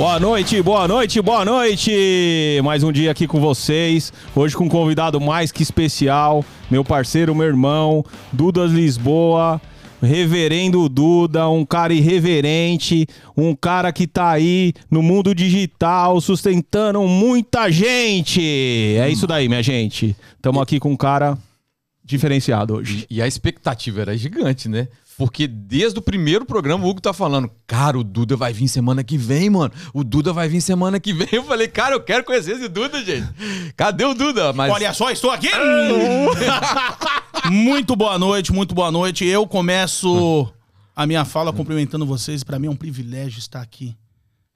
Boa noite, boa noite, boa noite! Mais um dia aqui com vocês. Hoje com um convidado mais que especial, meu parceiro, meu irmão, Dudas Lisboa. Reverendo Duda, um cara irreverente, um cara que tá aí no mundo digital sustentando muita gente. É isso daí, minha gente. Estamos aqui com um cara diferenciado hoje. E a expectativa era gigante, né? Porque desde o primeiro programa o Hugo tá falando, cara, o Duda vai vir semana que vem, mano. O Duda vai vir semana que vem. Eu falei, cara, eu quero conhecer esse Duda, gente. Cadê o Duda? Mas Olha só, estou aqui! muito boa noite, muito boa noite. Eu começo a minha fala cumprimentando vocês. Pra mim é um privilégio estar aqui.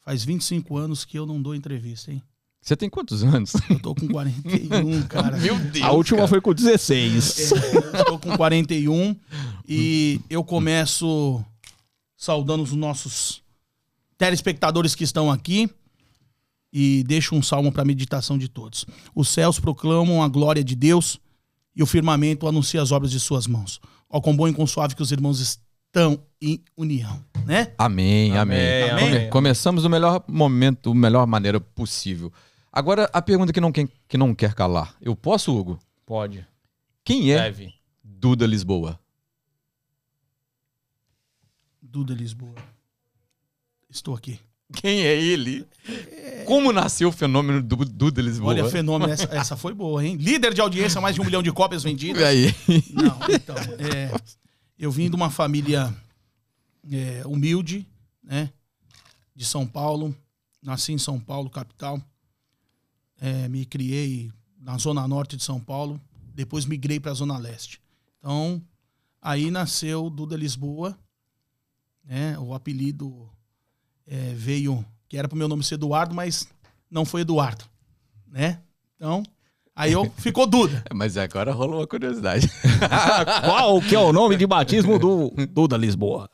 Faz 25 anos que eu não dou entrevista, hein? Você tem quantos anos? Eu tô com 41, cara. Meu Deus. A última cara. foi com 16. É, eu tô com 41 e eu começo saudando os nossos telespectadores que estão aqui e deixo um salmo para meditação de todos. Os céus proclamam a glória de Deus e o firmamento anuncia as obras de suas mãos. Ó, com bom e com suave que os irmãos estão em união, né? Amém, amém. Amém, Come- amém. Começamos do melhor momento, da melhor maneira possível. Agora, a pergunta que não, quer, que não quer calar. Eu posso, Hugo? Pode. Quem é Deve. Duda Lisboa? Duda Lisboa. Estou aqui. Quem é ele? Como nasceu o fenômeno do Duda Lisboa? Olha, fenômeno, essa, essa foi boa, hein? Líder de audiência, mais de um milhão de cópias vendidas. E aí? Não, então, é, eu vim de uma família é, humilde, né? De São Paulo. Nasci em São Paulo, capital. É, me criei na zona norte de São Paulo. Depois migrei para a zona leste. Então, aí nasceu Duda Lisboa. Né? O apelido é, veio, que era para o meu nome ser Eduardo, mas não foi Eduardo, né? Então, aí eu ficou Duda. Mas agora rolou uma curiosidade. Qual que é o nome de batismo do Duda Lisboa?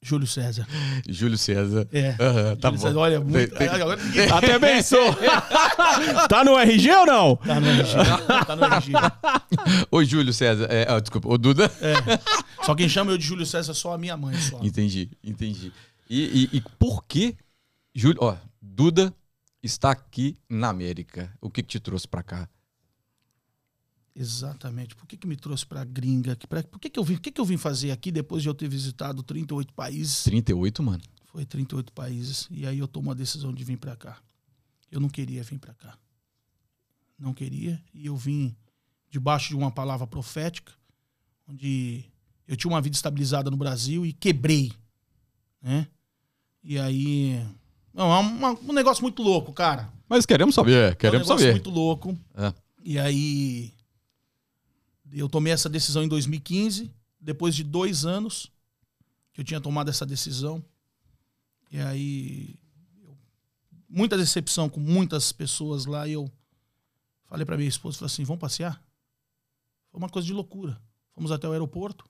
Júlio César. Júlio César. É. Aham, tá Júlio bom. César, olha, muito. Tem- tem- Até pensou. tá no RG ou não? Tá no RG. Tá no RG. Ô, Júlio César. É, ah, desculpa, ô Duda. É. Só quem chama eu de Júlio César é só a minha mãe. Só. Entendi, entendi. E, e- e por que Júlio, ó, Duda está aqui na América? O que, que te trouxe pra cá? Exatamente. Por que, que me trouxe pra gringa? aqui? Pra- Por que, que, eu vim, que, que eu vim fazer aqui depois de eu ter visitado 38 países? 38, mano. Foi 38 países. E aí eu tomo a decisão de vir pra cá. Eu não queria vir pra cá. Não queria. E eu vim debaixo de uma palavra profética, onde eu tinha uma vida estabilizada no Brasil e quebrei. Né? E aí. Não, é uma- um negócio muito louco, cara. Mas queremos saber, É um queremos negócio saber. muito louco. É. E aí. Eu tomei essa decisão em 2015, depois de dois anos que eu tinha tomado essa decisão. E aí. muita decepção com muitas pessoas lá. E eu falei pra minha esposa: falei assim, vamos passear? Foi uma coisa de loucura. Fomos até o aeroporto.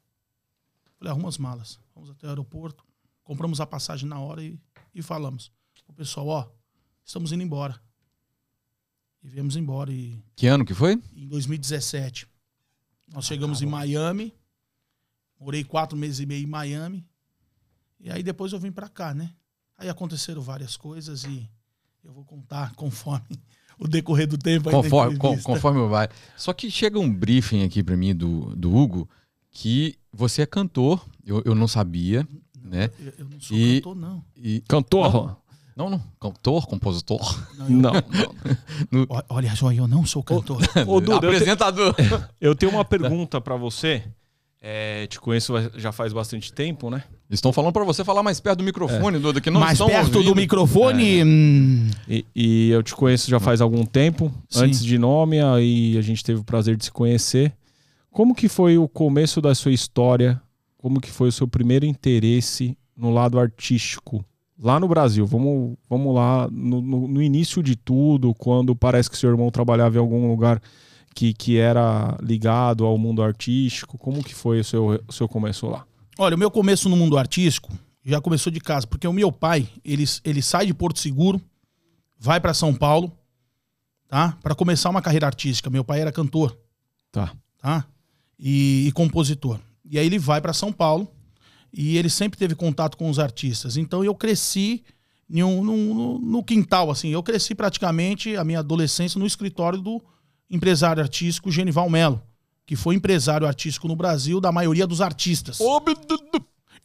Falei, arruma as malas. Fomos até o aeroporto. Compramos a passagem na hora e, e falamos. O pessoal, ó, estamos indo embora. E viemos embora. E Que ano que foi? em 2017. Nós chegamos em Miami. Morei quatro meses e meio em Miami. E aí depois eu vim pra cá, né? Aí aconteceram várias coisas e eu vou contar conforme o decorrer do tempo. Conforme, conforme vai. Só que chega um briefing aqui pra mim do, do Hugo que você é cantor, eu, eu não sabia, né? Eu, eu não sou E- cantor, não. E, Cantor? não, não, cantor, compositor, Não, eu- Não. Ó, Olha só, eu não sou cantor. Ô, Duda, eu, te- apresentador. eu tenho uma pergunta pra você. É, te conheço já faz bastante tempo, né? Estão falando pra você falar mais perto do microfone, Duda, que não Mais estão perto do ouvindo. microfone. hum, E, e eu te conheço já faz algum tempo, Sim. antes de nome, aí a gente teve o prazer de se conhecer. Como que foi o começo da sua história? Como que foi o seu primeiro interesse no lado artístico? Lá no Brasil, vamos, vamos lá, no, no- no início de tudo, quando parece que seu irmão trabalhava em algum lugar que, que era ligado ao mundo artístico, como que foi o seu, o seu começo lá? Olha, o meu começo no mundo artístico já começou de casa, porque o meu pai, ele, ele sai de Porto Seguro, vai para São Paulo, tá? Para começar uma carreira artística. Meu pai era cantor, Tá. tá? E, e compositor. E aí ele vai para São Paulo e ele sempre teve contato com os artistas. Então eu cresci em um- num- no, quintal, assim. Eu cresci praticamente a minha adolescência no escritório do empresário artístico Genival Melo, que foi empresário artístico no Brasil da maioria dos artistas.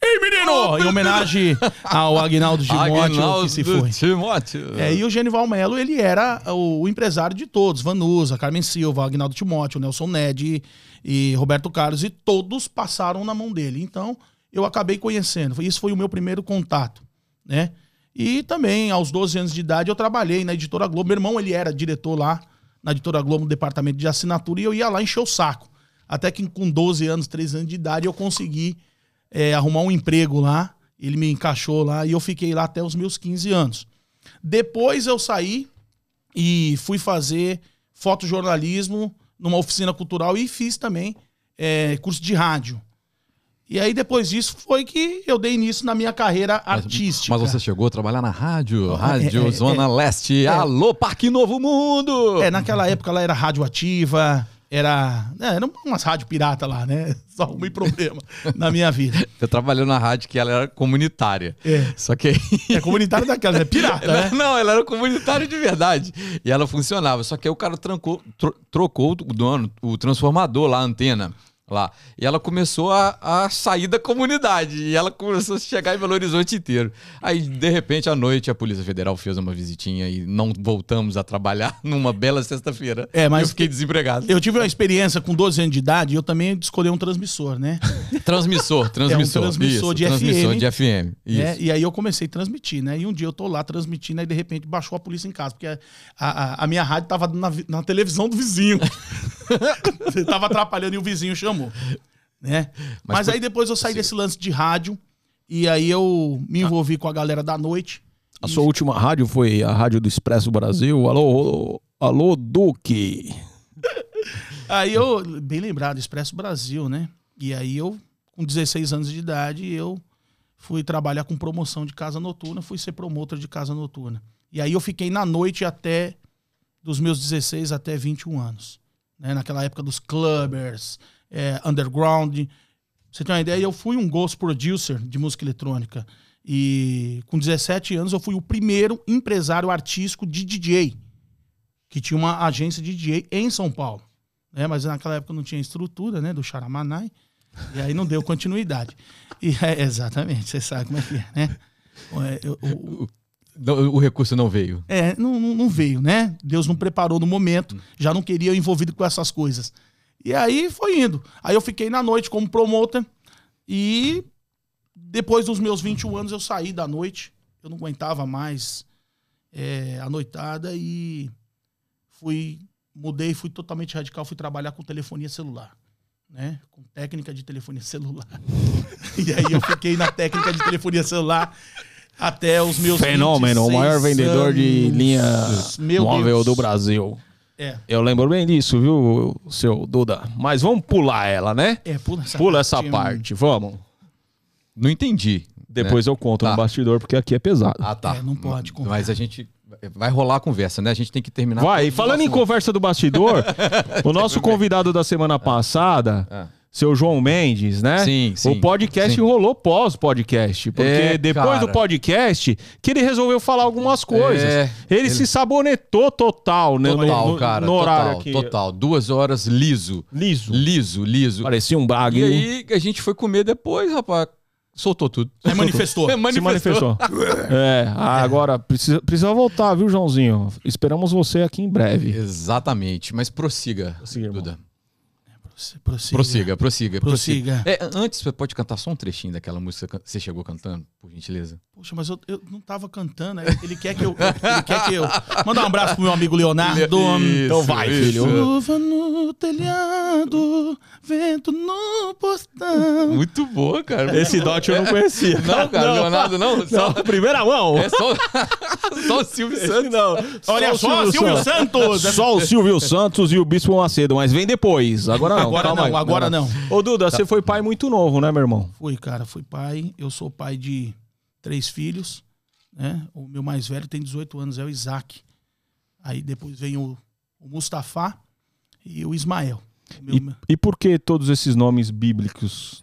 Ei, menino! Em homenagem ao Agnaldo Timóteo, que se foi. Timóteo. É, e o Genival Melo, ele era o, o empresário de todos. Vanusa, Carmen Silva, Agnaldo Timóteo, Nelson Ned e Roberto Carlos. E todos passaram na mão dele. Então, eu acabei conhecendo. Isso foi o meu primeiro contato, né? E também, aos 12 anos de idade, eu trabalhei na Editora Globo. Meu irmão, ele era diretor lá na Editora Globo, no departamento de assinatura, e eu ia lá encher o saco. Até que com 12 anos, 13 anos de idade, eu consegui é, arrumar um emprego lá. Ele me encaixou lá e eu fiquei lá até os meus 15 anos. Depois eu saí e fui fazer fotojornalismo numa oficina cultural e fiz também é, curso de rádio. E aí, depois disso, foi que eu dei início na minha carreira artística. Mas você chegou a trabalhar na rádio, Ah, Rádio é, é, Zona é. Leste. Alô, Parque Novo Mundo! É, naquela época ela era radioativa, era. É, era umas rádio pirata lá, né? Só arrumei problema na minha vida. Você trabalhou na rádio que ela era comunitária. É. Só que aí... É comunitário daquelas, é pirata, né? Não, ela era comunitária de verdade. E ela funcionava. Só que aí o cara trancou, tro- trocou o dono, o transformador lá, a antena. Lá. E ela começou a, a sair da comunidade. E ela começou a chegar em Belo Horizonte inteiro. Aí, de repente, à noite, a Polícia Federal fez uma visitinha e não voltamos a trabalhar numa bela sexta-feira. É, mas- eu fiquei desempregado. Eu tive uma experiência com 12 anos de idade e eu também escolhi um transmissor, né? Transmissor, transmissor. transmissor isso, de transmissor FM. de FM. Isso. né? E aí eu comecei a transmitir, né? E um dia eu tô lá transmitindo, aí de repente baixou a polícia em casa, porque a, a, a minha rádio tava na, na televisão do vizinho. Você tava atrapalhando e o vizinho chamou. Né? Mas, Mas aí depois eu saí desse lance de rádio e aí eu me envolvi com a galera da noite. A sua última rádio foi a rádio do Expresso Brasil. Alô, alô, Duque. Aí eu, bem lembrado, Expresso Brasil, né? E aí eu, com 16 anos de idade, eu fui trabalhar com promoção de casa noturna, fui ser promotor de casa noturna. E aí eu fiquei na noite até dos meus 16 até 21 anos. Né? Naquela época dos clubbers, é, underground. Você tem uma ideia? Eu fui um ghost producer de música eletrônica. E com 17 anos eu fui o primeiro empresário artístico de DJ, que tinha uma agência de DJ em São Paulo né? Mas naquela época não tinha estrutura, né? Do Charamanai. E aí não deu continuidade. E, é, exatamente, você sabe como é que é, né? É, eu- o- Não, o recurso não veio. é, não, não- veio, né? Deus não preparou no momento, já não queria eu envolvido com essas coisas. E aí foi indo. Aí eu fiquei na noite como promotor e depois dos meus 21 anos eu saí da noite. Eu não aguentava mais é, a noitada e fui, mudei, fui totalmente radical, fui trabalhar com telefonia celular. Né? Com técnica de telefonia celular. e aí eu fiquei na técnica de telefonia celular até os meus Fenômeno, o 26 maior vendedor de anos. linha Meu móvel Deus. do Brasil. É, Eu lembro bem disso, viu, seu Duda? Mas vamos pular ela, né? é, pula essa Pula essa parte. parte, vamos. Não entendi. Depois eu conto Tá. no bastidor, porque aqui é pesado. Ah, tá. É, não pode contar. Mas a gente vai rolar a conversa, né? A gente tem que terminar. Vai, e falando em conversa do bastidor, o nosso convidado da semana passada, Ah. Seu João Mendes, né? Sim, sim, O podcast sim. rolou pós-podcast. Porque É, depois cara. do podcast, que ele resolveu falar algumas coisas. É, ele, ele- se sabonetou total, né? no- Total, no, cara. no horário total, aqui. total. Duas horas liso. Liso. Liso, liso. Parecia um brag. E hein? aí a gente foi comer depois, rapaz. Soltou tudo. Aí manifestou. Se manifestou. é, agora precisa, precisa voltar, viu, Joãozinho? Esperamos você aqui em breve. Exatamente. Mas prossiga, Prossiga, irmão. Prossiga. Prossiga, prossiga, Prossiga. É, antes, você pode cantar só um trechinho daquela música que você chegou cantando, por gentileza? Poxa, mas eu, eu não tava cantando. Ele ele quer que eu. Ele quer que eu. Manda um abraço pro meu amigo Leonardo. Então vai, filho. Chuva no telhado, vento no portão. Muito boa, cara. Esse dote eu não conhecia. Não, cara, Leonardo não. Só, Não, primeira mão. É só, só o Silvio Santos. Não. Olha o só, Silvio Santos. Só o Silvio Santos e o Bispo Macedo, mas vem depois. Agora não. Agora calma não, aí. agora não. Ô, Duda, você foi pai muito novo, né, meu irmão? Fui, cara, fui pai. Eu sou pai de três filhos. Né? O meu mais velho tem 18 anos, é o Isaac. Aí depois vem o, o Mustafa e o Ismael. Meu- E, e por que todos esses nomes bíblicos?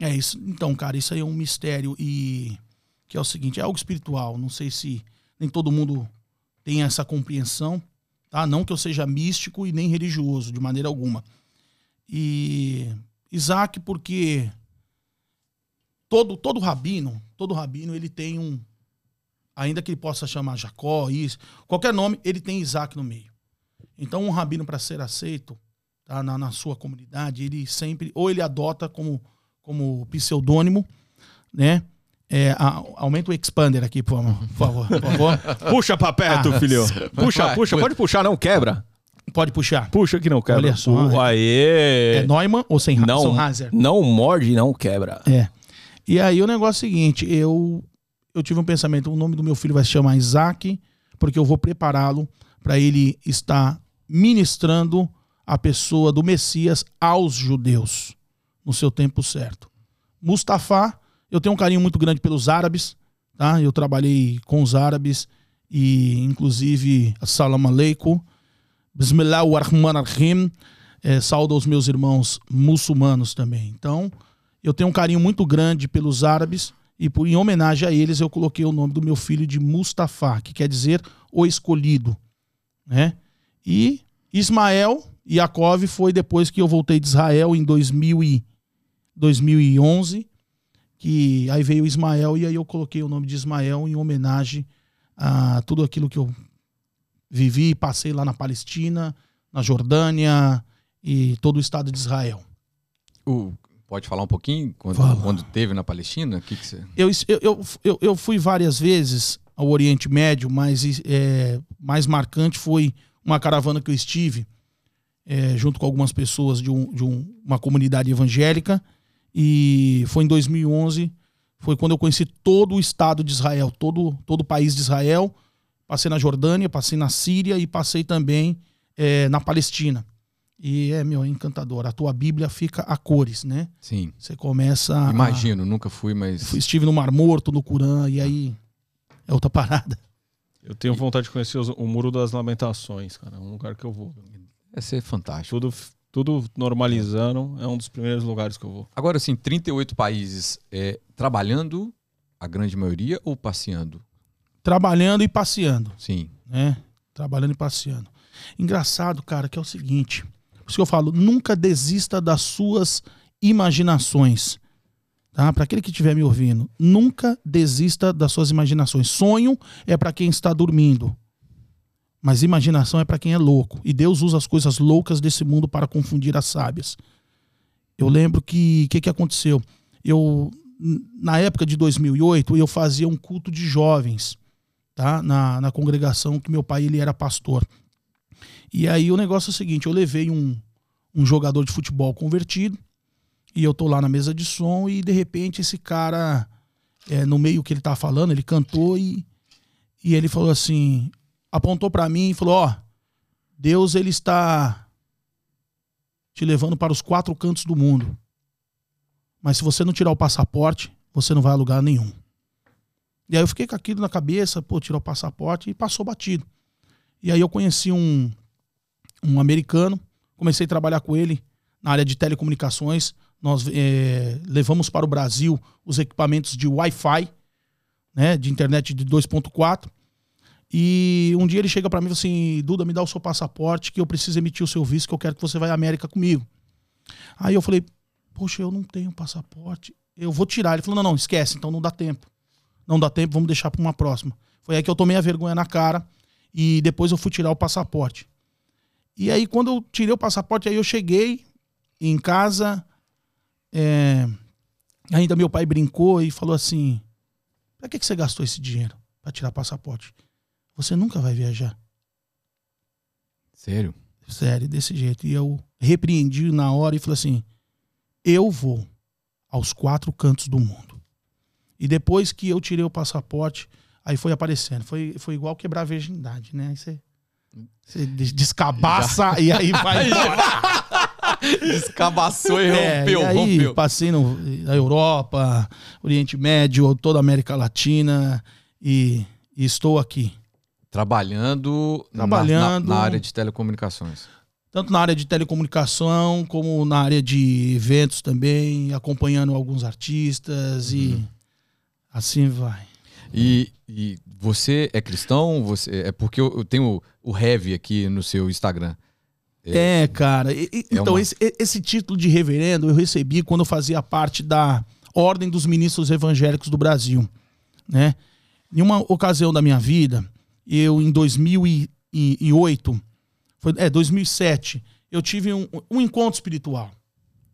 É isso. Então, cara, isso aí é um mistério. E que é o seguinte, é algo espiritual. Não sei se nem todo mundo tem essa compreensão, tá? Não que eu seja místico e nem religioso de maneira alguma. E Isaac, porque todo todo rabino, todo rabino ele tem um ainda que ele possa chamar Jacó, isso, qualquer nome, ele tem Isaac no meio. Então um rabino para ser aceito, tá, na, na sua comunidade, ele sempre ou ele adota como como pseudônimo, né? É, a, aumenta o expander aqui, por favor. Por favor. Puxa pra perto, Ah. filho. Puxa, Vai, puxa. vai. Pode puxar, não quebra. Pode puxar. Puxa que não quebra. Olha só, Uh, é. aê. É Neumann ou sem não, Hazer? não morde, não quebra. É. E aí o negócio é o seguinte, eu eu tive um pensamento, o nome do meu filho vai se chamar Isaac, porque eu vou prepará-lo para ele estar ministrando a pessoa do Messias aos judeus no seu tempo certo. Mustafa, eu tenho um carinho muito grande pelos árabes, tá? Eu trabalhei com os árabes e inclusive Assalamu alaikum, Bismillah ar-Rahman ar-Rahim, é, saúdo aos meus irmãos muçulmanos também. Então, eu tenho um carinho muito grande pelos árabes e por, em homenagem a eles eu coloquei o nome do meu filho de Mustafa, que quer dizer o escolhido, né? E Ismael Yaakov foi depois que eu voltei de Israel em 2000 e 2011, que aí veio Ismael e aí eu coloquei o nome de Ismael em homenagem a tudo aquilo que eu vivi e passei lá na Palestina, na Jordânia e todo o estado de Israel. O- pode falar um pouquinho quando, quando teve na Palestina? Que que você... Eu, eu, eu, eu, eu fui várias vezes ao Oriente Médio, mas é, mais marcante foi uma caravana que eu estive é, junto com algumas pessoas de, um, de um- uma comunidade evangélica e foi em 2011 foi quando eu conheci todo o estado de Israel, todo, todo o país de Israel. Passei na Jordânia, passei na Síria e passei também é, na Palestina. E é, meu, é encantador. A tua Bíblia fica a cores, né? Sim, Você começa a, imagino, nunca fui, mas... Estive no Mar Morto, no Curã, e aí é outra parada. Eu tenho vontade de conhecer os- o Muro das Lamentações, cara. É um lugar que eu vou. Ia ser fantástico. Tudo, tudo normalizando. É um dos primeiros lugares que eu vou. Agora, assim, 38 países é, trabalhando, a grande maioria, ou passeando? Trabalhando e passeando, Sim. né? Trabalhando e passeando. Engraçado, cara, que é o seguinte. Por isso que eu falo, nunca desista das suas imaginações. Tá? Para aquele que estiver me ouvindo, nunca desista das suas imaginações. Sonho é para quem está dormindo. Mas imaginação é para quem é louco. E Deus usa as coisas loucas desse mundo para confundir as sábias. Eu lembro que o que, que aconteceu? Eu, na época de 2008, eu fazia um culto de jovens tá? na, na congregação que meu pai ele era pastor. E aí o negócio é o seguinte: eu levei um, um jogador de futebol convertido e eu tô lá na mesa de som e de repente esse cara, é, no meio que ele tava falando, ele cantou e, e ele falou assim: apontou para mim e falou: Ó, Deus ele está te levando para os quatro cantos do mundo. Mas se você não tirar o passaporte, você não vai a lugar nenhum. E aí eu fiquei com aquilo na cabeça, pô, tirar o passaporte e passou batido. E aí eu conheci um, um americano, comecei a trabalhar com ele na área de telecomunicações. Nós eh, levamos para o Brasil os equipamentos de Wi-Fi, né, de internet de 2.4. E um dia ele chega para mim e fala assim: Duda, me dá o seu passaporte que eu preciso emitir o seu visto, que eu quero que você vá à América comigo. Aí eu falei: Poxa, eu não tenho passaporte. Eu vou tirar. Ele falou: Não, não, esquece, então não dá tempo. Não dá tempo, vamos deixar para uma próxima. Foi aí que eu tomei a vergonha na cara e depois eu fui tirar o passaporte. E aí, quando eu tirei o passaporte, aí eu cheguei em casa. é, ainda meu pai brincou e falou assim: Pra que, que você gastou esse dinheiro para tirar passaporte? Você nunca vai viajar. Sério? Sério, desse jeito. E eu repreendi na hora e falei assim: eu vou aos quatro cantos do mundo. E depois que eu tirei o passaporte, aí foi aparecendo. Foi, foi igual quebrar a virgindade, né? Aí você, você des- descabaça e aí vai. Descabaçou e É, rompeu, e aí rompeu. passei no, na Europa, Oriente Médio, toda a América Latina e, e estou aqui. Trabalhando, na- Trabalhando. Na, na área de telecomunicações. tanto na área de telecomunicação como na área de eventos também, acompanhando alguns artistas e assim vai. E, e você é cristão? Você é porque eu, eu tenho o Heavy aqui no seu Instagram. É, cara. E- e- É então, uma- esse, esse título de reverendo eu recebi quando eu fazia parte da Ordem dos Ministros Evangélicos do Brasil, né? Em uma ocasião da minha vida, eu em 2008, foi, é, 2007, eu tive um, um encontro espiritual.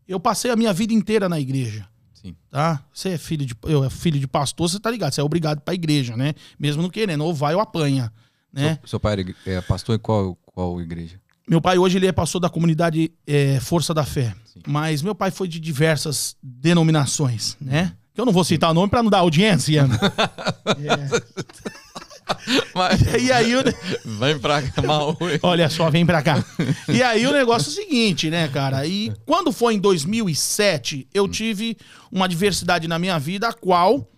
Eu passei a minha vida inteira na igreja. Sim. Tá? Você é filho de, eu é filho de pastor, você tá ligado? Você é obrigado pra igreja, né? Mesmo não querendo, ou vai ou apanha, né? Seu, seu pai é pastor em qual, qual igreja? Meu pai hoje ele é pastor da comunidade é, Força da Fé. Sim. Mas meu pai foi de diversas denominações, né? Que eu não vou citar o nome pra não dar audiência. É. E aí, o- Vem pra cá, mal. olha só, vem pra cá. E aí o negócio é o seguinte, né, cara? E quando foi em 2007, eu tive uma diversidade na minha vida, a qual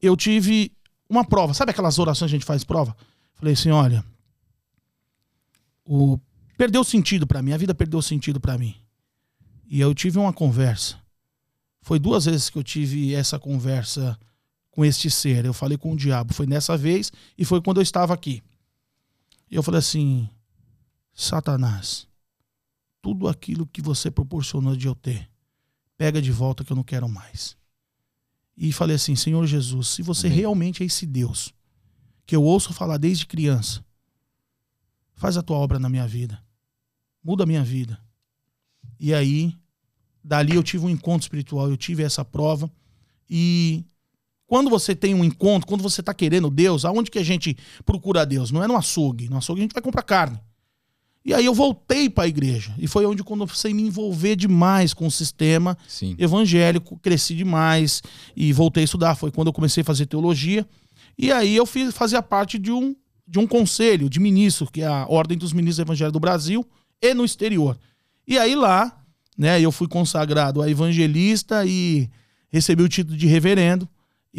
eu tive uma prova. Sabe aquelas orações que a gente faz prova? Falei assim, olha, o perdeu sentido pra mim, a vida perdeu sentido pra mim. E eu tive uma conversa. Foi duas vezes que eu tive essa conversa com este ser. Eu falei com o diabo. Foi nessa vez e foi quando eu estava aqui. E eu falei assim: Satanás, tudo aquilo que você proporcionou de eu ter, pega de volta que eu não quero mais. E falei assim: Senhor Jesus, se você Amém. realmente é esse Deus, que eu ouço falar desde criança, faz a tua obra na minha vida, muda a minha vida. E aí, dali eu tive um encontro espiritual, eu tive essa prova. E quando você tem um encontro, quando você está querendo Deus, aonde que a gente procura Deus? Não é no açougue. No açougue a gente vai comprar carne. E aí eu voltei para a igreja. E foi onde quando eu comecei a me envolver demais com o sistema Sim. evangélico, cresci demais e voltei a estudar. Foi quando eu comecei a fazer teologia. E aí eu fiz, fazia parte de um, de um conselho de ministros, que é a Ordem dos Ministros Evangélicos do Brasil e no exterior. E aí lá, né, eu fui consagrado a evangelista e recebi o título de reverendo.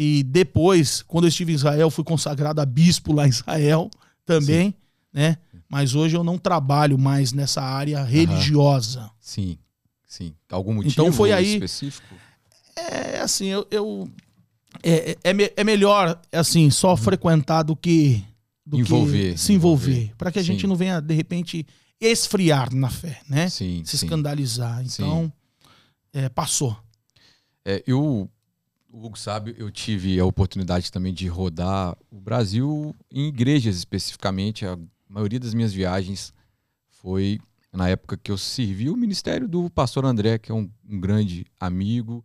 E depois, quando eu estive em Israel, fui consagrado a bispo lá em Israel também, né? Mas hoje eu não trabalho mais nessa área religiosa. Sim. Sim. Algum motivo Então foi aí- específico? É assim, eu. eu- é, é- é, é melhor, assim, só frequentar do que. Do Uhum. Envolver, Que se envolver. envolver. Para que a gente Sim. não venha, de repente, esfriar na fé, né? Sim, se sim. escandalizar. Sim. Então, é, passou. É, eu, o Hugo sabe, eu tive a oportunidade também de rodar o Brasil em igrejas especificamente. A maioria das minhas viagens foi na época que eu servi o ministério do pastor André, que é um, um grande amigo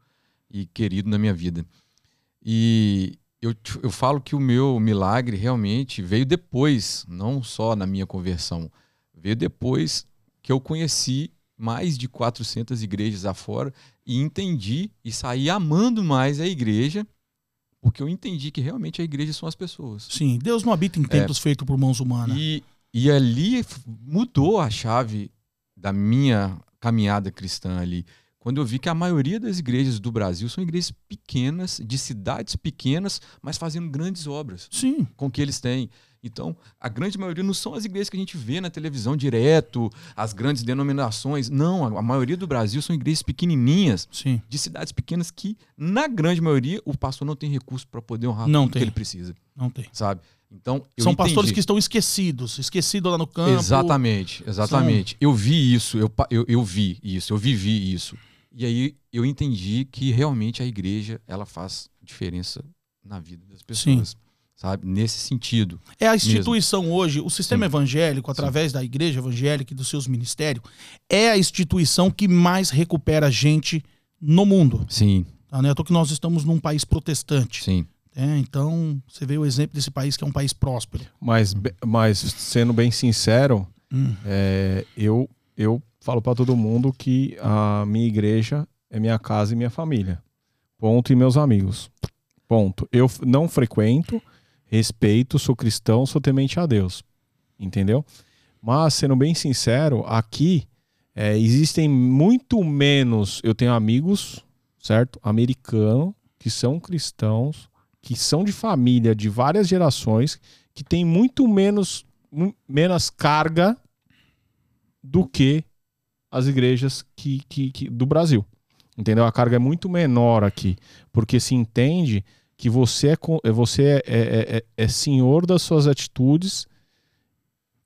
e querido na minha vida. E eu, eu falo que o meu milagre realmente veio depois, não só na minha conversão, veio depois que eu conheci mais de 400 igrejas afora e entendi e saí amando mais a igreja, porque eu entendi que realmente a igreja são as pessoas. Sim, Deus não habita em templos feitos por mãos humanas. É. E, e ali mudou a chave da minha caminhada cristã ali. Quando eu vi que a maioria das igrejas do Brasil são igrejas pequenas, de cidades pequenas, mas fazendo grandes obras Sim, com o que eles têm. Então, a grande maioria não são as igrejas que a gente vê na televisão direto, as grandes denominações. Não, a, maioria do Brasil são igrejas pequenininhas, sim. de cidades pequenas que, na grande maioria, o pastor não tem recurso para poder honrar Não tudo tem. que ele precisa, Não tem. sabe? Então, São entendi. pastores que estão esquecidos, esquecidos lá no campo. Exatamente, exatamente. Eu vi isso, eu, eu, eu vi isso, eu vivi isso. E aí eu entendi que realmente a igreja ela faz diferença na vida das pessoas, sabe? Nesse sentido. É a instituição hoje, o sistema Sim. evangélico, através da igreja evangélica e dos seus ministérios, é a instituição que mais recupera gente no mundo. Sim, Tá, né? Eu tô que nós estamos num país protestante. sim. né? Então, você vê o exemplo desse país que é um país próspero. Mas, mas sendo bem sincero, Hum. é, eu, eu falo pra todo mundo que a minha igreja é minha casa e minha família. Ponto. E meus amigos. Ponto. Eu não frequento, respeito, sou cristão, sou temente a Deus. Entendeu? Mas, sendo bem sincero, aqui é, existem muito menos. Eu tenho amigos, certo? Americanos, que são cristãos, que são de família de várias gerações, que tem muito menos, menos carga do que as igrejas que, que, que- do Brasil. Entendeu? A carga é muito menor aqui, porque se entende que você é, co- é- você é, é- é- é senhor das suas atitudes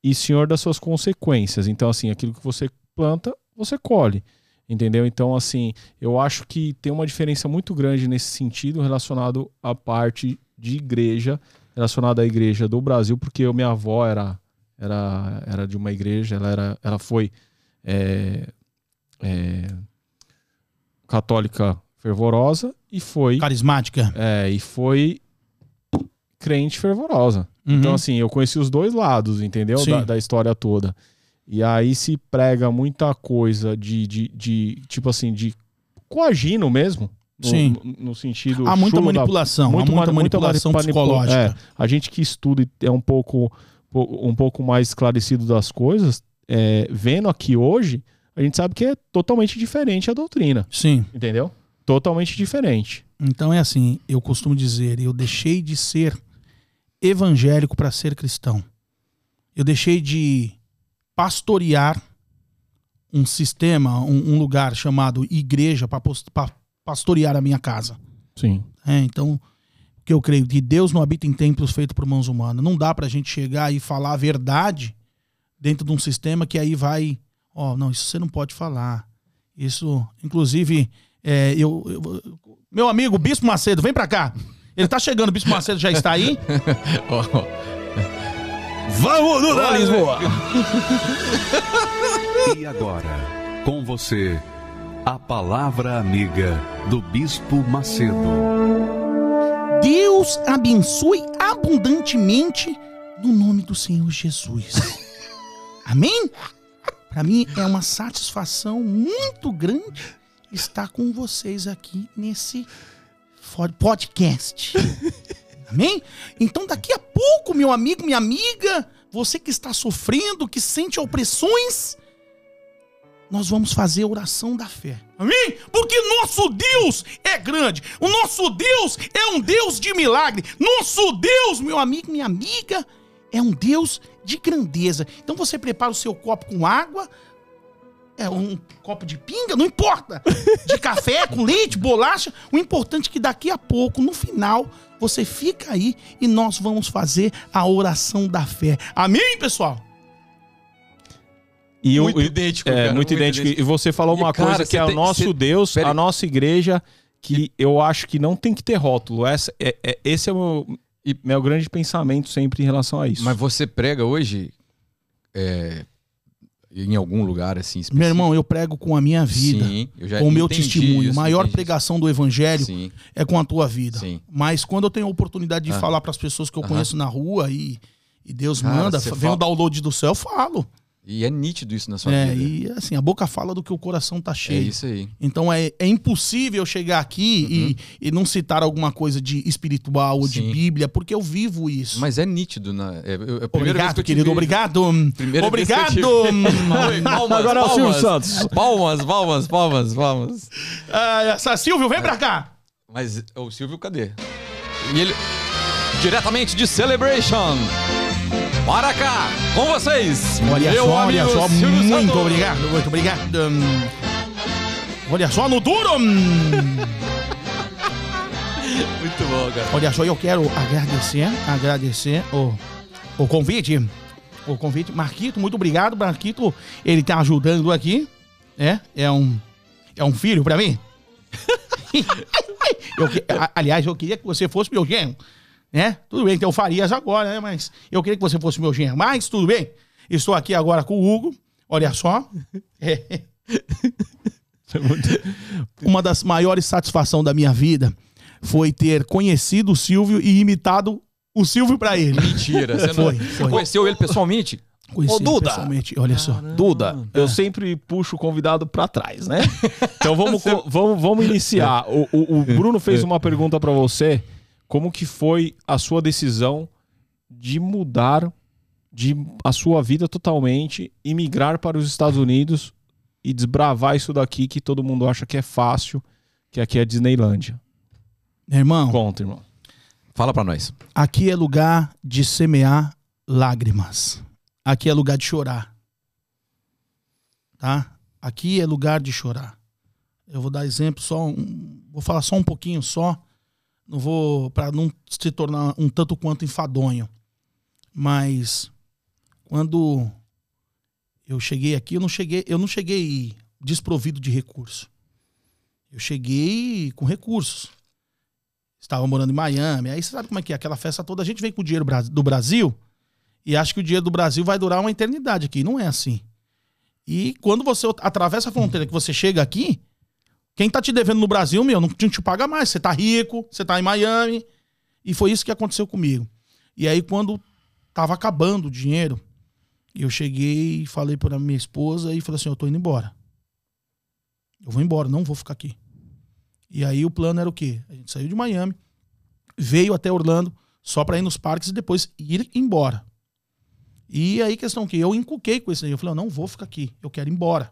e senhor das suas consequências. Então, assim, aquilo que você planta, você colhe. Entendeu? Então, assim, eu acho que tem uma diferença muito grande nesse sentido relacionado à parte de igreja, relacionada à igreja do Brasil, porque eu, minha avó era, era, era de uma igreja, ela, era, ela foi é, é, católica fervorosa e foi, Carismática. é, e foi crente fervorosa. Então, Uhum. assim, eu conheci os dois lados, entendeu? Da, da história toda. E aí se prega muita coisa de, de, de tipo assim, de coagino mesmo. No, Sim. No, sentido. Há muita chulo da- manipulação, muito há muita muita manipulação manipula- psicológica. é, a gente que estuda e é um pouco, po- um pouco mais esclarecido das coisas, é, vendo aqui hoje, a gente sabe que é totalmente diferente a doutrina, Sim. entendeu? Totalmente diferente. Então é assim, eu costumo dizer, eu deixei de ser evangélico para ser cristão. Eu deixei de pastorear um sistema, um, um lugar chamado igreja para pastorear a minha casa. Sim. É, então, que eu creio que Deus não habita em templos feitos por mãos humanas. Não dá pra gente chegar e falar a verdade dentro de um sistema que aí vai, ó, não, isso você não pode falar. Isso, inclusive, é, eu, eu- meu amigo Bispo Macedo, vem pra cá. Ele tá chegando, o Bispo Macedo já está aí. Vamos, Duda Lisboa! E agora, com você, a palavra amiga do Bispo Macedo. Deus abençoe abundantemente no nome do Senhor Jesus. Amém? Para mim é uma satisfação muito grande estar com vocês aqui nesse podcast. Amém? Então daqui a pouco, meu amigo, minha amiga, você que está sofrendo, que sente opressões, nós vamos fazer a oração da fé. Amém? Porque nosso Deus é grande. O nosso Deus é um Deus de milagre. Nosso Deus, meu amigo, minha amiga, é um Deus de grandeza. Então você prepara o seu copo com água, é um copo de pinga, não importa. De café, com leite, bolacha. O importante é que daqui a pouco, no final, você fica aí e nós vamos fazer a oração da fé. Amém, pessoal? E Muito e- idêntico, É, cara, muito, idêntico. E você falou E, uma cara, coisa que é o nosso você- Deus, pera a nossa igreja, que eu acho que não tem que ter rótulo. Essa, é, é- esse é o meu, e meu grande pensamento sempre em relação a isso. Mas você prega hoje é, em algum lugar assim específico? Meu irmão, eu prego com a minha vida. Sim, com o meu testemunho. isso, maior pregação do evangelho isso. Sim, é com a tua vida. sim. Mas quando eu tenho a oportunidade de Ah. falar para as pessoas que eu conheço na rua e, e Deus Cara, manda, vem fala- o download do céu, eu falo. E é nítido isso na sua É, vida. e assim, a boca fala do que o coração tá É cheio. isso aí. Então é, é impossível eu chegar aqui e, e não citar alguma coisa de espiritual ou de Sim. Bíblia, porque eu vivo isso. Mas é nítido, né? É, é a primeira vez obrigado, que querido, vejo. obrigado. Primeira vez que eu obrigado. te palmas, Agora é o Silvio palmas. Santos. Palmas, palmas, palmas, palmas. Ah, essa Silvio, vem pra cá. Mas o Silvio, cadê? E ele. Diretamente de Celebration. Para cá, com vocês. Olha meu só, olha só, Silvio muito Santos. obrigado, muito obrigado. Hum, Olha só no duro. hum. Muito bom, cara. Olha só, eu quero agradecer, agradecer o, o convite. O convite. Marquito, muito obrigado. Marquito, ele tá ajudando aqui. É, é um, é um filho pra mim. Eu aliás, eu queria que você fosse meu genro. Né? Tudo bem, tem o Farias agora, né? Mas eu queria que você fosse meu genro. Mas tudo bem. Estou aqui agora com o Hugo. Olha só. É. Uma das maiores satisfações da minha vida foi ter conhecido o Silvio e imitado o Silvio pra ele. Mentira. Você Foi, não foi. conheceu ele pessoalmente? Conheci Ô, Duda! pessoalmente, olha só. Duda, eu sempre puxo o convidado pra trás, né? Então vamos, vamos, vamos iniciar. O, o- o Bruno fez uma pergunta pra você. Como que foi a sua decisão de mudar de a sua vida totalmente e migrar para os Estados Unidos e desbravar isso daqui que todo mundo acha que é fácil, que aqui é Disneylândia? Irmão, Conta, irmão. Fala pra nós. aqui é lugar de semear lágrimas. Aqui é lugar de chorar. Tá? Aqui é lugar de chorar. Eu vou dar exemplo só, um- vou falar só um pouquinho só não vou para não se tornar um tanto quanto enfadonho. Mas quando eu cheguei aqui, eu não cheguei, eu não cheguei desprovido de recurso. Eu cheguei com recursos. Estava morando em Miami. Aí você sabe como é que é aquela festa toda, a gente vem com o dinheiro do Brasil e acha que o dinheiro do Brasil vai durar uma eternidade aqui. Não é assim. E quando você atravessa a fronteira, que você chega aqui, quem tá te devendo no Brasil, meu, não te paga mais. Você tá rico, você tá em Miami. E foi isso que aconteceu comigo. E aí, quando tava acabando o dinheiro, eu cheguei e falei para minha esposa e falei assim: eu tô indo embora. Eu vou embora, não vou ficar aqui. E aí o plano era o quê? A gente saiu de Miami, veio até Orlando só para ir nos parques e depois ir embora. E aí questão que eu encuquei com isso aí. Eu falei, eu não vou ficar aqui, eu quero ir embora.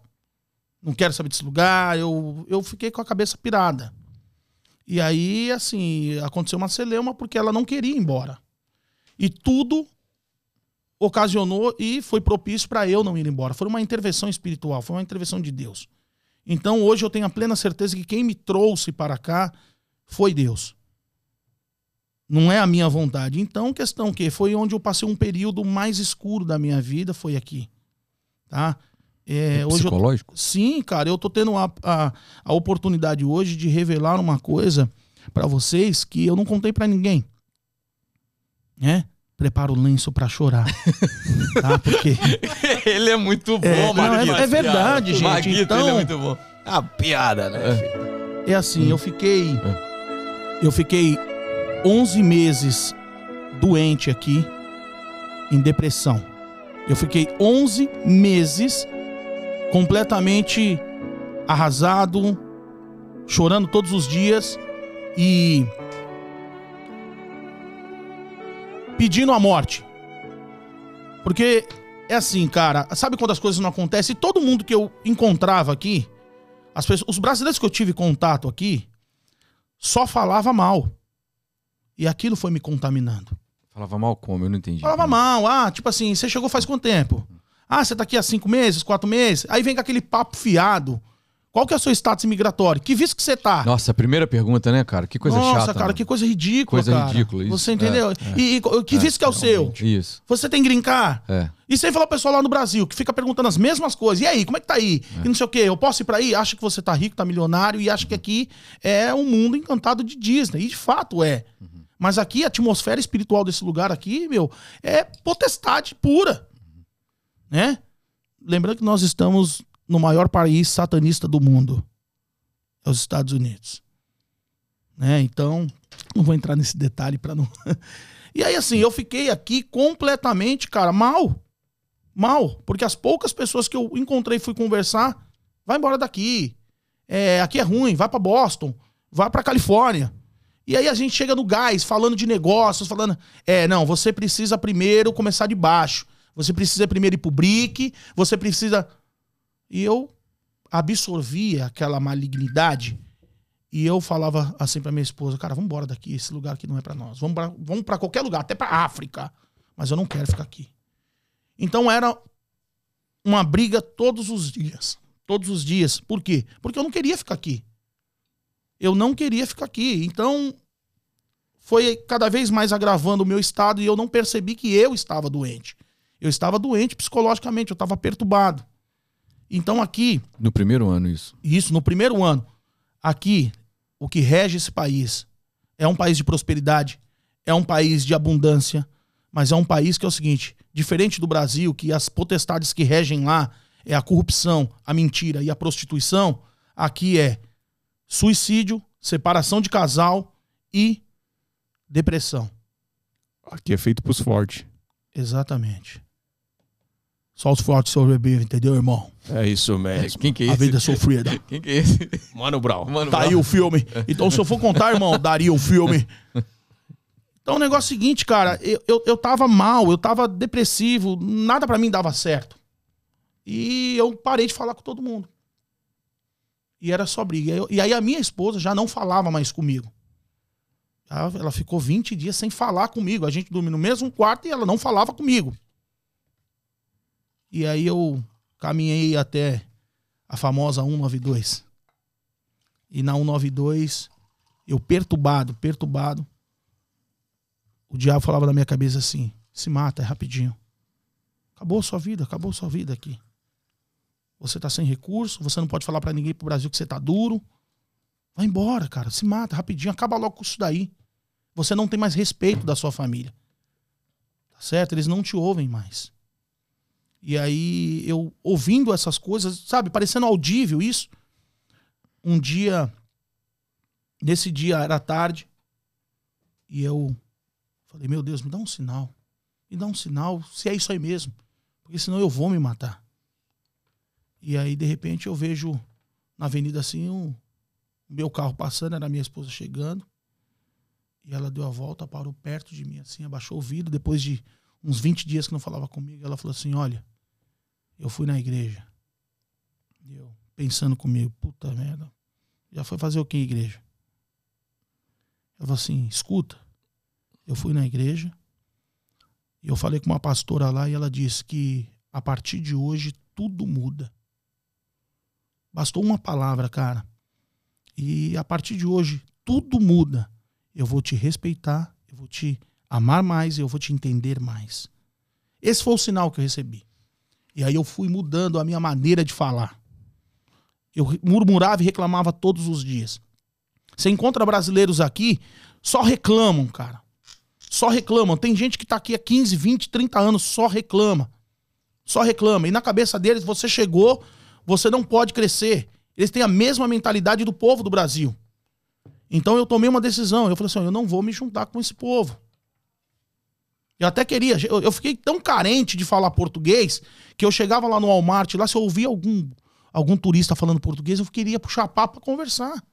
Não quero saber desse lugar, eu, eu fiquei com a cabeça pirada. E aí, assim, aconteceu uma celeuma porque ela não queria ir embora. E tudo ocasionou e foi propício para eu não ir embora. Foi uma intervenção espiritual, foi uma intervenção de Deus. Então hoje eu tenho a plena certeza que quem me trouxe para cá foi Deus. Não é a minha vontade. Então, questão que foi onde eu passei um período mais escuro da minha vida, foi aqui. Tá? É, é psicológico? Eu, sim, cara, eu tô tendo a, a, a oportunidade hoje de revelar uma coisa para vocês que eu não contei para ninguém. Né? prepara o lenço para chorar. tá? Porque. ele é muito bom, é, não, é, é, verdade, gente. Maguito, então, ele é muito bom. É a piada, né? É, é assim, hum. eu fiquei. Eu fiquei 11 meses doente aqui, em depressão. Eu fiquei 11 meses completamente arrasado, chorando todos os dias e pedindo a morte. Porque é assim, cara, sabe quando as coisas não acontecem? Todo mundo que eu encontrava aqui, as pessoas, os brasileiros que eu tive contato aqui, só falava mal. E aquilo foi me contaminando. Falava mal como? Eu não entendi. Falava mal. Ah, tipo assim, você chegou faz quanto tempo? Ah, você tá aqui há cinco meses, quatro meses? Aí vem com aquele papo fiado. Qual que é o seu status migratório? Que visto que você tá? Nossa, primeira pergunta, né, cara? Que coisa Nossa, chata. Nossa, cara, né? que coisa ridícula, Coisa cara. ridícula, isso. Você entendeu? É, é, e, e, que é, visto que é o seu? Isso. Você tem grincar? É. E sem falar o pessoal lá no Brasil, que fica perguntando as mesmas coisas. E aí, como é que tá aí? É. E não sei o quê. Eu posso ir pra aí? Acha que você tá rico, tá milionário e acha que aqui é um mundo encantado de Disney. E de fato é. Uhum. Mas aqui, a atmosfera espiritual desse lugar aqui, meu, é potestade pura. Né? Lembrando que nós estamos no maior país satanista do mundo é os Estados Unidos. Né? Então, não vou entrar nesse detalhe para não. e aí, assim, eu fiquei aqui completamente, cara, mal. Mal. Porque as poucas pessoas que eu encontrei fui conversar, vai embora daqui. É, aqui é ruim, vai para Boston, vai para Califórnia. E aí a gente chega no gás, falando de negócios, falando, é, não, você precisa primeiro começar de baixo. Você precisa primeiro ir pro BRIC, você precisa. E eu absorvia aquela malignidade e eu falava assim para minha esposa, cara, vamos embora daqui, esse lugar aqui não é para nós. Vamos para vamos para qualquer lugar, até para África, mas eu não quero ficar aqui. Então era uma briga todos os dias, todos os dias. Por quê? Porque eu não queria ficar aqui. Eu não queria ficar aqui. Então foi cada vez mais agravando o meu estado e eu não percebi que eu estava doente. Eu estava doente psicologicamente, eu estava perturbado. Então aqui. No primeiro ano, isso. Isso, no primeiro ano. Aqui, o que rege esse país é um país de prosperidade, é um país de abundância, mas é um país que é o seguinte: diferente do Brasil, que as potestades que regem lá é a corrupção, a mentira e a prostituição, aqui é suicídio, separação de casal e depressão. Aqui é feito pros fortes. Exatamente. Só os fortes sobrevivem, entendeu, irmão? É isso mesmo. Quem que é esse? A vida é sofrida. Quem que é esse? Mano Brown. Mano tá Brown. aí o filme. Então, se eu for contar, irmão, daria o filme. Então, o negócio é o seguinte, cara. Eu, eu, eu tava mal, eu tava depressivo, nada para mim dava certo. E eu parei de falar com todo mundo. E era só briga. E aí a minha esposa já não falava mais comigo. Ela ficou 20 dias sem falar comigo. A gente dormia no mesmo quarto e ela não falava comigo. E aí eu caminhei até a famosa 192. E na 192 Eu perturbado, perturbado. O diabo falava na minha cabeça assim: se mata, é rapidinho. Acabou sua vida, acabou a sua vida aqui. Você tá sem recurso, você não pode falar para ninguém pro Brasil que você tá duro. Vai embora, cara, se mata rapidinho, acaba logo com isso daí. Você não tem mais respeito da sua família. Tá certo? Eles não te ouvem mais. E aí eu ouvindo essas coisas, sabe, parecendo audível isso. Um dia nesse dia era tarde e eu falei: "Meu Deus, me dá um sinal. Me dá um sinal se é isso aí mesmo, porque senão eu vou me matar". E aí de repente eu vejo na avenida assim um meu carro passando, era minha esposa chegando. E ela deu a volta, parou perto de mim, assim, abaixou o vidro. Depois de uns 20 dias que não falava comigo, ela falou assim: Olha, eu fui na igreja. E eu pensando comigo, puta merda, já foi fazer o que igreja? Ela falou assim: Escuta, eu fui na igreja e eu falei com uma pastora lá e ela disse que a partir de hoje tudo muda. Bastou uma palavra, cara. E a partir de hoje tudo muda eu vou te respeitar, eu vou te amar mais, eu vou te entender mais. Esse foi o sinal que eu recebi. E aí eu fui mudando a minha maneira de falar. Eu murmurava e reclamava todos os dias. Você encontra brasileiros aqui, só reclamam, cara. Só reclamam. Tem gente que tá aqui há 15, 20, 30 anos, só reclama. Só reclama. E na cabeça deles, você chegou, você não pode crescer. Eles têm a mesma mentalidade do povo do Brasil. Então eu tomei uma decisão. Eu falei assim: eu não vou me juntar com esse povo. Eu até queria. Eu fiquei tão carente de falar português que eu chegava lá no Walmart, lá, se eu ouvia algum, algum turista falando português, eu queria puxar papo para conversar.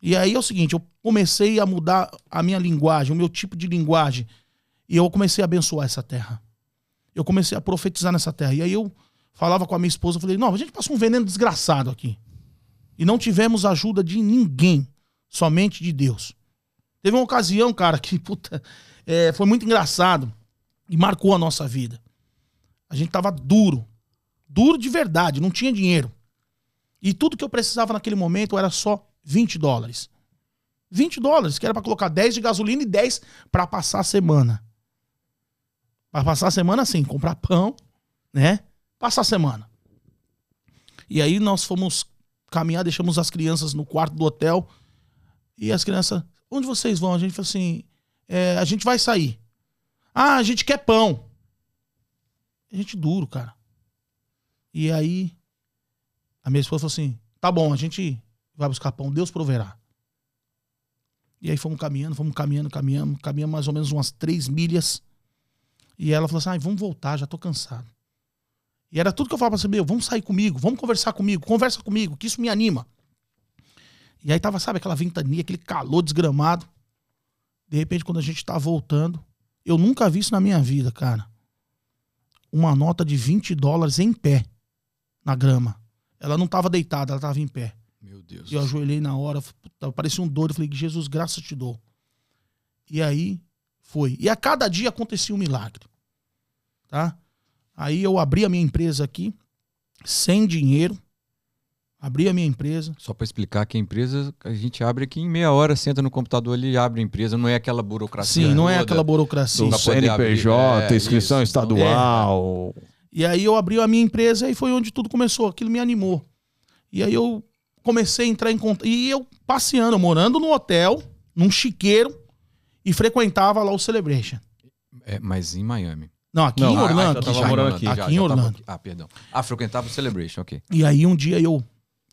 E aí é o seguinte: eu comecei a mudar a minha linguagem, o meu tipo de linguagem. E eu comecei a abençoar essa terra. Eu comecei a profetizar nessa terra. E aí eu falava com a minha esposa, eu falei: não, a gente passou um veneno desgraçado aqui. E não tivemos ajuda de ninguém, somente de Deus. Teve uma ocasião, cara, que puta, é, foi muito engraçado e marcou a nossa vida. A gente tava duro, duro de verdade, não tinha dinheiro. E tudo que eu precisava naquele momento era só 20 dólares. 20 dólares, que era para colocar 10 de gasolina e 10 para passar a semana. Para passar a semana assim, comprar pão, né? Passar a semana. E aí nós fomos caminhar, deixamos as crianças no quarto do hotel. E as crianças, onde vocês vão? A gente falou assim: é, a gente vai sair. Ah, a gente quer pão. A gente duro, cara. E aí, a minha esposa falou assim: tá bom, a gente vai buscar pão, Deus proverá. E aí fomos caminhando, fomos caminhando, caminhando, caminhamos mais ou menos umas três milhas. E ela falou assim: ah, vamos voltar, já tô cansado. E era tudo que eu falava assim, meu, vamos sair comigo, vamos conversar comigo, conversa comigo, que isso me anima. E aí tava, sabe, aquela ventania, aquele calor desgramado. De repente, quando a gente tá voltando, eu nunca vi isso na minha vida, cara. Uma nota de 20 dólares em pé na grama. Ela não tava deitada, ela tava em pé. Meu Deus. E eu ajoelhei na hora, puta, parecia um doido. Eu falei, Jesus, graças te dou. E aí foi. E a cada dia acontecia um milagre. Tá? Aí eu abri a minha empresa aqui, sem dinheiro. Abri a minha empresa. Só para explicar que a empresa a gente abre aqui em meia hora, senta no computador ali e abre a empresa. Não é aquela burocracia. Sim, não é aquela burocracia. Do CNPJ, é, inscrição isso. estadual. É. E aí eu abri a minha empresa e foi onde tudo começou. Aquilo me animou. E aí eu comecei a entrar em contato. E eu passeando, morando no hotel, num chiqueiro, e frequentava lá o Celebration. É, mas em Miami. Não, aqui Não, em ah, Orlando. então aqui, tava já, morando aqui, aqui já, em já Orlando. aqui. Ah, perdão. Ah, frequentava o Celebration, ok. E aí um dia eu,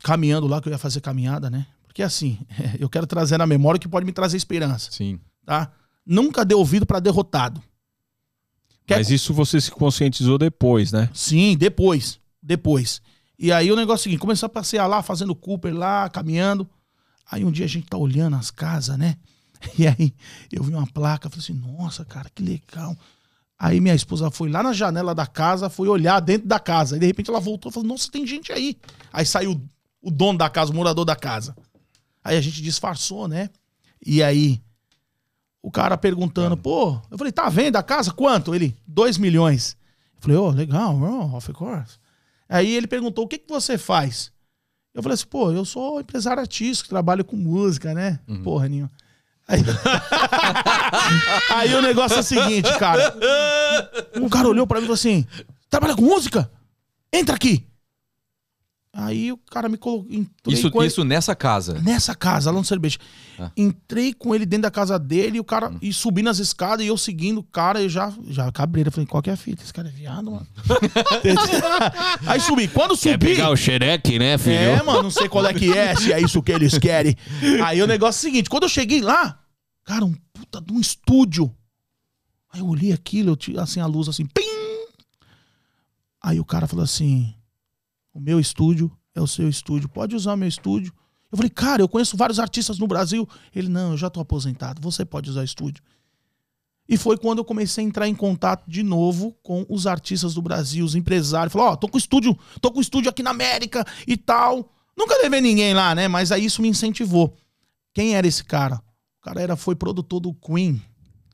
caminhando lá, que eu ia fazer caminhada, né? Porque assim, eu quero trazer na memória o que pode me trazer esperança, Sim. tá? Nunca dê ouvido pra derrotado. Quer- Mas isso você se conscientizou depois, né? Sim, depois. Depois. E aí o negócio é o seguinte, começou a passear lá, fazendo Cooper lá, caminhando. Aí um dia a gente tá olhando as casas, né? E aí eu vi uma placa, falei assim, nossa, cara, que legal. Aí minha esposa foi lá na janela da casa, foi olhar dentro da casa. Aí de repente ela voltou e falou, nossa, tem gente aí. Aí saiu o dono da casa, o morador da casa. Aí a gente disfarçou, né? E aí o cara perguntando, pô, eu falei, tá vendo a casa? Quanto? Ele, 2 milhões. Eu falei, ô, legal, oh, of course. Aí ele perguntou, o que, que você faz? Eu falei assim, pô, eu sou empresário artístico, trabalho com música, né? Porra nenhuma. Aí... Aí o negócio é o seguinte, cara. Um cara olhou pra mim e falou assim: trabalha com música? Entra aqui. Aí o cara me colocou. Isso, com ele- isso nessa casa. Nessa casa, lá no cerveja. Ah. Entrei com ele dentro da casa dele e o cara e subindo as escadas e eu seguindo o cara e já, já cabreira. Falei, qual que é a fita? Esse cara é viado, mano. Aí subi. Quando subi. o xereque, né, filho? É, mano, não sei qual é que é, se é isso que eles querem. Aí o negócio é o seguinte: quando eu cheguei lá, cara, um puta de um estúdio. Aí eu olhei aquilo, eu tinha assim a luz assim, pim! Aí o cara falou assim: o meu estúdio é o seu estúdio, pode usar o meu estúdio. Eu falei, cara, eu conheço vários artistas no Brasil. Ele, não, eu já tô aposentado, você pode usar o estúdio. E foi quando eu comecei a entrar em contato de novo com os artistas do Brasil, os empresários. Falou, ó, tô com estúdio, tô com estúdio aqui na América e tal. Nunca levei ninguém lá, né? Mas aí isso me incentivou. Quem era esse cara? O cara era, foi produtor do Queen,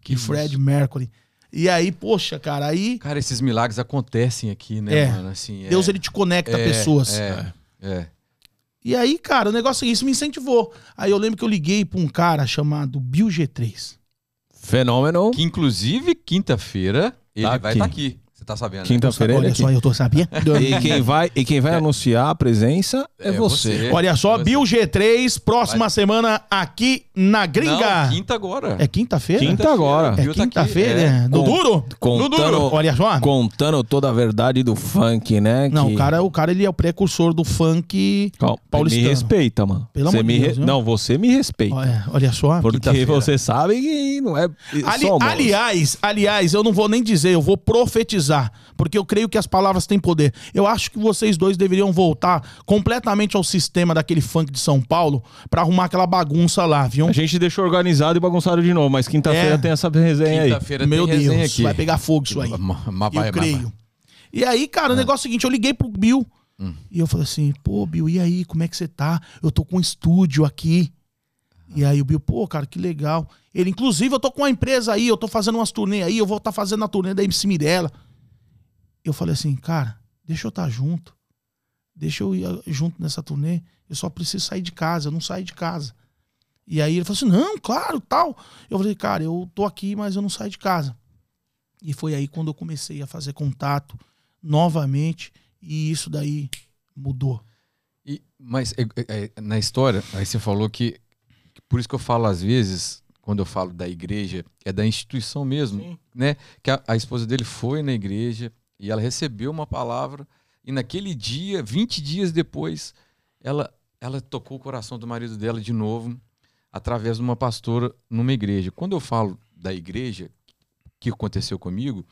que Fred Mercury. E aí, poxa, cara, aí Cara, esses milagres acontecem aqui, né, É. mano? Assim, é- Deus ele te conecta é, pessoas. É, é. E aí, cara, o negócio é isso me incentivou. Aí eu lembro que eu liguei pra um cara chamado Bill G3. Fenômeno. Que inclusive, quinta-feira, ele Tá vai aqui. estar aqui. Tá sabendo, né? Quinta-feira ele Olha aqui. só, eu tô sabendo. E quem vai, e quem vai anunciar a presença é, É você. você. Olha só, Você. Bill G3, próxima semana aqui na Gringa. Não, quinta agora. É quinta-feira? Quinta agora. É Bill tá aqui, quinta-feira? é. É. No Com- duro? contando- No duro. Olha só. Contando toda a verdade do funk, né? Não, que- o cara, o cara ele é o precursor do funk Calma, paulistano. Me respeita, mano. Pelo Você amor de me Deus, viu? Não, você me respeita. Olha, olha só. Porque quinta-feira. você sabe que não é Ali- aliás, aliás, eu não vou nem dizer, eu vou profetizar, porque eu creio que as palavras têm poder. Eu acho que vocês dois deveriam voltar completamente ao sistema daquele funk de São Paulo pra arrumar aquela bagunça lá, viu? A gente deixou organizado e bagunçado de novo, mas quinta-feira É. tem essa resenha aí. Quinta-feira Meu tem resenha Deus, aqui. vai pegar fogo isso aí. Eu creio. vai. E aí, cara, o É. negócio é o seguinte, eu liguei pro Bill Hum. e eu falei assim, pô, Bill, e aí, como é que você tá? Eu tô com um estúdio aqui. E aí o Bill, pô, cara, que legal. Ele, inclusive, eu tô com uma empresa aí, eu tô fazendo umas turnê aí, eu vou estar fazendo a turnê da MC Mirella. Eu falei assim, cara, deixa eu estar junto. Deixa eu ir ah, junto nessa turnê. Eu só preciso sair de casa, eu não saio de casa. E aí ele falou assim, não, claro, tal. Eu falei, cara, eu tô aqui, mas eu não saio de casa. E foi aí quando eu comecei a fazer contato novamente e isso daí mudou. E- mas é, é, é, na história, aí você falou que, que por isso que eu falo às vezes, quando eu falo da igreja, é da instituição mesmo, Sim. né? Que a, a esposa dele foi na igreja e ela recebeu uma palavra e naquele dia, 20 dias depois, ela ela tocou o coração do marido dela de novo através de uma pastora numa igreja. Quando eu falo da igreja que aconteceu comigo,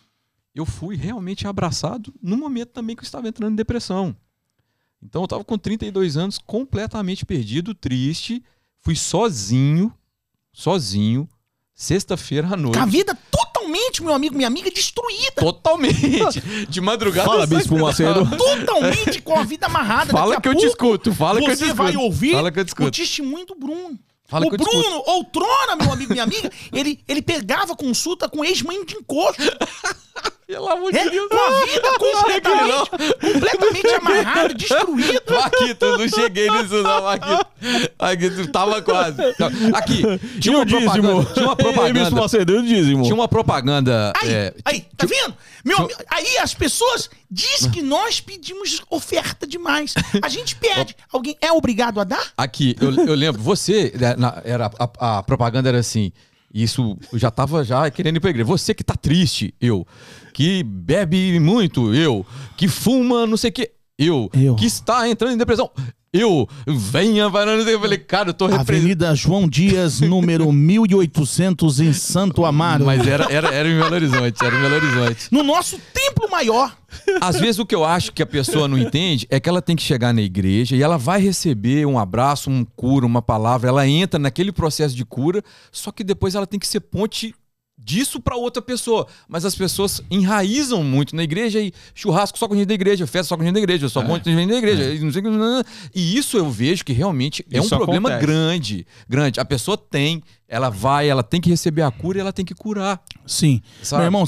eu fui realmente abraçado no momento também que eu estava entrando em depressão. Então eu estava com 32 anos, completamente perdido, triste, fui sozinho, sozinho, sexta-feira à noite. Com a vida totalmente, meu amigo, minha amiga, destruída. Totalmente. De madrugada. Fala, Bispo Macedo. Totalmente com a vida amarrada. Fala Daqui que eu te escuto. Fala que eu te Você escuto. vai ouvir Fala que eu te o escuto. testemunho do Bruno. Fala o. Bruno, outrora, meu amigo, minha amiga, ele, ele pegava consulta com ex-mãe de encosto. Pelo amor de É, Deus. com a vida completamente, completamente amarrada, destruída. Marquito, eu não cheguei nisso não, Marquito. Marquito, tava quase. Aqui, tinha E uma propaganda. Tinha uma propaganda. E o dízimo? Tinha uma propaganda. Aí, é, aí, tá vendo? Meu, aí as pessoas dizem que nós pedimos oferta demais. A gente pede. Alguém é obrigado a dar? Aqui, eu, eu lembro, você, né, na- era, a, a propaganda era assim, isso eu já tava já querendo ir pra igreja. Você que tá triste, eu. Que bebe muito, eu. Que fuma não sei o que, eu. Eu. Que está entrando em depressão, eu. Venha, que. Eu falei, cara, eu tô representando. Avenida João Dias, número 1800, em Santo Amaro. Mas era, era, era em Belo Horizonte, era em Belo Horizonte. No nosso templo maior. Às vezes o que eu acho que a pessoa não entende é que ela tem que chegar na igreja e ela vai receber um abraço, um cura, uma palavra, ela entra naquele processo de cura, só que depois ela tem que ser ponte disso para outra pessoa. Mas as pessoas enraizam muito na igreja e churrasco só com gente da igreja, festa só com gente da igreja, só monte de gente da igreja. E, não sei e isso eu vejo que realmente é Isso um problema acontece. grande, grande. A pessoa tem, ela vai, ela tem que receber a cura e ela tem que curar. Sim. Sabe? Meu irmão,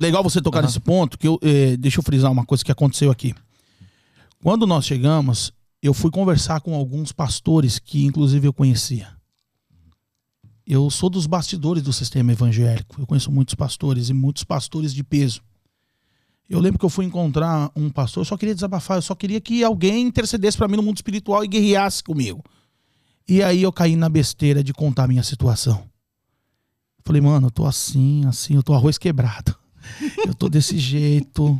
legal você tocar Aham. nesse ponto, que eu, eh, deixa eu frisar uma coisa que aconteceu aqui. Quando nós chegamos, eu fui conversar com alguns pastores que, inclusive, eu conhecia. Eu sou dos bastidores do sistema evangélico. Eu conheço muitos pastores e muitos pastores de peso. Eu lembro que eu fui encontrar um pastor, eu só queria desabafar, eu só queria que alguém intercedesse para mim no mundo espiritual e guerreasse comigo. E aí eu caí na besteira de contar minha situação. Falei, mano, eu tô assim, assim, eu tô arroz quebrado. Eu tô desse jeito.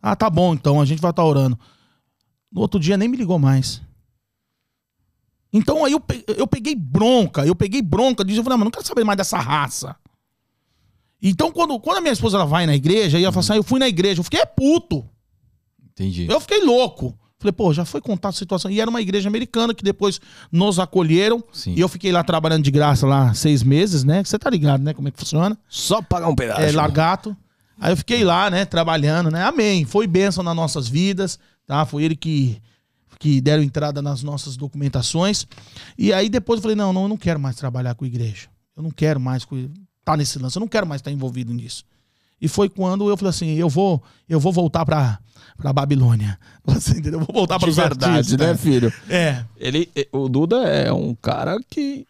Ah, tá bom, então, a gente vai estar tá orando. No outro dia nem me ligou mais. Então aí eu, eu peguei bronca, eu peguei bronca, eu falei, ah, mas não quero saber mais dessa raça. Então quando, quando a minha esposa ela vai na igreja, e ela fala assim, ah, eu fui na igreja, eu fiquei é puto. Entendi. Eu fiquei louco. Falei, pô, já foi contar a situação. E era uma igreja americana que depois nos acolheram. Sim. E eu fiquei lá trabalhando de graça lá seis meses, né? Você tá ligado, né? Como é que funciona? Só pagar um pedaço. É, largato. Aí eu fiquei lá, né? Trabalhando, né? Amém. Foi bênção nas nossas vidas, tá? Foi ele que, que deram entrada nas nossas documentações. E aí depois eu falei, não, não, eu não quero mais trabalhar com igreja. Eu não quero mais estar tá nesse lance. Eu não quero mais estar envolvido nisso. E foi quando eu falei assim, eu vou, eu vou voltar para para Babilônia. Você entendeu? Eu vou voltar para os verdade, artistas, né, filho? É. Ele, o Duda é um cara que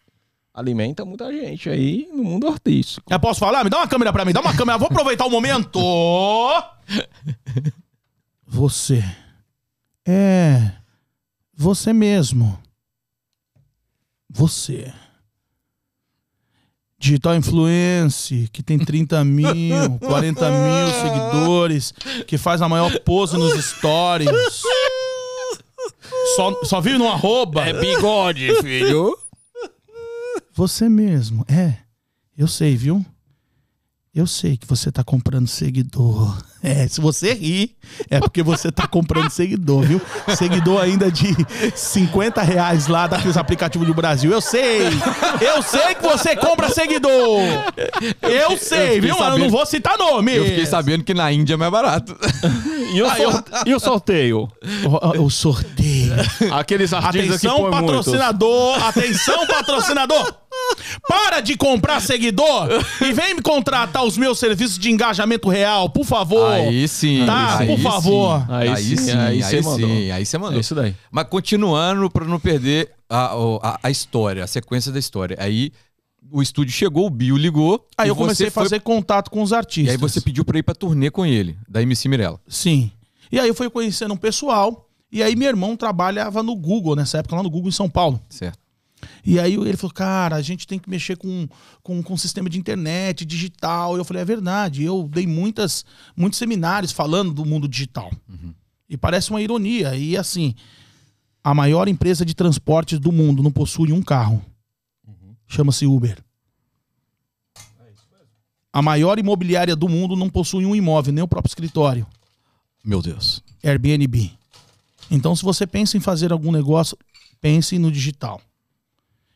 alimenta muita gente aí no mundo artístico. Eu posso falar? Me dá uma câmera para mim, dá uma câmera. Vou aproveitar o momento. Você é você mesmo. Você. Digital Influence, que tem 30 mil, 40 mil seguidores, que faz a maior pose nos stories. Só, só vive no arroba. É bigode, filho. Você mesmo, é. Eu sei, viu? Eu sei que você tá comprando seguidor. É, se você rir, é porque você tá comprando seguidor, viu? Seguidor ainda de 50 reais lá daqueles aplicativos do Brasil. Eu sei! Eu sei que você compra seguidor! Eu sei, eu viu? Sabendo, eu não vou citar nome. Eu fiquei sabendo que na Índia é mais barato. E o, ah, eu... e o sorteio? O, o, sorteio. Aqueles artistas atenção, que patrocinador! Muitos. Atenção, patrocinador! Para de comprar seguidor e vem me contratar os meus serviços de engajamento real, por favor. Aí sim. Tá, aí por favor. Sim. Aí, aí, sim, aí, você mandou. Sim, aí você mandou. É isso daí. Mas continuando para não perder a, a, a, história, a sequência da história. Aí o estúdio chegou, o Bio ligou. Aí eu comecei a fazer foi... contato com os artistas. E aí você pediu para ir para turnê com ele, da MC Mirella. Sim. E aí eu fui conhecendo um pessoal. E aí meu irmão trabalhava no Google, nessa época, lá no Google em São Paulo. Certo. E aí ele falou, cara, a gente tem que mexer com, com, com sistema de internet, digital. E eu falei, é verdade. Eu dei muitas, muitos seminários falando do mundo digital. Uhum. E parece uma ironia. E assim, a maior empresa de transportes do mundo não possui um carro. Uhum. Chama-se Uber. A maior imobiliária do mundo não possui um imóvel, nem o próprio escritório. Meu Deus. Airbnb. Então, se você pensa em fazer algum negócio, pense no digital.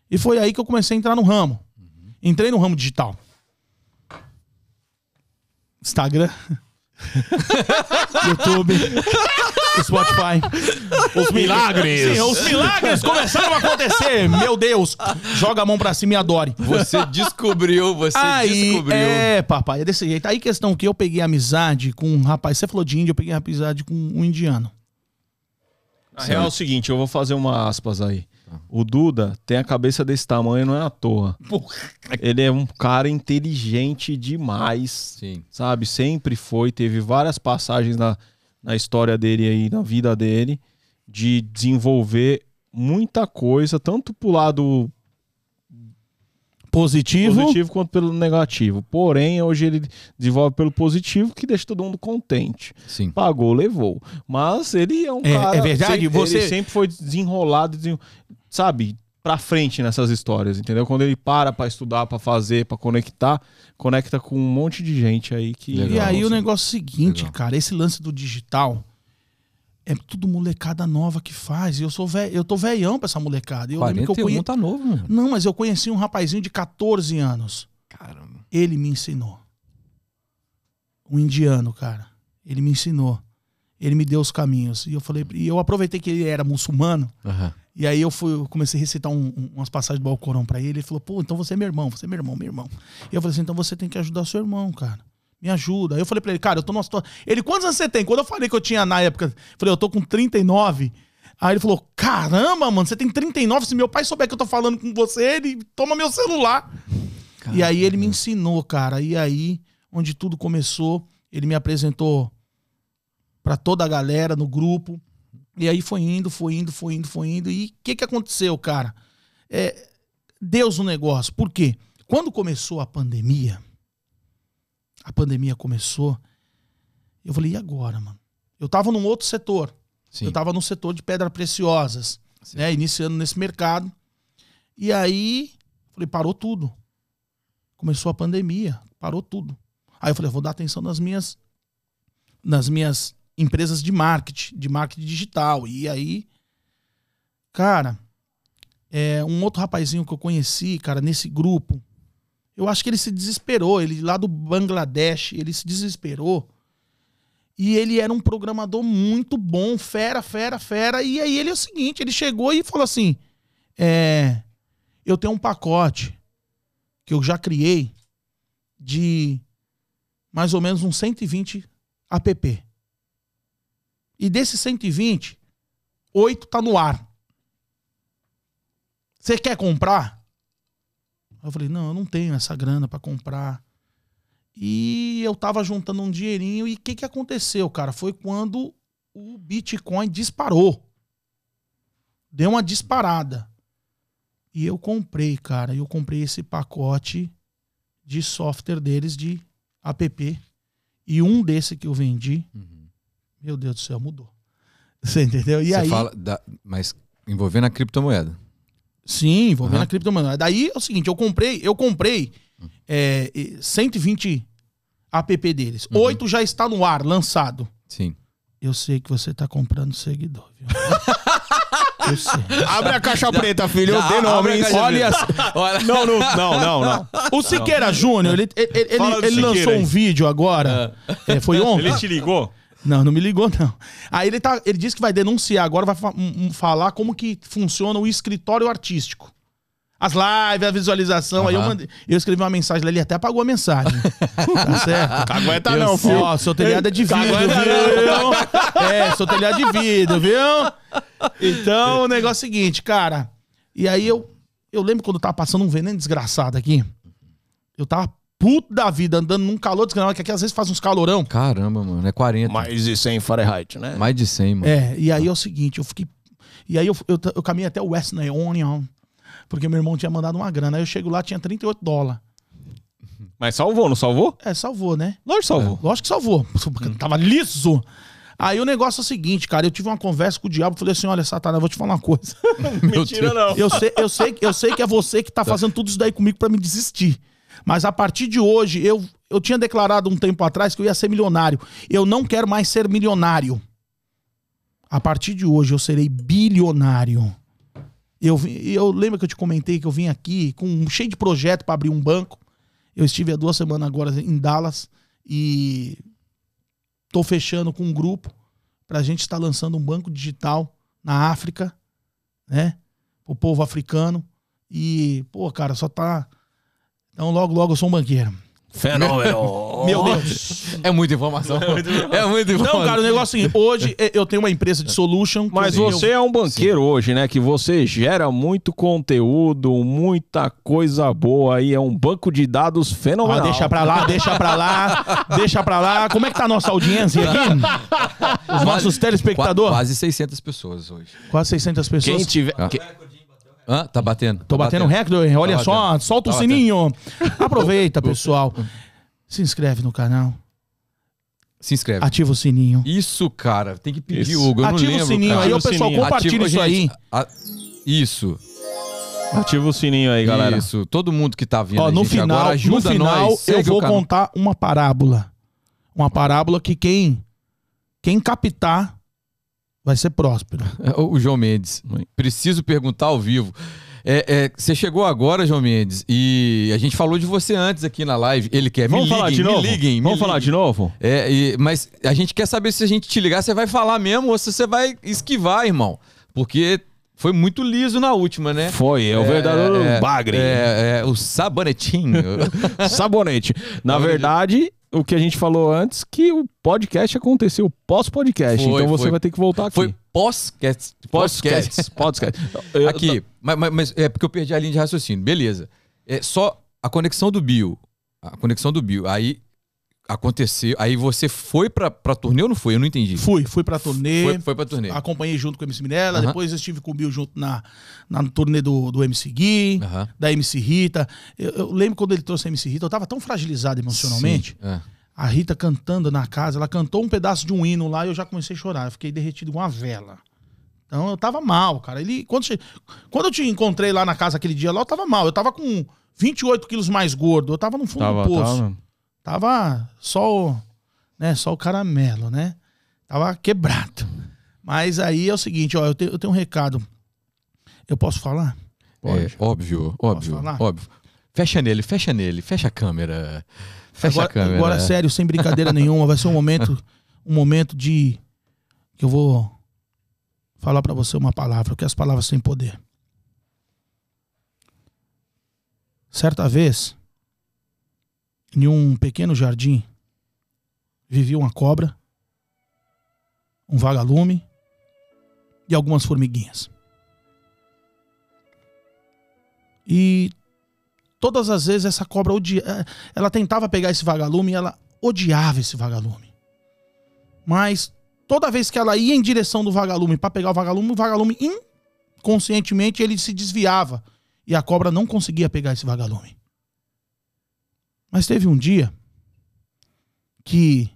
E foi aí que eu comecei a entrar no ramo. Entrei no ramo digital. Instagram. YouTube. Spotify. Os milagres. Sim, os milagres começaram a acontecer. Meu Deus. Joga a mão pra cima e adore. Você descobriu, você aí, descobriu. É, papai, é desse jeito. Aí questão que eu peguei amizade com um rapaz, você falou de índio, eu peguei amizade com um indiano. Na real é o seguinte, eu vou fazer uma aspas aí. O Duda tem a cabeça desse tamanho, não é à toa. Porra. Ele é um cara inteligente demais. Sim. Sabe? Sempre foi. Teve várias passagens na, na história dele aí, na vida dele, de desenvolver muita coisa, tanto pro lado positivo. positivo quanto pelo negativo. Porém, hoje ele desenvolve pelo positivo, que deixa todo mundo contente. Sim. Pagou, levou. Mas ele é um é, cara. É verdade, sempre, você. Ele sempre foi desenrolado, sabe? Pra frente nessas histórias, entendeu? Quando ele para pra estudar, pra fazer, pra conectar, conecta com um monte de gente aí que. Legal, e aí o negócio é o seguinte, Legal. cara, esse lance do digital é tudo molecada nova que faz. E eu sou velho, eu tô velhão pra essa molecada. Eu 41 que eu conhe... tá novo, mano. Não, mas eu conheci um rapazinho de 14 anos. Caramba. Ele me ensinou. Um indiano, cara. Ele me ensinou. Ele me deu os caminhos. E eu falei, e eu aproveitei que ele era muçulmano. Uhum. E aí eu fui, eu comecei a recitar um, um, umas passagens do Alcorão para ele. Ele falou, pô, então você é meu irmão, você é meu irmão, meu irmão. E eu falei assim, então você tem que ajudar seu irmão, cara me ajuda. Aí eu falei pra ele, cara, eu tô numa situação. Ele, quantos anos você tem? Quando eu falei que eu tinha na época, falei, eu tô com 39. Aí ele falou: Caramba, mano, você tem 39. Se meu pai souber que eu tô falando com você, ele toma meu celular. E aí ele me ensinou, cara. E aí, onde tudo começou, ele me apresentou pra toda a galera no grupo. E aí foi indo, foi indo, foi indo, foi indo. E o que, que aconteceu, cara? É, Deus no negócio. Por quê? Quando começou a pandemia, a pandemia começou, eu falei, e agora, mano? Eu tava num outro setor. Sim. Eu tava no setor de pedras preciosas, Sim. né? Iniciando nesse mercado. E aí, falei, parou tudo. Começou a pandemia, parou tudo. Aí eu falei, vou dar atenção nas minhas nas minhas empresas de marketing, de marketing digital. E aí, cara, é, um outro rapazinho que eu conheci, cara, nesse grupo, eu acho que ele se desesperou. Ele lá do Bangladesh, ele se desesperou. E ele era um programador muito bom, fera, fera, fera. E aí ele é o seguinte, ele chegou e falou assim: é, eu tenho um pacote que eu já criei de mais ou menos uns 120 app. E desses 120, 8 tá no ar. Você quer comprar? Eu falei, não, eu não tenho essa grana pra comprar. E eu tava juntando um dinheirinho e o que que aconteceu, cara? Foi quando o Bitcoin disparou. Deu uma disparada. E eu comprei, cara, eu comprei esse pacote de software deles de app. E um desse que eu vendi, meu Deus do céu, mudou. Você entendeu? E Você aí, fala da- mas envolvendo a criptomoeda. sim, envolvendo Aham. a criptomoeda. Daí é o seguinte, eu comprei, eu comprei é, eh, 120 app deles. Uhum. Oito já está no ar, lançado. Sim. Eu sei que você tá comprando seguidor, viu? eu sei. Abre a caixa preta, filho. Já, Dê nome, hein? Olha. Olha. Não, não, não, não, não. O Siqueira Júnior, ele, ele, ele- ele Siqueira lançou aí. um vídeo agora. É, foi ontem? Ele te ligou? Não, não me ligou, não. Aí ele, tá, ele disse que vai denunciar agora, vai fa- um- falar como que funciona o escritório artístico. As lives, a visualização. Aí eu mandei. Eu escrevi uma mensagem lá, ele até apagou a mensagem. tá certo? Cagueta Eu não, filho. Ó, seu telhado é de vidro, viu? É, seu telhado de vidro, viu? Então, o negócio é o seguinte, cara. E aí eu, eu lembro quando eu tava passando um veneno desgraçado aqui. Eu tava puto da vida, andando num calor desgraçado, que aqui às vezes faz uns calorão. Caramba, mano. É 40. Mais de 100 Fahrenheit, né? Mais de 100, mano. É, e aí é o seguinte, eu fiquei. E aí eu, eu, eu caminhei até o West Neonion, porque meu irmão tinha mandado uma grana. Aí eu chego lá, tinha 38 dólares. Mas salvou, não salvou? É, salvou, né? Lógico que salvou. Lógico que salvou. Tava liso. Aí o negócio é o seguinte, cara, eu tive uma conversa com o diabo, falei assim, olha, Satanás, eu vou te falar uma coisa. Mentira, não. Eu sei, eu sei, eu sei que é você que tá fazendo tudo isso daí comigo pra me desistir. Mas a partir de hoje, eu, eu tinha declarado um tempo atrás que eu ia ser milionário. Eu não quero mais ser milionário. A partir de hoje, eu serei bilionário. Eu, eu lembro que eu te comentei que eu vim aqui com um cheio de projeto para abrir um banco. Eu estive há duas semanas agora em Dallas e tô fechando com um grupo pra gente estar lançando um banco digital na África, né? O povo africano. E, pô, cara, só tá. Então, logo, logo eu sou um banqueiro. Fenômeno. Meu Deus. É muita informação. É muita informação. Não, cara, o negócio é seguinte: hoje eu tenho uma empresa de solution. que Mas eu- você é um banqueiro hoje, né? Que você gera muito conteúdo, muita coisa boa aí. É um banco de dados Ah, fenomenal. deixa pra lá, deixa pra lá, deixa pra lá. Como é que tá a nossa audiência aqui? Os nossos telespectadores? Quase 600 pessoas hoje. Quase 600 pessoas. Quem tiver. Ah. que- Hã? Tá batendo. Tô tá batendo recorde, olha Tá só, batendo. solta Tá o sininho. Aproveita, pessoal. Se inscreve no canal, Se inscreve. ativa o sininho. Isso, cara. Tem que pedir, Isso. Hugo. Eu não Ativa lembro, o sininho cara. aí, o Ativa o pessoal sininho. compartilha Ativa, isso aí. gente, a- Isso. Ativa o sininho aí, galera. Isso. Todo mundo que tá vindo Ó, no gente final, agora no ajuda final nós. eu vou contar uma parábola. Uma parábola que quem quem captar vai ser próspero. O João Mendes. Preciso perguntar ao vivo. É, é, você chegou agora, João Mendes, e a gente falou de você antes aqui na live. Ele quer. Vamos me falar liguem, de novo? Me liguem, me Vamos falar liguem. de novo? É, e- mas a gente quer saber se a gente te ligar, você vai falar mesmo ou se você vai esquivar, irmão. Porque foi muito liso na última, né? Foi, é o verdadeiro é, bagre. É, é, o sabonetinho. Sabonete. Na verdade, o que a gente falou antes, que o podcast aconteceu pós-podcast. Então você foi. vai ter que voltar aqui. Foi, podcast. Podcast. Podcast. Eu- Aqui, mas, mas- mas é porque eu perdi a linha de raciocínio. Beleza. É só a conexão do Bio. A conexão do Bio. Aí aconteceu. Aí você foi pra, pra turnê ou não foi? Eu não entendi. Fui, fui pra turnê. Foi, foi pra turnê. Acompanhei junto com o MC Mirella, Aham. depois eu estive com o Bill junto na, na turnê do, do MC Gui, Aham. da MC Rita. Eu, eu lembro quando ele trouxe a MC Rita, eu tava tão fragilizado emocionalmente. Sim, é. A Rita cantando na casa, ela cantou um pedaço de um hino lá e eu já comecei a chorar. Eu fiquei derretido com uma vela. Então eu tava mal, cara. Ele, quando, che- quando eu te encontrei lá na casa aquele dia lá, eu tava mal. Eu tava com 28 quilos mais gordo. Eu tava no fundo Tava, do poço. tava. Tava só o, né, só o caramelo, né? Tava quebrado. Mas aí é o seguinte, ó, eu tenho, eu tenho um recado. Eu posso falar? É, óbvio, óbvio, falar? óbvio. Fecha nele, fecha nele, fecha a câmera. Fecha agora, a câmera. agora, sério, sem brincadeira nenhuma, vai ser um momento, um momento de que eu vou falar pra você uma palavra, porque as palavras têm poder. Certa vez, em um pequeno jardim, vivia uma cobra, um vagalume e algumas formiguinhas. E todas as vezes essa cobra odia... eh, ela tentava pegar esse vagalume e ela odiava esse vagalume. Mas toda vez que ela ia em direção do vagalume para pegar o vagalume, o vagalume inconscientemente ele se desviava e a cobra não conseguia pegar esse vagalume. Mas teve um dia que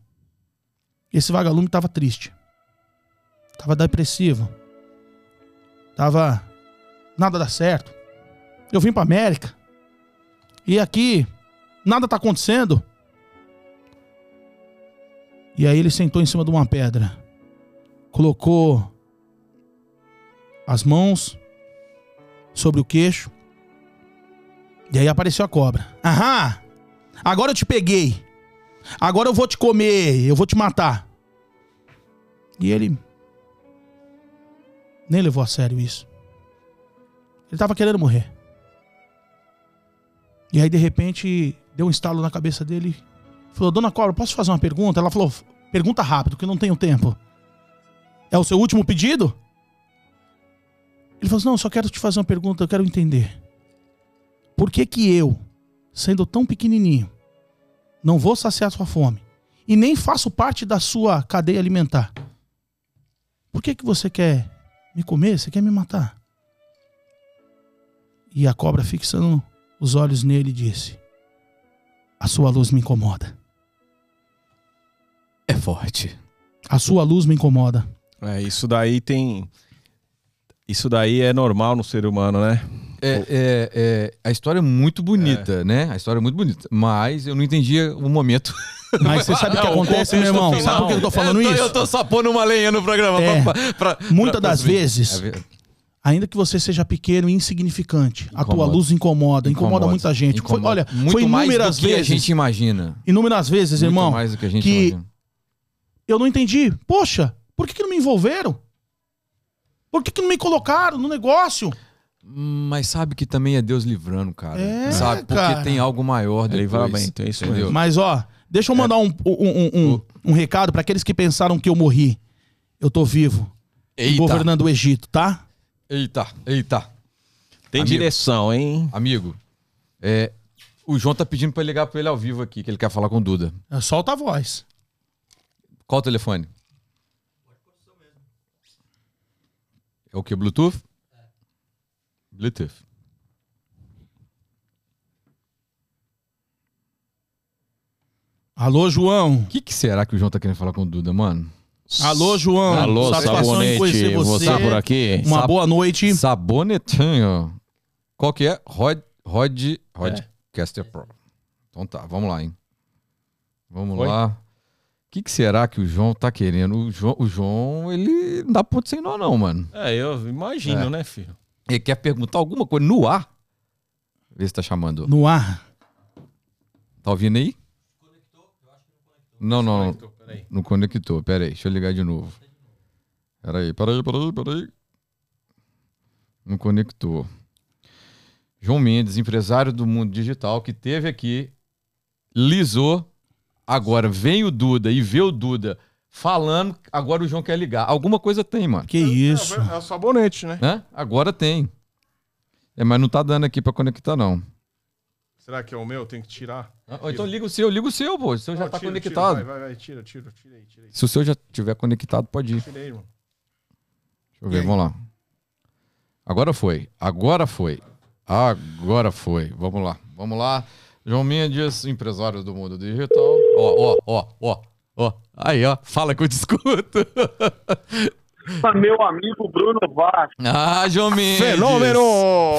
esse vagalume estava triste. Tava depressivo. Tava nada dá certo. Eu vim para América. E aqui nada tá acontecendo. E aí ele sentou em cima de uma pedra. Colocou as mãos sobre o queixo. E aí apareceu a cobra. Aham! Agora eu te peguei. Agora eu vou te comer, eu vou te matar. E ele nem levou a sério isso. Ele tava querendo morrer. E aí de repente deu um estalo na cabeça dele. Falou: "Dona Cobra, posso fazer uma pergunta?" Ela falou: "Pergunta rápido, que eu não tenho tempo." É o seu último pedido? Ele falou não, só quero te fazer uma pergunta, eu quero entender. Por que que eu, sendo tão pequenininho, não vou saciar sua fome e nem faço parte da sua cadeia alimentar? Por que que você quer me comer? Você quer me matar? E a cobra, fixando os olhos nele, disse: A sua luz me incomoda. É forte. A sua luz me incomoda. É, isso daí tem. Isso daí é normal no ser humano, né? É, é, é, a história é muito bonita, né? A história é muito bonita. Mas eu não entendia o momento. Mas você sabe o que acontece, meu irmão? Sabe por que eu tô falando eu tô, isso? Eu tô só pondo uma lenha no programa. É. pra- pra- pra- Muitas das vezes, É ainda que você seja pequeno e insignificante, a tua Incomoda. luz incomoda, incomoda, muita gente. Foi, Incomoda. olha, muito foi inúmeras do que vezes, a gente imagina. inúmeras vezes, Muito irmão, mais do que a gente que- imagina. eu não entendi. Poxa, por que, que não me envolveram? Por que, que não me colocaram no negócio? Mas sabe que também é Deus livrando, cara. É, sabe? Porque cara. tem algo maior depois. Livramento, é isso mesmo. Mas, ó, deixa eu mandar um, um, um, um, um recado para aqueles que pensaram que eu morri. Eu tô vivo. Eita, Governando o Egito, tá? eita, eita. Tem Amigo. direção, hein? Amigo, é, o João tá pedindo pra eu ligar pra ele ao vivo aqui, que ele quer falar com o Duda. Solta a voz. Qual o telefone? É o que? Bluetooth? Bluetooth. Alô, João. O que, que será que o João tá querendo falar com o Duda, mano? Alô, João. Alô, Satisfação em conhecer sabonete, você você. por aqui? Uma Sab- boa noite. Sabonetinho. Qual que é? Rod, Rod, Rod É. Caster Pro. Então tá, vamos lá, hein? Vamos Oi? lá. O que, que será que o João tá querendo? O João, o João ele não dá ponto sem nó não, mano. É, eu imagino, É. né, filho? Ele quer perguntar alguma coisa no ar. Vê se tá chamando. No ar. Tá ouvindo aí? Não, não, não. Peraí. Não conectou. Pera aí, deixa eu ligar de novo. Pera aí, pera aí, pera aí, pera aí. Não conectou. João Mendes, empresário do mundo digital, que teve aqui, lisou. Agora vem o Duda e vê o Duda falando, agora o João quer ligar. Alguma coisa tem, mano. Que isso. É, é o sabonete, né? Hã? Agora tem. É, mas não tá dando aqui pra conectar, não. Será que é o meu? Tem que tirar. Ah, então liga o seu, liga o seu, pô. O seu já Não, tá tira, conectado. Tira, vai, vai, vai, tira, tira, tira aí, tira aí. Se o seu já tiver conectado, pode ir. Aí, irmão. Deixa eu ver, vamos lá. Agora foi. Agora foi. Agora foi. Vamos lá. Vamos lá. João Mendes, empresário do mundo digital. Ó, ó, ó, ó, ó. Aí, ó. Fala que eu te escuto. meu amigo Bruno Vaz. Ah, João Mendes. Fenômeno!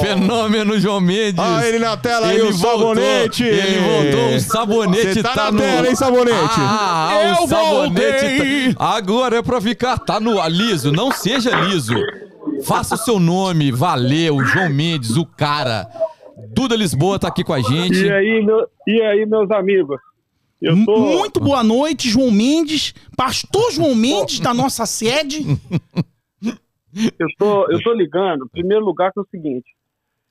Fenômeno, João Mendes. Ah, ele na tela aí, o voltou, sabonete! Ele voltou, o sabonete Você tá na no... tela, hein, sabonete? Ah, Eu o sabonete voltei! tá... Agora é pra ficar, tá no liso, não seja liso. Faça o seu nome, valeu, João Mendes, o cara. Duda Lisboa tá aqui com a gente. E aí, meu, e aí, meus amigos? Tô. Muito boa noite, João Mendes. Pastor João Mendes, da nossa sede. Eu tô, eu tô ligando, em primeiro lugar, que é o seguinte.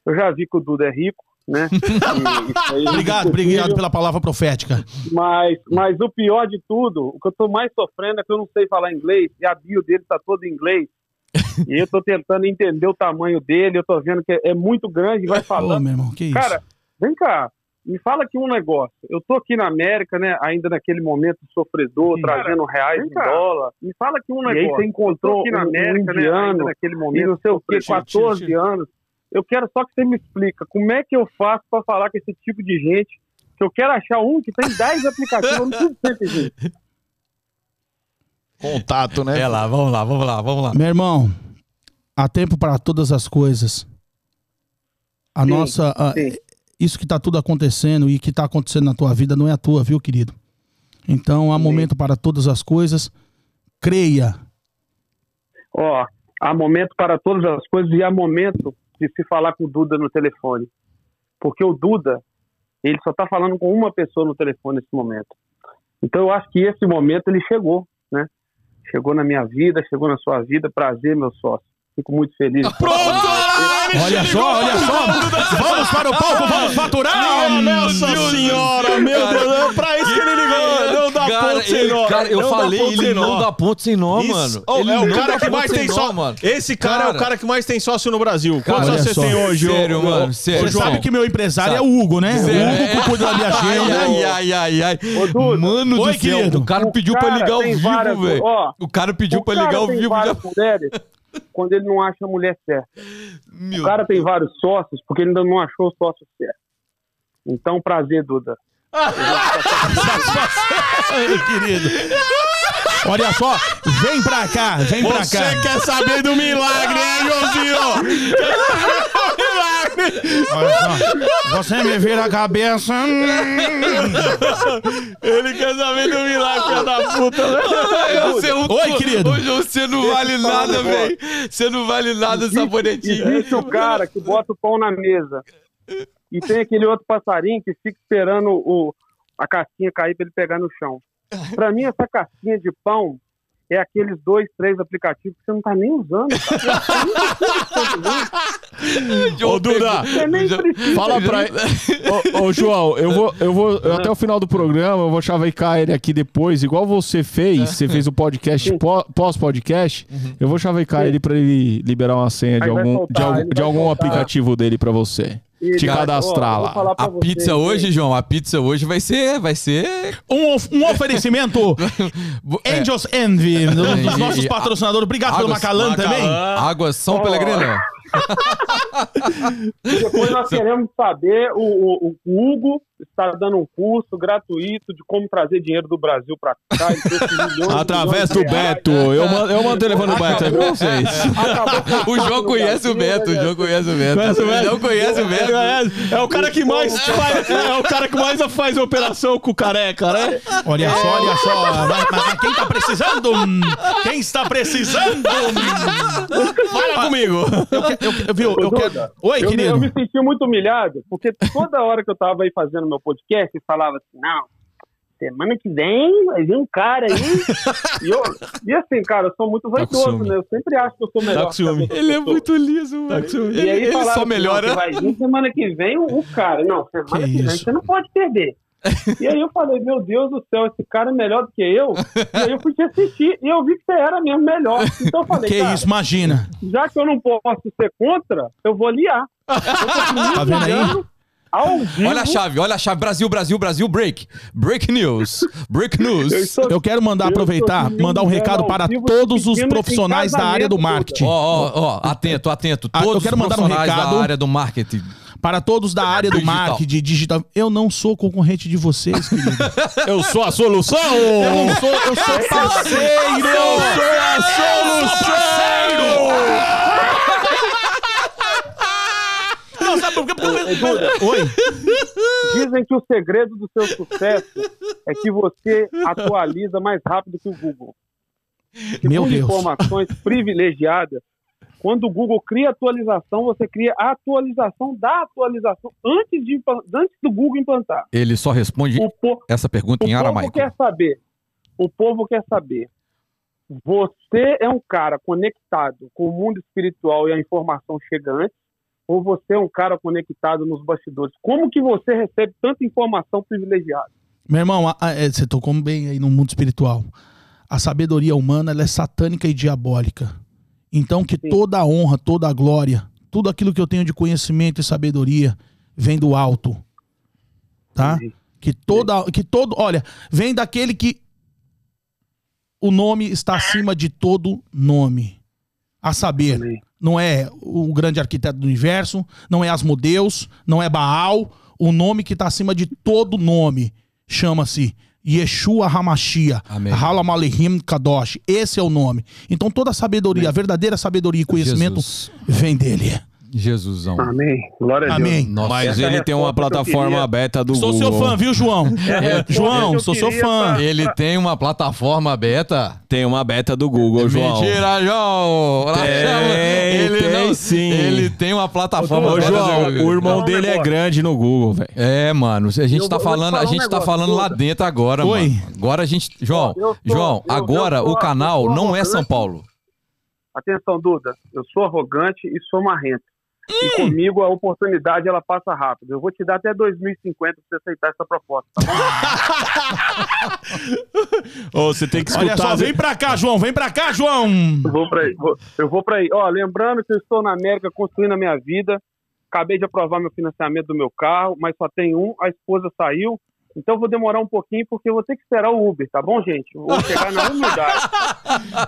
Eu já vi que o Duda é rico, né? É Obrigado, obrigado pela palavra profética. Mas, mas o pior de tudo, o que eu tô mais sofrendo é que eu não sei falar inglês e a bio dele tá toda em inglês. E eu tô tentando entender o tamanho dele, eu tô vendo que é, é muito grande e vai falando. meu irmão, que isso? Cara, vem cá, me fala aqui um negócio. Eu tô aqui na América, né? Ainda naquele momento sofredor, Sim. trazendo reais vem em dólar. Me fala aqui um E aí negócio. você encontrou aqui na um- um América, né? indiano, Ainda naquele momento, e não sei o quê, tira, 14 tira, tira. anos. Eu quero só que você me explica como é que eu faço pra falar com esse tipo de gente. Que eu quero achar um que tem 10 aplicativos, eu não ter gente. Contato, né? É lá, vamos lá, vamos lá, vamos lá. Meu irmão, há tempo para todas as coisas. A Sim, nossa. sim. Isso que tá tudo acontecendo e que tá acontecendo na tua vida não é a tua, viu, querido? Então há momento para todas as coisas. Creia. Ó, há momento para todas as coisas e há momento de se falar com o Duda no telefone. Porque o Duda, ele só está falando com uma pessoa no telefone nesse momento. Então eu acho que esse momento ele chegou, né? Chegou na minha vida, chegou na sua vida. Prazer, meu sócio. Fico muito feliz. Olha só, olha só. Vamos para o palco, vamos faturar. Nossa senhora, meu Deus, é pra isso que ele ligou. Não dá Cara, ponto sem nó. cara, eu Não falei, ele não dá ponto sem nó, mano. Oh, Ele é o não cara que mais tem sócio. mano. Esse cara, é Cara. o cara que mais tem sócio no Brasil. Quantos olha você só. tem hoje, Sério, mano, sério. Você sabe que meu empresário é o Hugo, né? O Hugo que cuida da minha agenda. ai, ai, ai, ai. Mano do céu, o cara pediu pra ligar ao vivo, velho. O cara pediu pra ligar ao vivo. Já... quando ele não acha a mulher certa. Meu O cara tem vários sócios porque ele ainda não achou o sócio certo. Então, prazer, Duda. querido. Olha só, vem pra cá, vem pra Você cá. quer saber do milagre, hein, Joãozinho? milagre! Você me vira a cabeça. hum. Ele quer saber do milagre, filha da puta. né? Você é um- Oi, querido. Hoje você não vale nada, velho. Você não vale nada, sabonetinho. Existe o cara que bota o pão na mesa. E tem aquele outro passarinho que fica esperando o, a casquinha cair para ele pegar no chão. Para mim, essa casquinha de pão é aqueles dois, três aplicativos que você não tá nem usando. Ô, Duda. Fala pra ele. Ô, ô, João, eu vou, eu vou. eu- até o final do programa, eu vou chavecar ele aqui depois, igual você fez. Você fez o podcast pó- pós-podcast. Eu vou chavecar ele pra ele liberar uma senha de algum, de, soltar, algum- de algum aplicativo dele pra você. E, Te cadastrar ó, lá. A pizza hoje, João, a pizza hoje vai ser. Vai ser. Um, of- um oferecimento É, Angels Envy, dos, dos E- nossos e- patrocinadores. Obrigado pelo Águas- Macalã também. Água São Ó. Pellegrino. Depois nós queremos saber, o, o- o Hugo está dando um curso gratuito de como trazer dinheiro do Brasil para cá. Milhões, Através milhões do reais. Beto. Eu mando, eu mando o telefone do Beto aí pra vocês. Acabou O João conhece o Beto, o João conhece o Beto. Conhece o Beto? Não conhece o Beto. É, é o cara que mais faz, é o cara que mais faz operação com o careca, né? Olha só, olha só. Mas, mas- mas quem tá precisando? Quem está precisando? Fala comigo. Eu, eu, eu, viu, eu Duda, quero... Oi, eu, me- querido. eu me senti muito humilhado, porque toda hora que eu tava aí fazendo meu podcast, eu falava assim, não, semana que vem vai vir um cara aí. e, eu, e assim, cara, eu sou muito com vaidoso, né? Eu sempre acho que eu sou melhor. Tá ciúme. que as Ele é muito liso, mano. Ele, E aí ele falaram só assim, melhora. "Não, que vai vir semana que vem o, o cara. Não, semana Que que, vem isso? você não pode perder. E aí eu falei, meu Deus do céu, esse cara é melhor do que eu. E aí eu fui te assistir e eu vi que você era mesmo melhor. Então eu falei, Que cara, isso, imagina. já que eu não posso ser contra, eu vou aliar. Eu Tá vendo aí? Olha a chave, olha a chave. Brasil, Brasil, Brasil, break. Break news. Break news. Eu estou- Eu quero mandar Eu aproveitar, mandar um recado para todos os profissionais da área do marketing. Ó, ó, ó, atento, atento. Ah, eu Todos quero os mandar um profissionais recado. da área do marketing. Para todos da área do Digital. marketing digital. Eu não sou concorrente de vocês, querido. Eu sou a solução! Eu não sou, eu sou parceiro! Eu sou a Não, sabe por quê? Porque- Oi. Dizem que o segredo do seu sucesso é que você atualiza mais rápido que o Google. Meu Segundo Deus. informações privilegiadas, quando o Google cria atualização, você cria a atualização da atualização antes, de, antes do Google implantar. Ele só responde O, po- essa pergunta o em povo aramaico. quer saber. O povo quer saber. Você é um cara conectado com o mundo espiritual e a informação chega antes? Ou você é um cara conectado nos bastidores? Como que você recebe tanta informação privilegiada? Meu irmão, a- a- é, você tocou bem aí no mundo espiritual. A sabedoria humana ela é satânica e diabólica. Então que Sim. toda a honra, toda a glória, tudo aquilo que eu tenho de conhecimento e sabedoria vem do alto. Tá? Entendi. Que toda que todo, olha, vem daquele que o nome está acima de todo nome. A saber, não é o grande arquiteto do universo, não é Asmodeus, não é Baal. O nome que está acima de todo nome chama-se Yeshua Hamashia, Amém. Halamalehim Kadosh. Esse é o nome. Então toda a sabedoria, a verdadeira sabedoria e conhecimento Jesus. vem dele. Jesusão. Amém. Glória a Deus. Amém. Nossa. Mas ele tem uma que eu plataforma queria. beta do Sou Google. seu fã, viu, João? É, João, eu sou seu fã. pra- Ele tem uma plataforma beta? Tem uma beta do Google, João. Mentira, João! Tem, tem sim. Ele tem uma plataforma Ô, beta João, o irmão um dele é grande no Google, velho. É, mano, a gente Eu tá falando, a falar um gente tá negócio, falando lá dentro agora, Oi. mano. Agora a gente, João, Eu sou- João, eu- eu agora sou- o canal eu sou não é São. Paulo. Atenção, Duda. Eu sou arrogante e sou marrento. E comigo a oportunidade ela passa rápido. Eu vou te dar até 2050 pra você aceitar essa proposta. Tá bom? Ô, você tem que Olha escutar. só, as- vem pra cá, João, vem pra cá, João. Eu vou pra aí. vou- eu vou pra aí. Ó, lembrando que eu estou na América construindo a minha vida. Acabei de aprovar meu financiamento do meu carro, mas só tem um. A esposa saiu. Então eu vou demorar um pouquinho porque eu vou ter que esperar o Uber, tá bom, gente? Vou chegar na humildade.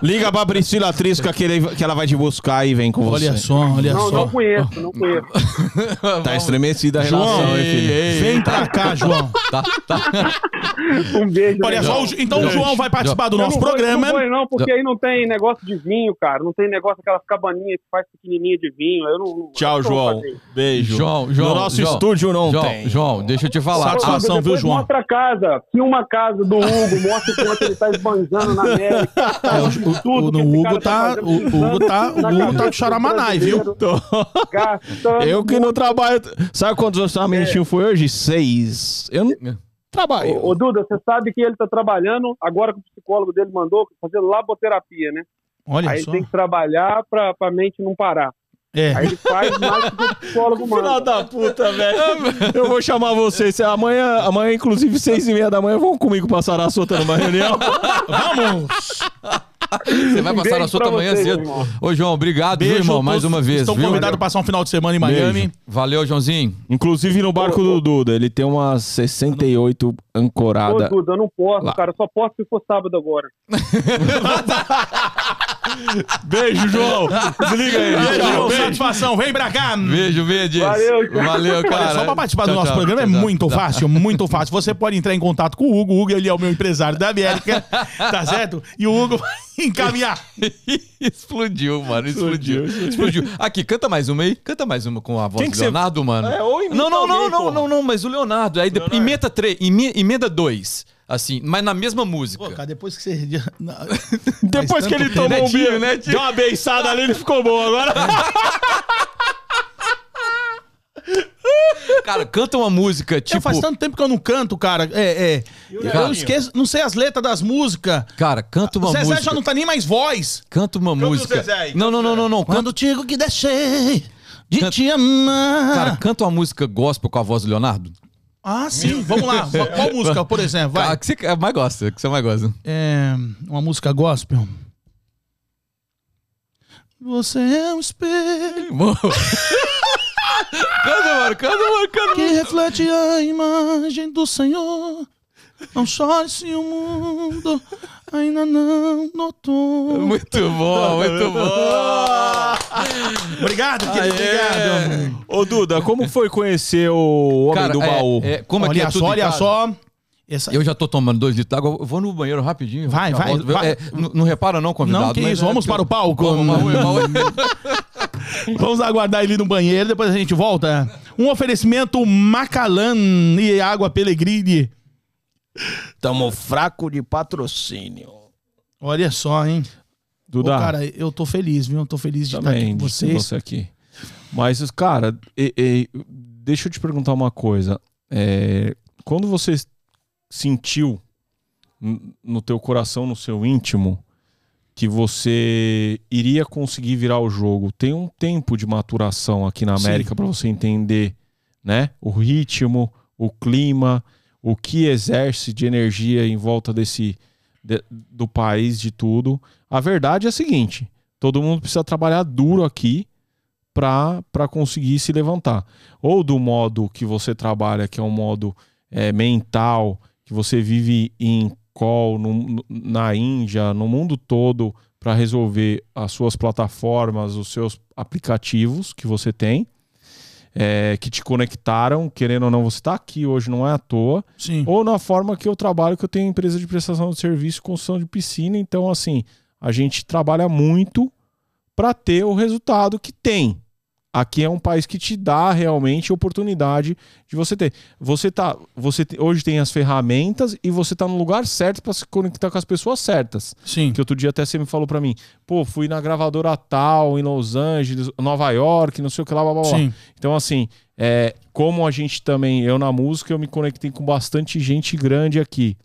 Liga pra Priscila Trisca que, ele- que ela vai te buscar e vem com você. Olha só, olha Não, só. não conheço, não conheço. Tá estremecida a relação, João, hein, filho? Vem pra cá, João. Tá, tá. Um beijo. Olha legal. só, então o João vai participar do Eu nosso não vou- programa. Não, vou, não, porque aí não tem negócio de vinho, cara. Não tem negócio daquelas cabaninhas que faz pequenininha de vinho. Eu não, Tchau, eu vou João. Beijo. João, João, No nosso João, estúdio não João, tem. João, deixa eu te falar. Satisfação. Viu, João? Mostra a casa. Se uma casa do Hugo, mostra o quanto ele tá esbanjando na América. É, o, o, Tudo o, Hugo tá, fazendo, o, Hugo tá, o Hugo tá do charamanai, viu? Eu que não trabalho. Sabe quantos orçamentinhos foi hoje? Seis. Eu não trabalho. Ô, ô, Duda, você sabe que ele tá trabalhando, agora que o psicólogo dele mandou, fazer laboterapia, né? Olha Aí só. tem que trabalhar pra, pra mente não parar. É. Aí ele faz mais do que o psicólogo Filha manda. da puta, velho. Eu vou chamar vocês. Amanhã, amanhã, inclusive, seis e meia da manhã, vão comigo pra Sarasota numa reunião. Vamos! Você vai Um passar na sua amanhã cedo. irmão. Ô, João, obrigado, viu, Beijo, irmão, mais uma vez. Estão viu? convidados a passar um final de semana em Miami. Beijo. Valeu, Joãozinho. Inclusive no barco do Duda, ele tem umas 68 Ô, ancorada. Duda, eu não posso, Lá. cara. Só posso se for sábado agora. Beijo, João. Desliga aí. Beijo, João, satisfação. Vem pra cá. Beijo, Verdes. Valeu, tchau. Valeu, cara. Olha, só pra participar do Tchau, nosso tchau. programa é Tchau, muito fácil, muito fácil. Você pode entrar em contato com o Hugo. O Hugo, ele é o meu empresário da América, tá certo? E o Hugo vai encaminhar. explodiu, mano. Explodiu. explodiu. Aqui, canta mais uma aí. Canta mais uma com a voz Quem do que você- Leonardo, mano. É, ou não, não, não, alguém, não, porra. não, não, mas o Leonardo. Aí depois, emenda três, eme- emenda dois. Assim, mas na mesma música. Pô, cara, depois que você. Depois que ele tomou um vinho, né? Deu uma beiçada ali, ele ficou bom. Agora. Cara, canta uma música, tipo. faz tanto tempo que eu não canto, cara. É, é. Eu, Cara, esqueço, não sei as letras das músicas. Cara, canta uma o Zezé música. já não tá nem mais voz. Canta uma música. Zezé não, não, não, não, não. Canta, Quando digo que deixei de Canta- te amar. cara, canta uma música gospel com a voz do Leonardo. Ah, sim. Vamos lá. Qual música, por exemplo? A Vai. que você mais gosta, que você mais gosta. É, uma música gospel. Você é um espelho canta, mano, canta, mano, canta. que reflete a imagem do Senhor. Não chore se o mundo ainda não notou. Muito bom, muito bom. Obrigado, querido. Obrigado. Ô, Duda, como foi conhecer o Homem Cara, do é- Baú? é, como aqui olha é tudo só, em olha só. Essa... Eu já tô tomando dois litros d'água. Eu vou no banheiro rapidinho. Vai, vai, vai. É, não, não repara não, convidado. Não, que isso. é Vamos para o palco. Vamos, aguardar ele no banheiro, depois a gente volta. Um oferecimento Macallan e água Pellegrini. Tamo fraco de patrocínio. Olha só, hein? Ô, Duda, cara, eu tô feliz, viu? Eu tô feliz de estar também, aqui com vocês. você aqui. Mas, cara, e- e- deixa eu te perguntar uma coisa. É, quando você sentiu no teu coração, no seu íntimo, que você iria conseguir virar o jogo, tem um tempo de maturação aqui na. América para você entender, né? O ritmo, o clima, o que exerce de energia em volta desse de- do país, de tudo. A verdade é a seguinte: todo mundo precisa trabalhar duro aqui para conseguir se levantar. Ou do modo que você trabalha, que é um modo é, mental, que você vive em call no- na Índia, no mundo todo, para resolver as suas plataformas, os seus aplicativos que você tem, é, que te conectaram, querendo ou não, você está aqui hoje, não é à toa Sim. ou na forma que eu trabalho, que eu tenho empresa de prestação de serviço, construção de piscina. Então, assim, a gente trabalha muito para ter o resultado que tem. Aqui é um país que te dá realmente oportunidade de você ter. Você tá, você te- hoje tem as ferramentas e você tá no lugar certo para se conectar com as pessoas certas. Sim. Que outro dia até você me falou para mim, pô, fui na gravadora tal em Los Angeles, Nova York, não sei o que lá, blá blá blá. Sim. Então, assim, é, como a gente também, eu na música, eu me conectei com bastante gente grande aqui.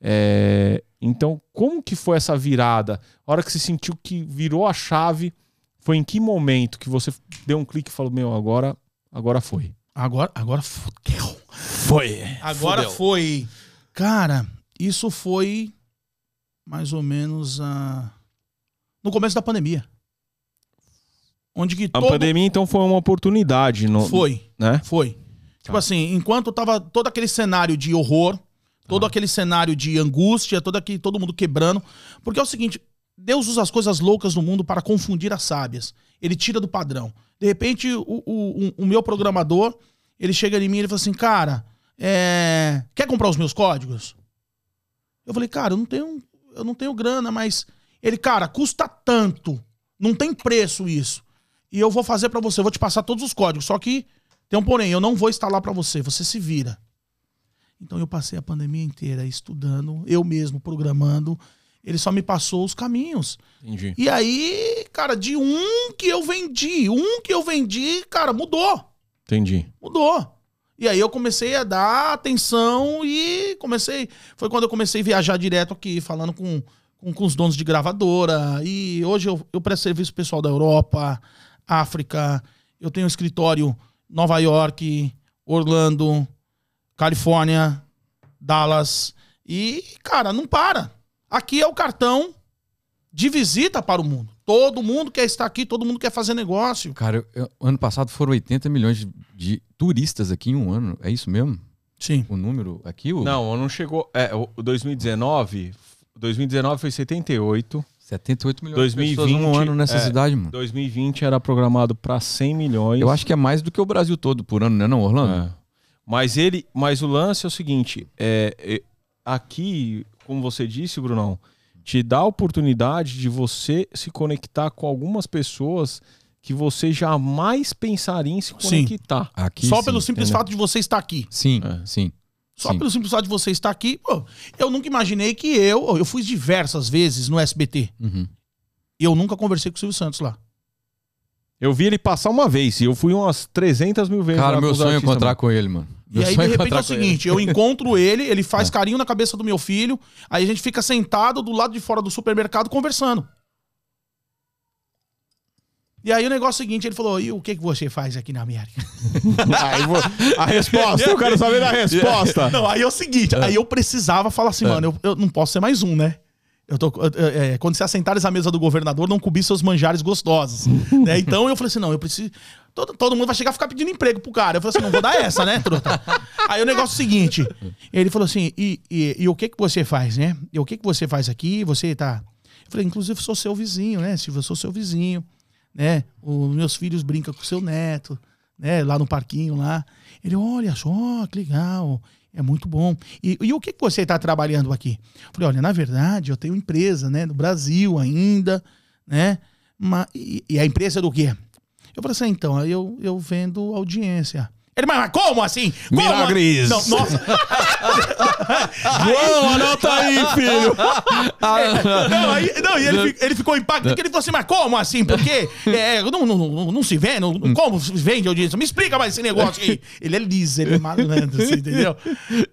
É, então, como que foi essa virada? A hora que você sentiu que virou a chave, foi em que momento que você deu um clique e falou, meu, agora, agora foi? Agora, agora fudeu. Foi. Agora foi. Cara, isso foi mais ou menos a... no começo da pandemia. Onde que A todo... pandemia, então, foi uma oportunidade, no, Foi. né? Foi. Tipo assim, enquanto tava todo aquele cenário de horror, todo aquele cenário de angústia, todo, aquele, todo mundo quebrando. Porque é o seguinte: Deus usa as coisas loucas no mundo para confundir as sábias. Ele tira do padrão. De repente, o, o, o- meu programador, ele chega em mim e ele fala assim: Cara, é, quer comprar os meus códigos? Eu falei, cara, eu não tenho, eu não tenho grana, mas. Ele, cara, custa tanto. Não tem preço isso. E eu vou fazer pra você, eu vou te passar todos os códigos. Só que tem um porém, eu não vou instalar pra você, você se vira. Então eu passei a pandemia inteira estudando, eu mesmo programando. Ele só me passou os caminhos. Entendi. E aí, cara, de um que eu vendi, um que eu vendi, cara, mudou. Entendi. Mudou. E aí eu comecei a dar atenção e comecei. Foi quando eu comecei a viajar direto aqui, falando com, com, com os donos de gravadora. E hoje eu, eu presto serviço pessoal da Europa, África. Eu tenho um escritório em Nova York, Orlando, Califórnia, Dallas. E, cara, não para. Aqui é o cartão de visita para o mundo. Todo mundo quer estar aqui, todo mundo quer fazer negócio. Cara, eu- eu- ano passado foram 80 milhões de, de turistas aqui em um ano. É isso mesmo? Sim. O número aqui? O Não, não chegou. É, o 2019. 2019 foi 78. 78 milhões de 2020, pessoas em um ano nessa é, cidade, mano. 2020 era programado para 100 milhões. Eu acho que é mais do que o Brasil todo por ano, né, não, Orlando? É. Mas ele, mas o lance é o seguinte, é, é, aqui, como você disse, Brunão, te dá a oportunidade de você se conectar com algumas pessoas que você jamais pensaria em se Sim. conectar. Aqui, Só sim, pelo simples entendeu? fato de você estar aqui. Sim, É. sim. Só sim. pelo simples fato de você estar aqui. Pô, eu nunca imaginei que eu. Eu fui diversas vezes no SBT. Uhum. E eu nunca conversei com o Silvio Santos lá. Eu vi ele passar uma vez e eu fui umas 300 mil vezes. Cara, meu sonho é encontrar mano. com ele, mano. Meu e aí, sonho de repente, é o seguinte: eu encontro ele, ele faz carinho na cabeça do meu filho, aí a gente fica sentado do lado de fora do supermercado conversando. E aí o negócio é o seguinte, ele falou, e o que, que você faz aqui na América? Aí, a resposta, eu quero saber da resposta. Não, aí é o seguinte, aí eu precisava falar assim, mano, eu, eu não posso ser mais um, né? Eu tô, é, quando se assentares à mesa do governador, não cobrir seus manjares gostosos. né? Então eu falei assim: não, eu preciso. Todo, todo mundo vai chegar a ficar pedindo emprego pro cara. Eu falei assim: não vou dar essa, né, truta? Aí o negócio é o seguinte: ele falou assim: e, e, e o que que você faz, né? E o que que você faz aqui? Você tá. Eu falei: inclusive, sou seu vizinho, né, Silvio? Eu sou seu vizinho, né? Os meus filhos brincam com seu neto, né? Lá no parquinho lá. Ele, olha só, que legal. É muito bom. E, e o que, você está trabalhando aqui? Falei, olha, na verdade, eu tenho empresa, né? No Brasil ainda, né? Ma- e, e a empresa é do quê? Eu falei assim, então, aí eu, eu vendo audiência. Ele, mas, mas como assim? Como? Milagres. Não, nossa. João, anota aí, filho. Não, aí, não, e ele, ele ficou impactado, porque ele falou assim, mas como assim? Porque é, não, não, não, não se vende, não, como se vende audiência? Me explica mais esse negócio aí. Ele é liso, ele é malandro, assim, entendeu?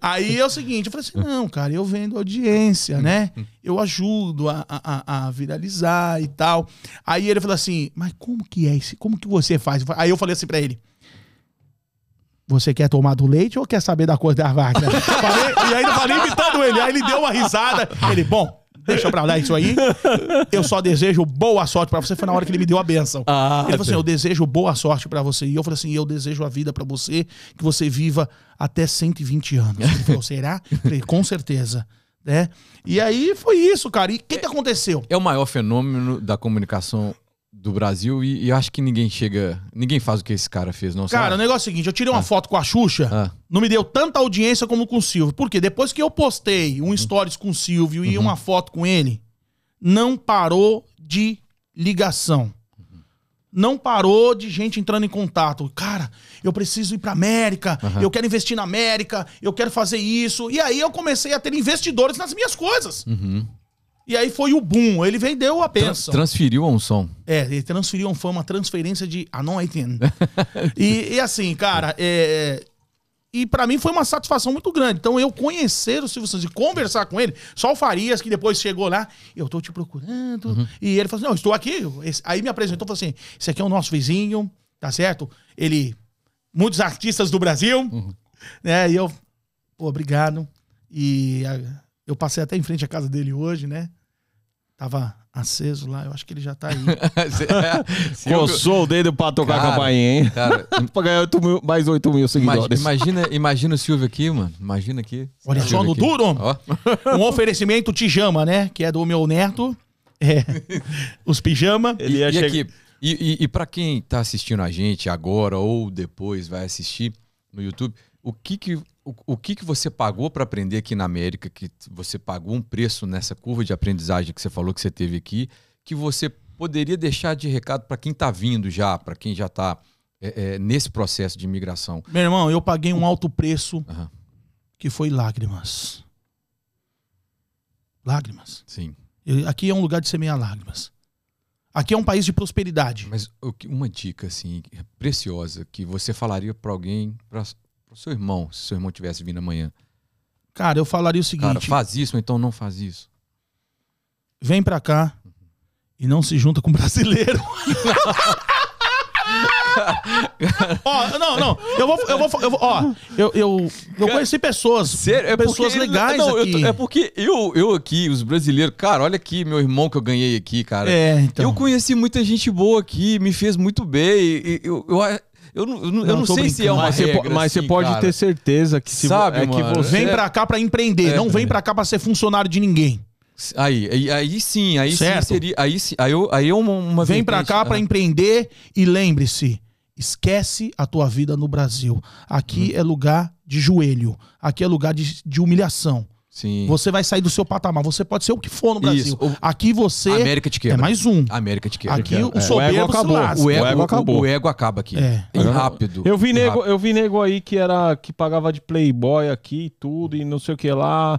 Aí é o seguinte, eu falei assim, não, cara, eu vendo audiência, né? Eu ajudo a, a- a viralizar e tal. Aí ele falou assim, mas como que é isso? Como que você faz? Aí eu falei assim pra ele, você quer tomar do leite ou quer saber da cor da vaca? Falei- e aí eu falei imitando ele. Aí ele deu uma risada. Ele, bom, deixa pra lá isso aí. Eu só desejo boa sorte pra você. Foi na hora que ele me deu a benção. Ah, ele falou assim. Eu desejo boa sorte pra você. E eu falei assim: Eu desejo a vida pra você, que você viva até 120 anos. Ele falou: Será? Falei: Com certeza. Né? E aí foi isso, cara. E o que, que aconteceu? É o maior fenômeno da comunicação do Brasil e, e acho que ninguém chega. Ninguém faz o que esse cara fez, não Cara, o sabe? negócio é o seguinte: eu tirei uma foto com a Xuxa. Ah. não me deu tanta audiência como com o Silvio. Por quê? Depois que eu postei um stories com o Silvio e uma foto com ele, não parou de ligação. Não parou de gente entrando em contato. Cara, eu preciso ir pra América, eu quero investir na América, eu quero fazer isso. E aí eu comecei a ter investidores nas minhas coisas. E aí foi o boom. Ele vendeu a bênção. transferiu a unção. É, ele transferiu, foi uma transferência de anointing. e, e assim, cara, é, e pra mim foi uma satisfação muito grande. Então eu conhecer o Silvio Santos e conversar com ele, só o Farias, que depois chegou lá, eu tô te procurando. E ele falou assim: não, estou aqui. Aí me apresentou, falou assim: esse aqui é o nosso vizinho, tá certo? Ele, muitos artistas do Brasil, né? E eu, pô, obrigado. E a- eu passei até em frente à casa dele hoje, né? Tava aceso lá, eu acho que ele já tá aí. Coçou o dedo pra tocar Cara, a campainha, hein? Cara, pra ganhar 8 mil- mais 8 mil imagina, seguidores. imagina, imagina o Silvio aqui, mano. Imagina aqui. Olha só no aqui. duro. Ó. Um oferecimento Tijama, né? Que é do meu neto. É. Os pijama. Ele ia E chegar- aqui, e, e, e para quem tá assistindo a gente agora ou depois vai assistir no YouTube, o que que, o, o que, que você pagou para aprender aqui na América, que você pagou um preço nessa curva de aprendizagem que você falou que você teve aqui, que você poderia deixar de recado para quem tá vindo já, para quem já tá é, é, nesse processo de imigração. Meu irmão, eu paguei um alto preço Aham. que foi lágrimas. Lágrimas. Sim. Eu- aqui é um lugar de semear lágrimas. Aqui é um país de prosperidade. Mas uma dica assim preciosa que você falaria para alguém, para o seu irmão, se seu irmão tivesse vindo amanhã. Cara, eu falaria o seguinte: Cara, faz isso, então não faz isso. vem pra cá e não se junta com brasileiro. ó, não, não. Eu vou, eu vou, eu vou ó, eu, eu, eu conheci pessoas, Sério? É pessoas porque- legais não, eu aqui. tô- é porque eu, eu aqui, os brasileiros, cara, olha aqui, meu irmão que eu ganhei aqui, cara. É, então. Eu conheci muita gente boa aqui, me fez muito bem. Eu, eu, eu, não, eu não- eu Não, sei se é brincando. uma Mas, você, regra, po- mas você assim, pode cara. ter certeza que se Sabe, é que mano? você Vem É. pra cá pra empreender, É, não vem é. pra cá pra ser funcionário de ninguém. Aí, aí, aí sim, aí Certo. sim seria. Aí, sim- aí, eu, aí é uma, uma Vem pra vertente- cá pra Ah, empreender e lembre-se, esquece a tua vida no Brasil. Aqui é lugar de joelho, aqui é lugar de, de humilhação. Sim. Você vai sair do seu patamar, você pode ser o que for no Brasil. Isso. O- Aqui você América te quebra. é mais um. América te quebra. Aqui É. o O soberbo ego se acabou. o ego, ego o- acabou. O, ego acaba aqui. É. E rápido. Eu vi, e nego, rápido. eu vi nego aí que era que pagava de playboy aqui e tudo, e não sei o que lá,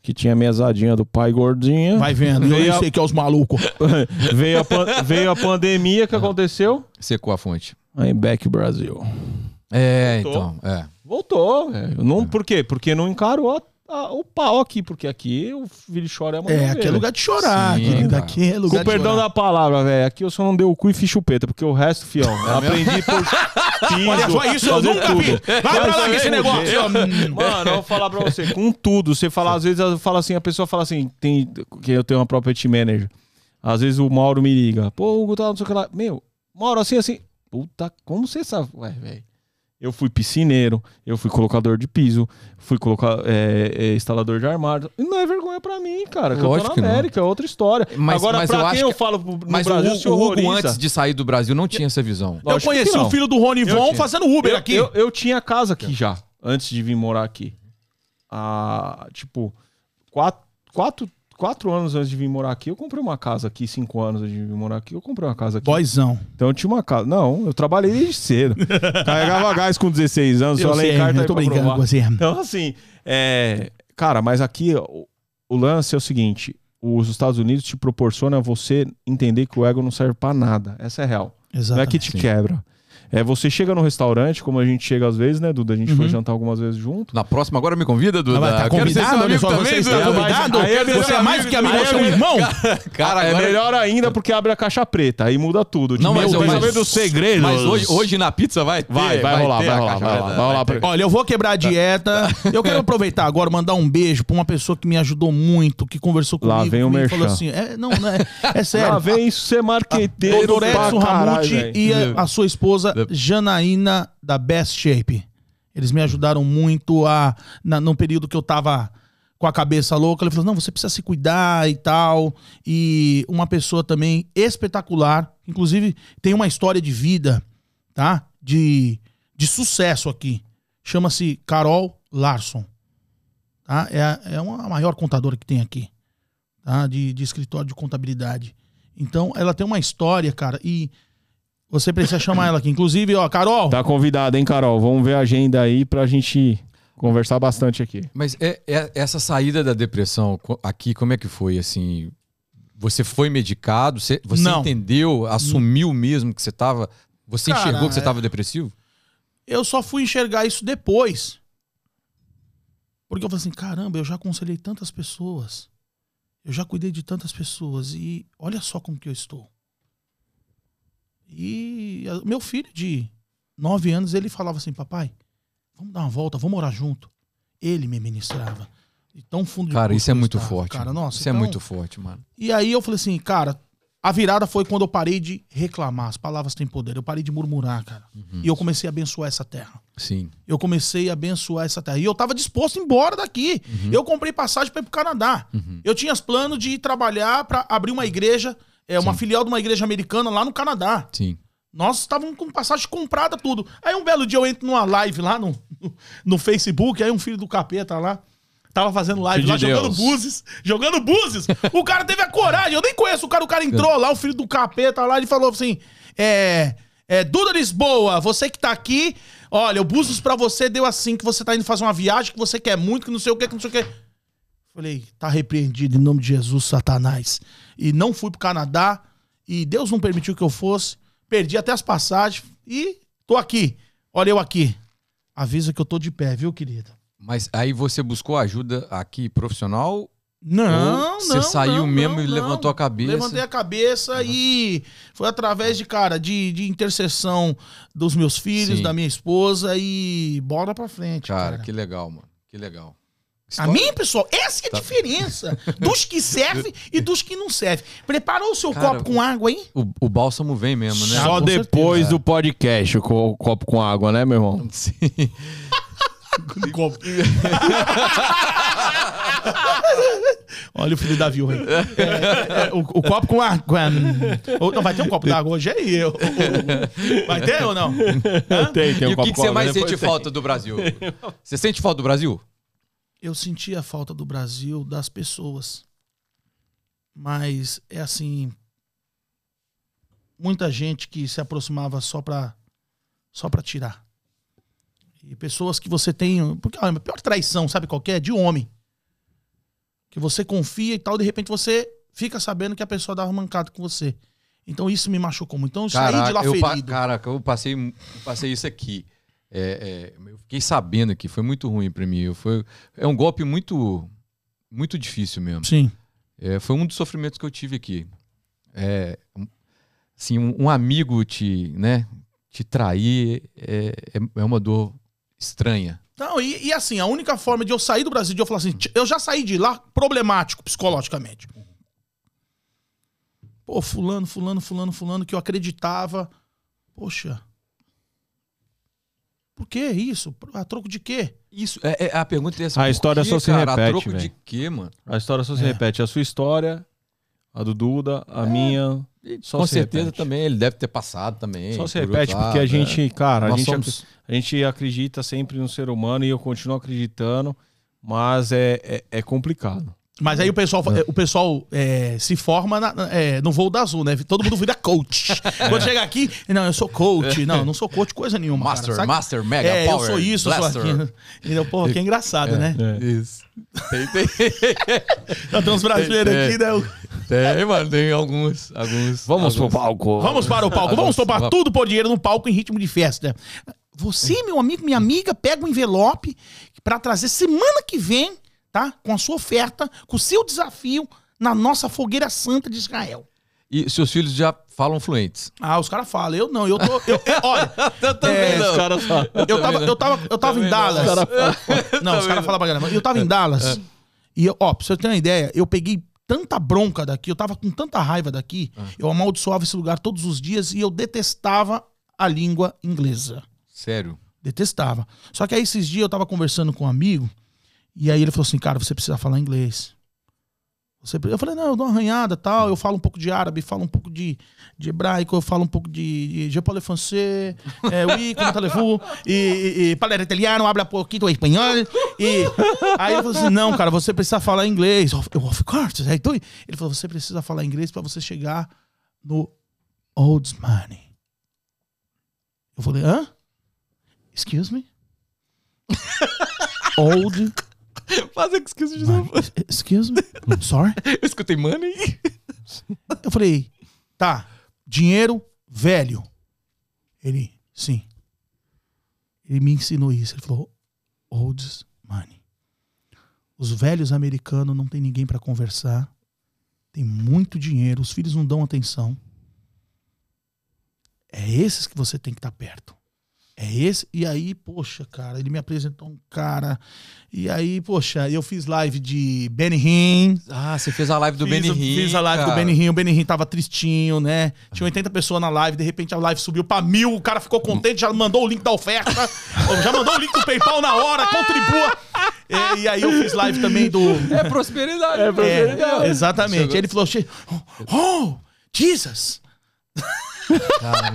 que tinha mesadinha do pai gordinha. Vai vendo, eu Veio nem a- sei que é os malucos. veio, a, pan- veio a pandemia, que aconteceu? Secou a fonte. Aí back Brasil. É, Voltou. então. É. Voltou. velho. Não, por quê? Porque não encarou a, o pau aqui, porque aqui o filho chora É, não vê, aqui é lugar de chorar, Sim, querido. cara. Aqui é lugar Com de perdão chorar. da palavra, velho. Aqui eu só não dei o cu e fiz chupeta, porque o resto, fião, eu aprendi por piso, Olha só isso, eu nunca tudo. vi. Vai pra lá com esse negócio. Mano, eu vou falar pra você, com tudo, você fala, às vezes eu falo assim, a pessoa fala assim, tem, que eu tenho uma property manager. Às vezes o Mauro me liga, pô, Hugo, tá, não sei o que lá. Meu, Mauro, assim, assim, puta, como você sabe? Ué, velho. Eu fui piscineiro, eu fui colocador de piso, fui colocar, é, é, instalador de armário. E não é vergonha pra mim, cara. Lógico Lógico que não. América, é outra história. Mas- Agora, mas pra eu quem acho eu que- falo no Mas Brasil, o, o Hugo, antes de sair do Brasil, não tinha essa visão. Eu Lógico conheci o filho do Rony Von fazendo Uber eu, aqui. Eu, eu tinha casa aqui já, antes de vir morar aqui. Ah, tipo, quatro, quatro, quatro anos antes de vir morar aqui, eu comprei uma casa aqui. Cinco anos antes de vir morar aqui, eu comprei uma casa aqui. Boyzão. Então eu tinha uma casa. Não, eu trabalhei desde cedo. Carregava gás com 16 anos, Eu só leio sei, carta eu tô brincando com você. Então, assim, é... cara, mas aqui o, o lance é o seguinte: os Estados Unidos te proporciona você entender que o ego não serve pra nada. Essa é real. Não é Exatamente. que te quebra. É você chega no restaurante, como a gente chega às vezes, né, Duda? A gente foi Uhum. jantar algumas vezes junto. Na próxima, agora me convida, Duda. Ah, mas tá convidado? Olha amigo só, também, você está convidado? Aí é Você é mais do que amigo, você é um é irmão? Cara, é agora... melhor ainda porque abre a caixa preta, aí muda tudo. Não, mas eu- mas- saber dos segredos. Mas hoje, hoje na pizza vai ter. Vai, vai rolar, ter vai rolar, vai rolar, Olha, eu vou quebrar a dieta. Eu quero aproveitar agora, mandar um beijo pra uma pessoa que me ajudou muito, que conversou comigo. Lá vem o comigo, falou assim: é, não, não é, é sério. Lá vem isso ser marqueteiro Edson caralho, Ramute velho. e a sua esposa Janaína da Best Shape. Eles me ajudaram muito a, na- no período que eu tava com a cabeça louca. Ele falou: não, você precisa se cuidar e tal. E uma pessoa também espetacular. Inclusive, tem uma história de vida, tá? De, de sucesso aqui. Chama-se Carol Larson. Tá? É, é uma maior contadora que tem aqui. Tá? De, de escritório de contabilidade. Então, ela tem uma história, cara, e você precisa chamar ela aqui. Inclusive, ó, Carol, Tá convidado, hein, Carol? Vamos ver a agenda aí pra gente conversar bastante aqui. Mas é, é- essa saída da depressão aqui, como é que foi? Assim, você foi medicado? Você, você Não. entendeu, assumiu mesmo que você tava. Você Cara, enxergou que você é- tava depressivo? eu só fui enxergar isso depois. Porque eu falei assim, caramba, eu já aconselhei tantas pessoas. Eu já cuidei de tantas pessoas. E olha só como que eu estou. E meu filho de nove anos, ele falava assim, papai, vamos dar uma volta, vamos morar junto. Ele me ministrava. E tão fundo de Cara, isso é muito estava, forte. Cara, nossa, isso é então- muito forte, mano. E aí eu falei assim, cara, a virada foi quando eu parei de reclamar. As palavras têm poder. Eu parei de murmurar, cara. E eu comecei a abençoar essa terra. Sim. Eu comecei a abençoar essa terra. E eu tava disposto a ir embora daqui. Eu comprei passagem para ir pro Canadá. Eu tinha os planos de ir trabalhar para abrir uma igreja, é, uma Sim. filial de uma igreja americana lá no Canadá. Sim. Nós estávamos com passagem comprada, tudo. Aí um belo dia eu entro numa live lá no, no Facebook, aí um filho do capeta lá. Tava fazendo live Filho lá, de jogando Deus. Jogando buzes. o cara teve a coragem. Eu nem conheço o cara. O cara entrou lá, o filho do capeta lá, ele falou assim: É. É, Duda Lisboa, você que tá aqui, olha, o Búzios pra você deu assim, que você tá indo fazer uma viagem, que você quer muito, que não sei o que, que não sei o que. Falei, tá repreendido em nome de Jesus, Satanás. E não fui pro Canadá, e Deus não permitiu que eu fosse. Perdi até as passagens e tô aqui. Olha eu aqui. Avisa que eu tô de pé, viu, querida? Mas aí você buscou ajuda aqui profissional? Não, Ou você não, saiu não, mesmo não, e não. levantou a cabeça? Levantei a cabeça e foi através de, cara, de, de intercessão dos meus filhos, Sim. da minha esposa e bora pra frente, Cara, cara. que legal, mano. Que legal. A mim, pessoal, essa é Tá. a diferença dos que servem e dos que não servem. Preparou o seu Cara, copo com água, hein? O, o bálsamo vem mesmo, né? Ah, Só com depois certeza. do podcast, o co- o copo com água, né, meu irmão? Sim. Olha o filho da viúva aí. É, é, o, o copo com água. Ou- Não, vai ter um copo d'água hoje aí. eu- eu- Vai ter ou não? Tem, tem e um o copo que, que com você água, mais depois sente tem. falta do Brasil? Você sente falta do Brasil? Eu senti a falta do Brasil, das pessoas. Mas é assim. Muita gente que se aproximava só pra, só pra tirar. E pessoas que você tem. Porque a pior traição, sabe qual que é? De homem. Que você confia e tal, de repente você fica sabendo que a pessoa dava mancada com você. Então isso me machucou muito. Então eu saí de lá eu, ferido. caraca, eu passei, passei isso aqui. É, é, eu fiquei sabendo que foi muito ruim pra mim. Foi, é um golpe muito, muito difícil mesmo. Sim. É, foi um dos sofrimentos que eu tive aqui. É, um- assim, um, um amigo te, né, te trair é, é, é uma dor estranha. Não, e, e assim, a única forma de eu sair do Brasil, de eu falar assim, "Tch, eu já saí de lá problemático psicologicamente. Pô, fulano, fulano, fulano, fulano, que eu acreditava. Poxa. Por que isso? A troco de quê? Isso, é, é- a pergunta é essa. A história quê, só se cara? repete, A troco de velho. quê, mano? A história só se É. repete. A sua história, a do Duda, a minha. Só Com se certeza repete. também, ele deve ter passado também. Só se repete porque a gente, é. cara, a gente, somos- a gente acredita sempre no ser humano e eu continuo acreditando, mas é, é, é complicado. Mas aí o pessoal, o pessoal é, se forma na- é, no voo da Azul, né? Todo mundo vira coach. Quando chega aqui, não, eu sou coach. Não, não sou coach coisa nenhuma. Master, cara. Master, Mega, É, eu Power, sou isso, eu sou Blaster. aquilo. Entendeu? Pô, que engraçado, né? Isso. Tem, tem, Não, tem uns brasileiros É. aqui, né? Tem, mano, tem alguns. alguns Vamos pro alguns. palco. Vamos para o palco. Vamos topar tudo por dinheiro no palco em ritmo de festa. Você, meu amigo, minha amiga, pega o envelope pra trazer semana que vem, tá? Com a sua oferta, com o seu desafio na nossa fogueira santa de Israel. E seus filhos já falam fluentes. Ah, os caras falam, eu não, eu tô. eu- eu- olha, é, Os caras falam. eu tava, eu tava, eu tava em Dallas. Não, os caras falam pra caramba. Eu tava em Dallas. E, eu- ó, pra você ter uma ideia, eu peguei tanta bronca daqui, eu tava com tanta raiva daqui, eu amaldiçoava esse lugar todos os dias e eu detestava a língua inglesa. Sério. Detestava. Só que aí esses dias eu tava conversando com um amigo, e aí ele falou assim, cara, você precisa falar inglês. Você Eu falei, não, eu dou uma arranhada tal, eu falo um pouco de árabe, falo um pouco de, de hebraico, eu falo um pouco de, de parle français, é, oui, como talevou, e, e, e parler italiano, habla pouquinho espanhol, e aí ele falou assim, não, cara, você precisa falar inglês. Eu, of course, tô- ele falou, você precisa falar inglês pra você chegar no Old Money. Eu falei, hã? Excuse me? Old Faz excuse de Money. Excuse me? Sorry? Eu escutei money. Eu falei, tá, dinheiro velho. Ele, sim. Ele me ensinou isso. Ele falou, old money. Os velhos americanos não tem ninguém pra conversar. Tem muito dinheiro. Os filhos não dão atenção. É esses que você tem que estar perto. É esse. E aí, poxa, cara, ele me apresentou um cara. E aí, poxa, eu fiz live de Benny Hinn. Ah, você fez a live do Fiz, Benny Hill. Fiz a live do Benny Hinn, o Benny Hinn tava tristinho, né? Tinha 80 pessoas na live, de repente a live subiu pra mil, o cara ficou contente, já mandou o link da oferta, já mandou o link do PayPal na hora, contribua. É, e aí eu fiz live também do... É prosperidade. É, exatamente. Chegou- Ele falou, "Che- oh, Jesus! Cara,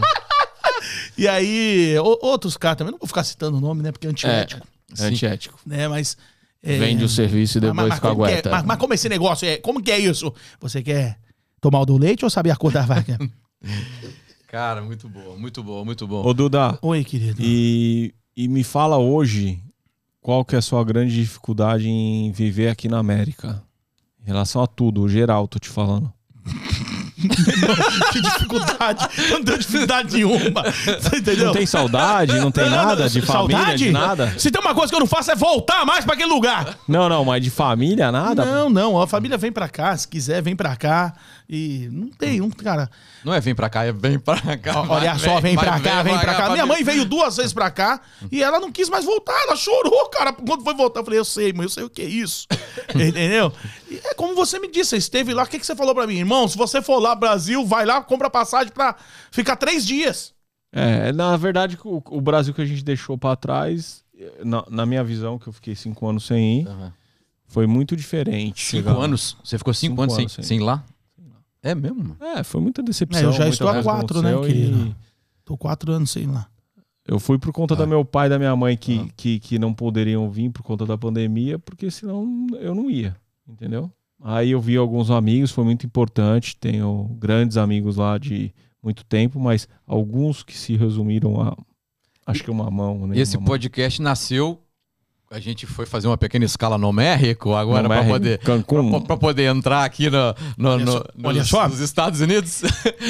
E aí, o- outros caras também, não vou ficar citando o nome, né? Porque é antiético, É antiético. né? Mas... é, Vende o serviço e mas- depois mas, como que é, cagueta. mas, mas como esse negócio é? Como que é isso? Você quer tomar o do leite ou saber a cor da vaca? cara, muito boa, muito boa, muito bom. Ô, Duda, Oi, querido. e, e me fala hoje qual que é a sua grande dificuldade em viver aqui na América? Em relação a tudo, geral, tô te falando. que dificuldade. Não deu dificuldade nenhuma. Você entendeu? Não tem saudade, não tem nada de família, Saudade? de nada? Se tem uma coisa que eu não faço é voltar mais pra aquele lugar. Não, não, mas de família, nada? Não, não. A família vem pra cá. Se quiser, vem pra cá. E não tem, não, cara. Não é vem pra cá, é vem pra cá. Olha Vai, só, vem vai, pra cá, vem pra cá. Minha mãe veio duas vezes pra cá e ela não quis mais voltar. Ela chorou, cara. Quando foi voltar, eu falei, eu sei, mãe, eu sei o que é isso. Entendeu? E é como você me disse, você esteve lá. O que, que você falou pra mim? Irmão, se você for lá, Brasil, vai lá, compra passagem pra ficar três dias. É, na verdade, o, o Brasil que a gente deixou pra trás, na, na minha visão, que eu fiquei cinco anos sem ir, Aham. foi muito diferente. Cinco chegar- anos? Você ficou cinco, Cinco anos, sem, anos sem- sem ir lá? É mesmo, mano? É, foi muita decepção. É, eu já estou há quatro, né, aconteceu e? Tô quatro anos sem ir lá. Eu fui por conta da meu pai e da minha mãe que, Ah. que, que não poderiam vir por conta da pandemia, porque senão eu não ia, entendeu? Aí eu vi alguns amigos, foi muito importante. Tenho grandes amigos lá de muito tempo, mas alguns que se resumiram a acho que uma mão, né? E esse uma mão. podcast nasceu. A gente foi fazer uma pequena escala no México agora é poder. Pra poder entrar aqui no, no- Olha no- só, olha nos, só. nos Estados Unidos.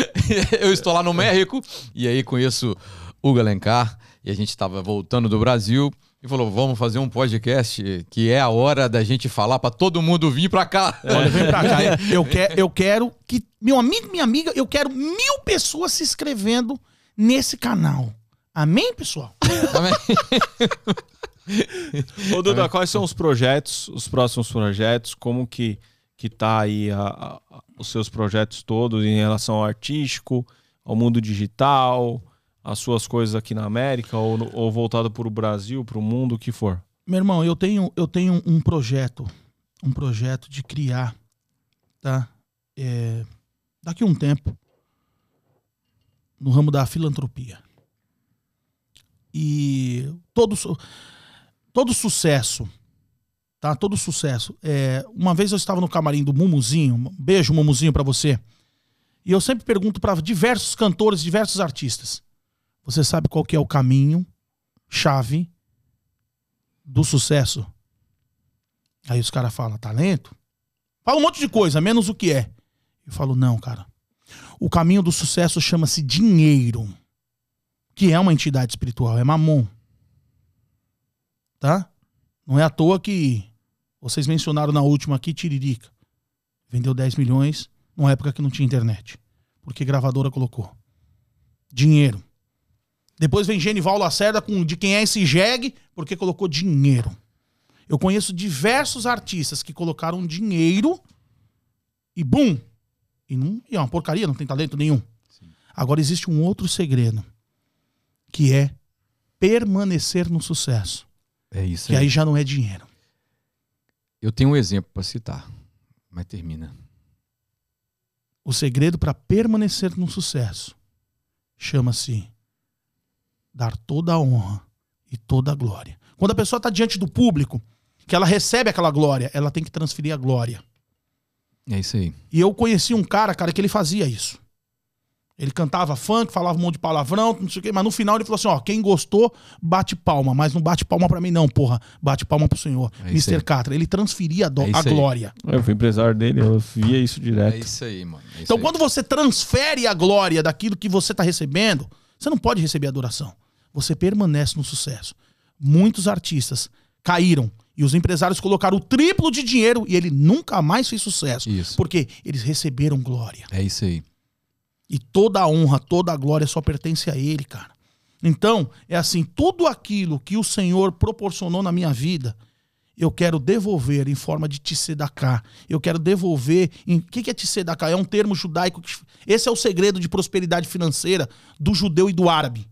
eu estou lá no México e aí conheço o Hugo Alencar. E a gente estava voltando do Brasil e falou: vamos fazer um podcast que é a hora da gente falar para todo mundo vir para cá. Olha, vem pra cá. Eu, quero, eu quero que. Meu amigo, minha amiga, eu quero mil pessoas se inscrevendo nesse canal. Amém, pessoal? Amém? Ô, Duda, quais são os projetos, os próximos projetos? Como que, que tá aí a- a- os seus projetos todos em relação ao artístico, ao mundo digital, as suas coisas aqui na América ou, ou voltado para o Brasil, para o mundo, o que for? Meu irmão, eu tenho, eu tenho um projeto, um projeto de criar, tá? É, daqui a um tempo, no ramo da filantropia. E todo, todo sucesso, tá? Todo sucesso. É, uma vez eu estava no camarim do Mumuzinho, um beijo Mumuzinho pra você. E eu sempre pergunto para diversos cantores, diversos artistas. Você sabe qual que é o caminho chave do sucesso? Aí os caras falam, talento? Fala um monte de coisa, menos o que é. Eu falo, não, cara. O caminho do sucesso chama-se dinheiro. Que é uma entidade espiritual, é mamon. Tá? Não é à toa que vocês mencionaram na última aqui, Tiririca. Vendeu 10 milhões numa época que não tinha internet. Porque gravadora colocou. Dinheiro. Depois vem Genival Lacerda com de quem é esse jegue, porque colocou dinheiro. Eu conheço diversos artistas que colocaram dinheiro e bum! E, não, e é uma porcaria, não tem talento nenhum. Agora existe um outro segredo, que é permanecer no sucesso. É isso Que aí já não é dinheiro. Eu tenho um exemplo para citar, mas termina. O segredo para permanecer no sucesso chama-se dar toda a honra e toda a glória. Quando a pessoa está diante do público, que ela recebe aquela glória, ela tem que transferir a glória. É isso aí. E eu conheci um cara, cara, que ele fazia isso. Ele cantava funk, falava um monte de palavrão, não sei o quê, mas no final ele falou assim: ó, quem gostou, bate palma, mas não bate palma pra mim, não, porra. Bate palma pro senhor. É Mr. Catra. Ele transferia a, do- É a glória. Eu fui empresário dele, eu via isso É direto. isso aí, mano. É isso Então, aí. quando você transfere a glória daquilo que você está recebendo, você não pode receber adoração. Você permanece no sucesso. Muitos artistas caíram e os empresários colocaram o triplo de dinheiro e ele nunca mais fez sucesso. Isso. Porque eles receberam glória. É isso aí. E toda a honra, toda a glória só pertence a Ele, cara. Então, é assim: tudo aquilo que o Senhor proporcionou na minha vida, eu quero devolver em forma de tzedaká. Eu quero devolver. Em... O que é tzedaká? É um termo judaico. Que... Esse é o segredo de prosperidade financeira do judeu e do árabe.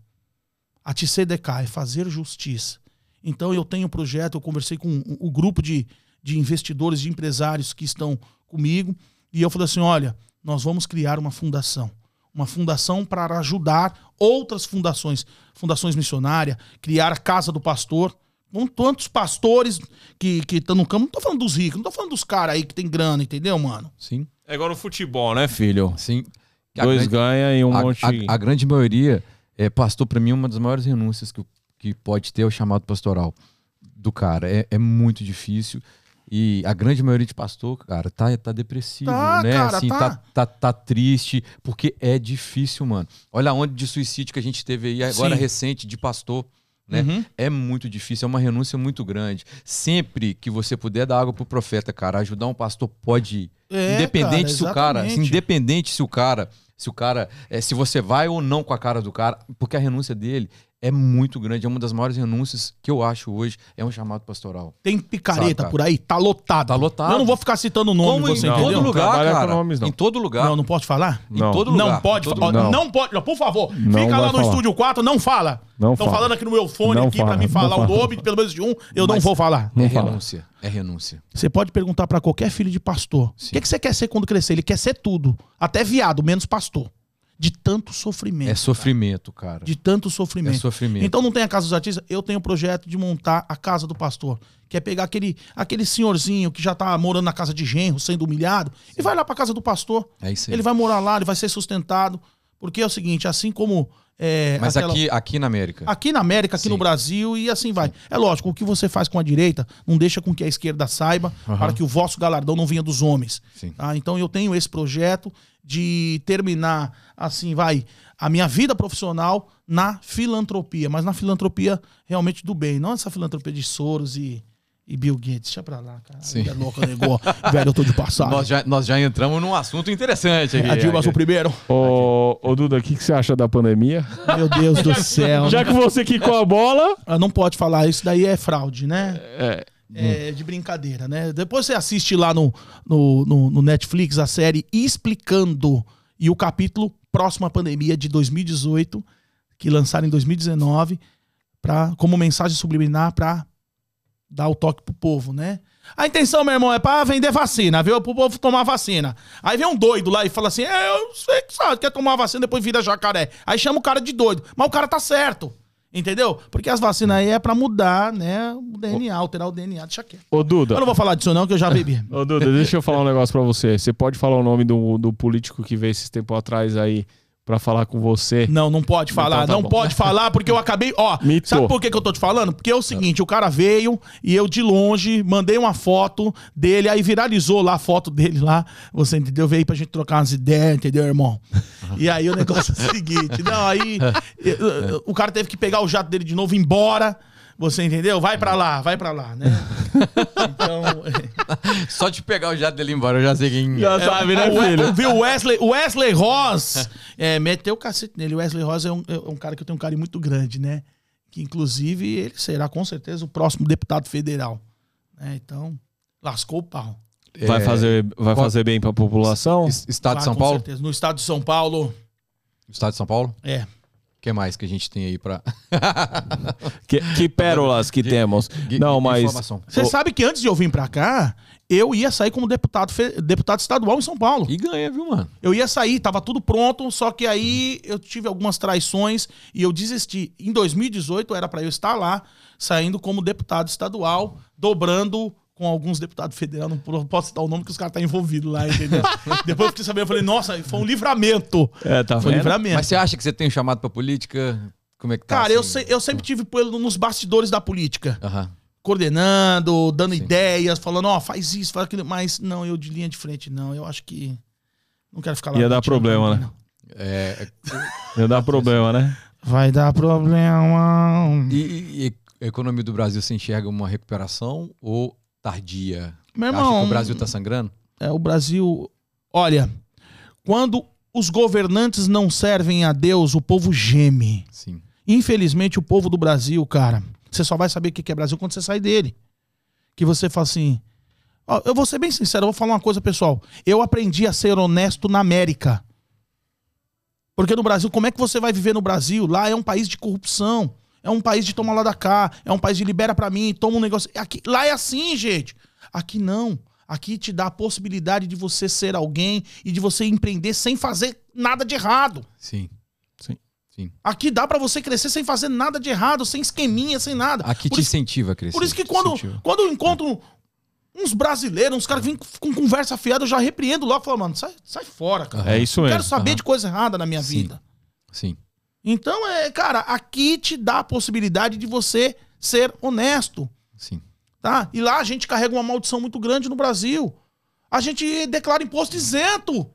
A tzedaká é fazer justiça. Então, eu tenho um projeto, eu conversei com o, grupo de, de investidores, de empresários que estão comigo, e eu falei assim: olha, nós vamos criar uma fundação uma fundação para ajudar outras fundações, fundações missionárias, criar a casa do pastor. Com tantos pastores que estão no campo. Não tô falando dos ricos, não tô falando dos caras aí que tem grana, entendeu, mano? Sim. É igual no futebol, né, filho? Sim. A Dois grande- ganha e um a, monte. a- a grande maioria, é, pastor, pra mim, uma das maiores renúncias que, que pode ter é o chamado pastoral do cara. É, é muito difícil. E a grande maioria de pastor, cara, tá, tá depressivo, Tá, né? cara, assim, tá. tá. Tá, tá triste, porque é difícil, mano. Olha a onda de suicídio que a gente teve aí agora Sim. recente de pastor. Né? Uhum. É muito difícil, é uma renúncia muito grande. Sempre que você puder dar água pro profeta, cara, ajudar um pastor pode ir. É, independente cara, se o cara, assim, independente se o cara, se o cara, é, se você vai ou não com a cara do cara, porque a renúncia dele é muito grande, é uma das maiores renúncias que eu acho hoje, é um chamado pastoral. Tem picareta Saca. por aí, tá lotado. Tá lotado. Eu não vou ficar citando o nome, Como você em não. todo lugar, Trabalha com cara. nomes, não. Em todo lugar. Não, não pode falar? Em Não. todo lugar. Não pode, em todo fa- lugar. não. Não. pode, por favor. Não fica lá vai no falar. estúdio 4, não fala. Não Estão fala. falando aqui no meu fone Não aqui pra fala, me não falar o fala. nome, pelo menos de um, eu não Mas- vou falar. É Não fala. renúncia, é renúncia. Você pode perguntar pra qualquer filho de pastor: o que, que você quer ser quando crescer? Ele quer ser tudo, até viado, menos pastor. De tanto sofrimento. É sofrimento, cara. De tanto É sofrimento. sofrimento. Então não tem a Casa dos Artistas? Eu tenho o projeto de montar a Casa do Pastor. Que é pegar aquele, aquele senhorzinho que já tá morando na casa de genro, sendo humilhado, e vai lá pra casa do pastor. É isso aí. Ele vai morar lá, ele vai ser sustentado. Porque é o seguinte, assim como. é, Mas aquela- aqui, aqui na América. Aqui na América, aqui Sim. no Brasil e assim vai. É lógico, o que você faz com a direita não deixa com que a esquerda saiba Aham. para que o vosso galardão não venha dos homens. Sim. tá? Então eu tenho esse projeto de terminar, assim, vai, a minha vida profissional na filantropia, mas na filantropia realmente do bem, não essa filantropia de Soros e, e Bill Gates. Deixa pra lá, cara. Sim. É louco, negou. Velho, eu tô de passagem. Nós já, nós já entramos num assunto interessante aqui. A Dilma sou o primeiro. Ô, ô Duda, o que, que você acha da pandemia? Meu Deus do céu. Já que você quicou a bola. Ah, Não pode falar, isso daí é fraude, né? É, É de brincadeira, né? Depois você assiste lá no, no, no- no Netflix a série Explicando e o capítulo Próxima Pandemia de 2018, que lançaram em 2019, pra, como mensagem subliminar para dar o toque pro povo, né? A intenção, meu irmão, é pra vender vacina, viu? Pro povo tomar vacina. Aí vem um doido lá e fala assim: é, eu sei que sabe, quer tomar vacina, depois vira jacaré. Aí chama o cara de doido. Mas o cara tá certo. Entendeu? Porque as vacinas aí é pra mudar, né? O DNA, alterar o DNA. Deixa quieto. Ô, Duda. Eu não vou falar disso, não, que eu já bebi. Ô, Duda, deixa eu falar um negócio pra você. Você pode falar o nome do, do político que veio esses tempos atrás aí pra falar com você? Não, não pode falar. Então tá não bom. pode falar, porque eu acabei. Ó, Mitou. sabe por que, que eu tô te falando? Porque é o seguinte: o cara veio e eu de longe mandei uma foto dele, aí viralizou lá a foto dele lá. Você entendeu? Veio pra gente trocar umas ideias, entendeu, irmão? E aí o negócio é o seguinte: não, aí eu- eu- o cara teve que pegar o jato dele de novo e ir embora. Você entendeu? Vai pra lá, vai pra lá, né? Então. Só de pegar o jato dele embora, eu já sei quem Já é. sabe, né, We- filho? Viu, o Wesley, Wesley Ross é, meteu o cacete nele. O Wesley Ross é um, é um cara que eu tenho um carinho muito grande, né? Que inclusive ele será com certeza o próximo deputado federal. né? Então, lascou o pau. Vai, fazer, vai qual- fazer bem pra população? Es- Estado Vai, de São com Paulo? certeza. No estado de São Paulo, Estado de São Paulo? é. O que mais que a gente tem aí pra. Que, que pérolas que temos. Não, mas. Informação. Você sabe que antes de eu vir pra cá, eu ia sair como deputado, deputado estadual em São Paulo. E ganha, viu, mano? Eu ia sair, tava tudo pronto, só que aí eu tive algumas traições e eu desisti. Em 2018 era pra eu estar lá, saindo como deputado estadual, dobrando com alguns deputados federais, não posso citar o nome que os caras estão envolvidos lá, entendeu? Depois eu fiquei sabendo, eu falei, nossa, foi um livramento. É, tá Foi um livramento. Mas você acha que você tem um chamado pra política? Como é que tá? Cara, eu, assim? se- eu sempre tive pelo nos bastidores da política. Aham. Coordenando, dando Sim. ideias, falando, ó, faz isso, faz aquilo. Mas não, eu de linha de frente, não. Eu acho que. Não quero ficar lá. Ia dar problema, né? não. É, Ia dar problema, né? Vai dar problema. e, e- e a economia do Brasil se enxerga uma recuperação ou tardia? Meu Acha irmão, que o Brasil tá sangrando? é o Brasil. Olha, quando os governantes não servem a Deus, o povo geme. Sim. Infelizmente, o povo do Brasil, cara, você só vai saber o que é Brasil quando você sai dele. Que você fala assim. Ó, eu vou ser bem sincero, eu vou falar uma coisa, pessoal. Eu aprendi a ser honesto na América. Porque no Brasil, como é que você vai viver no Brasil? Lá é um país de corrupção. É um país de toma lá da cá. É um país de libera pra mim, toma um negócio. Aqui, lá é assim, gente. Aqui não. Aqui te dá a possibilidade de você ser alguém e de você empreender sem fazer nada de errado. Sim. Sim. Sim. Aqui dá pra você crescer sem fazer nada de errado, sem esqueminha, sem nada. Aqui por te isso, incentiva a crescer. por isso que quando, incentiva. quando eu encontro uns brasileiros, uns caras que vêm com conversa fiada, eu já repreendo logo, falo, mano, sai, sai fora, cara. É isso mesmo. quero saber aham. de coisa errada na minha Sim. vida. Sim. Então, é, cara, aqui te dá a possibilidade de você ser honesto, Sim. tá? E lá a gente carrega uma maldição muito grande no Brasil. A gente declara imposto isento.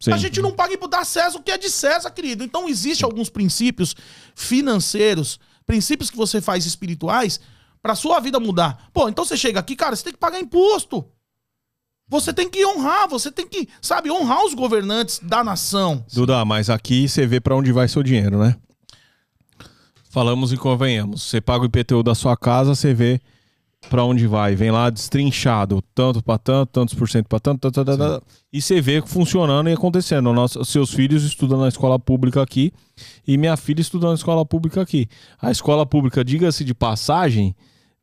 Sim. A gente não paga imposto dá César o que é de César, querido. Então, existem alguns princípios financeiros, princípios que você faz espirituais, pra sua vida mudar. Pô, então você chega aqui, cara, você tem que pagar imposto. Você tem que honrar, você tem que, sabe, honrar os governantes da nação. Duda, mas aqui você vê pra onde vai seu dinheiro, né? Falamos e convenhamos. Você paga o IPTU da sua casa, você vê pra onde vai. Vem lá destrinchado, tanto pra tanto, tantos por cento pra tanto, tanto, tanto, tanto, e você vê funcionando e acontecendo. Nossos, seus filhos estudam na escola pública aqui e minha filha estuda na escola pública aqui. A escola pública, diga-se de passagem,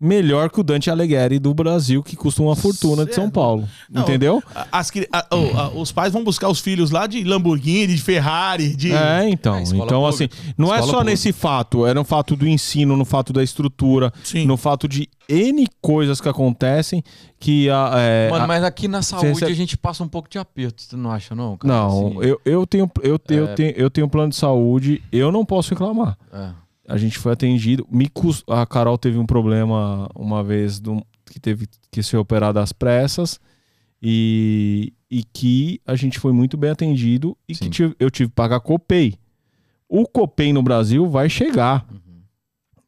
melhor que o Dante Alighieri do Brasil, que custa uma fortuna de São. Paulo. Não, Entendeu? As a- a- os pais vão buscar os filhos lá de Lamborghini, de Ferrari, de. É, então. É, então, assim, pública. não é Escola só pública. nesse fato, era um fato do ensino, no fato da estrutura, Sim. no fato de N coisas que acontecem que a. é, Mano, mas aqui na saúde recebe- a gente passa um pouco de aperto, você não acha, não? cara? Não, Assim, eu, eu, tenho, eu, tenho, É. eu, tenho, eu tenho plano de saúde, eu não posso reclamar. é. A gente foi atendido. Me cus- A Carol teve um problema uma vez do- que teve que ser operada às pressas. E, e que a gente foi muito bem atendido e Sim. que tive- eu tive que pagar Copay. O Copay no Brasil vai chegar.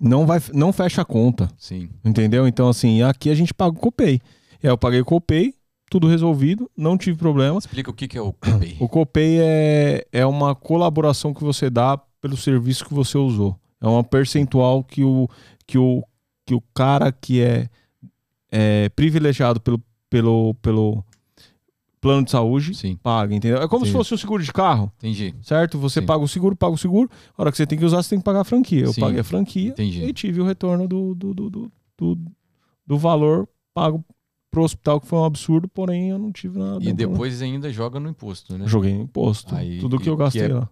Não, vai, não fecha a conta. Sim. Entendeu? Então, assim, aqui a gente paga o Copay. É, eu paguei o Copay, tudo resolvido, não tive problema. Explica o que, que é o Copay. O Copay é, é uma colaboração que você dá pelo serviço que você usou. É uma percentual que o, que o, que o cara que é, é privilegiado pelo, pelo, pelo plano de saúde Sim, paga, entendeu? É como se fosse um seguro de carro, entendi. certo? Você Sim. paga o seguro, paga o seguro. A hora que você tem que usar, você tem que pagar a franquia. Eu Sim. paguei a franquia Entendi. e tive o retorno do, do, do, do, do, do valor pago pro hospital, que foi um absurdo, porém eu não tive nada. E depois ainda joga no imposto, né? Joguei no imposto. Aí, tudo que eu que gastei é lá.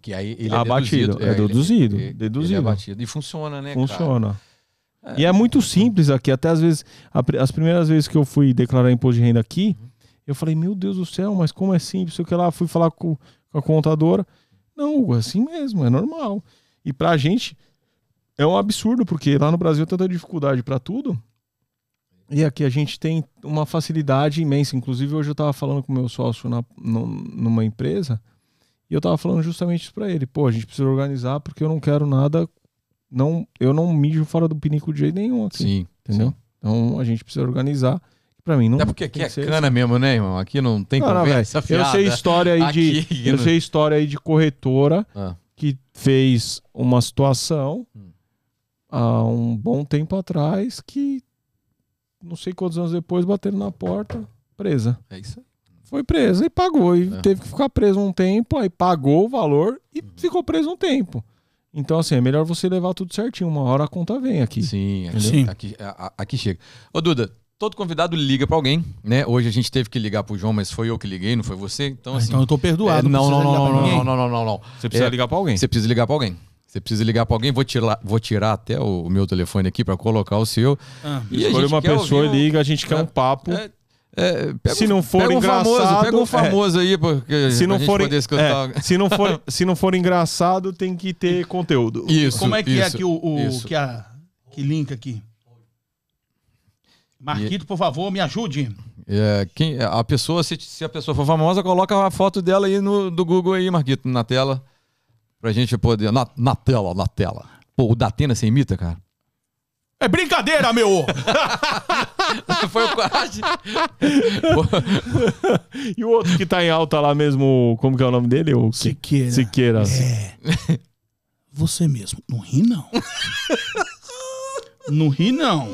Que- aí ele é Abatido, deduzido. é ele- deduzido, ele- deduzido. Ele é abatido. E funciona, né, cara? Funciona. E é muito simples aqui. Até às vezes, as primeiras vezes que eu fui declarar imposto de renda aqui, eu falei, meu Deus do céu, mas como é simples? Sei o que lá, fui falar com, a contadora. Não, é assim mesmo, é normal. E pra gente é um absurdo, porque lá no Brasil tanta dificuldade pra tudo. E aqui a gente tem uma facilidade imensa. Inclusive, hoje eu tava falando com o meu sócio na, num- numa empresa. E eu tava falando justamente isso pra ele. Pô, a gente precisa organizar porque eu não quero nada. Não, eu não mijo fora do pinico de jeito nenhum aqui. Sim. entendeu? sim. Então a gente precisa organizar. Pra mim não. Até porque aqui é cana mesmo, né, irmão? Aqui não tem Não, não, conversa. Eu sei história aí de. Aqui, Eu não- sei história aí de corretora Ah, que fez uma situação Hum. há um bom tempo atrás que não sei quantos anos depois bateram na porta, presa. é isso aí. Foi presa e pagou. E É. teve que ficar preso um tempo, aí pagou o valor e Uhum. ficou preso um tempo. Então, assim, é melhor você levar tudo certinho. Uma hora a conta vem aqui. Sim, aqui, Sim. Aqui, a- a- aqui chega. Ô, Duda, todo convidado liga pra alguém, né? Hoje a gente teve que ligar pro João, mas foi eu que liguei, não foi você? Então, Ah, assim. então eu tô perdoado. é, não, não, não, não, não, não, não, não, não, não. Você precisa É, ligar pra alguém. Você precisa ligar pra alguém. Você precisa ligar pra alguém. Vou tirar, vou tirar até o, meu telefone aqui pra colocar o seu. Ah, E Escolhe uma pessoa e liga, a gente quer É, um papo. É, é, pega Se um- não for pega um famoso, engraçado, pega um é. famoso aí, porque se não for, é, se não for, se não for engraçado, tem que ter conteúdo. Isso. Como é que é isso, que o, o- que a que link aqui? Marquito, por favor, me ajude. É, quem, a pessoa, se, se a pessoa for famosa, coloca a foto dela aí no, do Google aí, Marquito, na tela. Pra gente poder. Na, na tela, na tela. Pô, o Datena você imita, cara? É brincadeira, meu! Foi o quase. E o outro que tá em alta lá mesmo, como que é o nome dele? O Siqueira. Siqueira. É. Você mesmo. Não ri, não. não ri, não.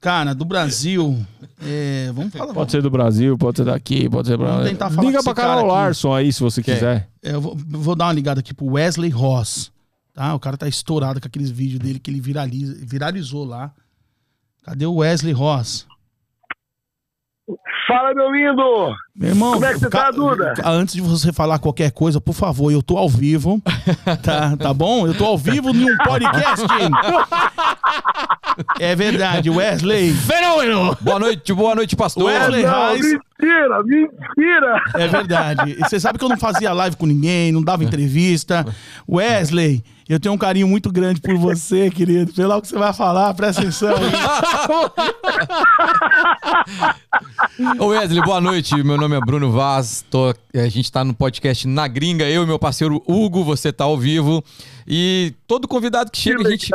Cara, do Brasil. é, vamos falar. Pode ser do Brasil, pode ser daqui, pode ser pra... Vamos tentar falar Liga com pra Carol aqui. Larson aí, se você quiser. É, eu vou, vou dar uma ligada aqui pro Wesley Ross. Tá? O cara tá estourado com aqueles vídeos dele que ele viraliza, viralizou lá. Cadê o Wesley Ross? Fala, meu lindo! Meu irmão, Como é que você tá, Duda? Antes de você falar qualquer coisa, por favor, eu tô ao vivo. Tá, tá bom? Eu tô ao vivo em um podcast. É verdade, Wesley. Fenômeno! boa noite, boa noite, pastor. Wesley Não, Reis. mentira, mentira! É verdade. E você sabe que eu não fazia live com ninguém, não dava entrevista. Wesley, eu tenho um carinho muito grande por você, querido. Sei lá o que você vai falar, presta atenção. Ô Wesley, boa noite. Meu nome é Bruno Vaz. Tô- a gente tá no podcast Na Gringa, eu e meu parceiro Hugo, você tá ao vivo. E todo convidado que chega, a gente,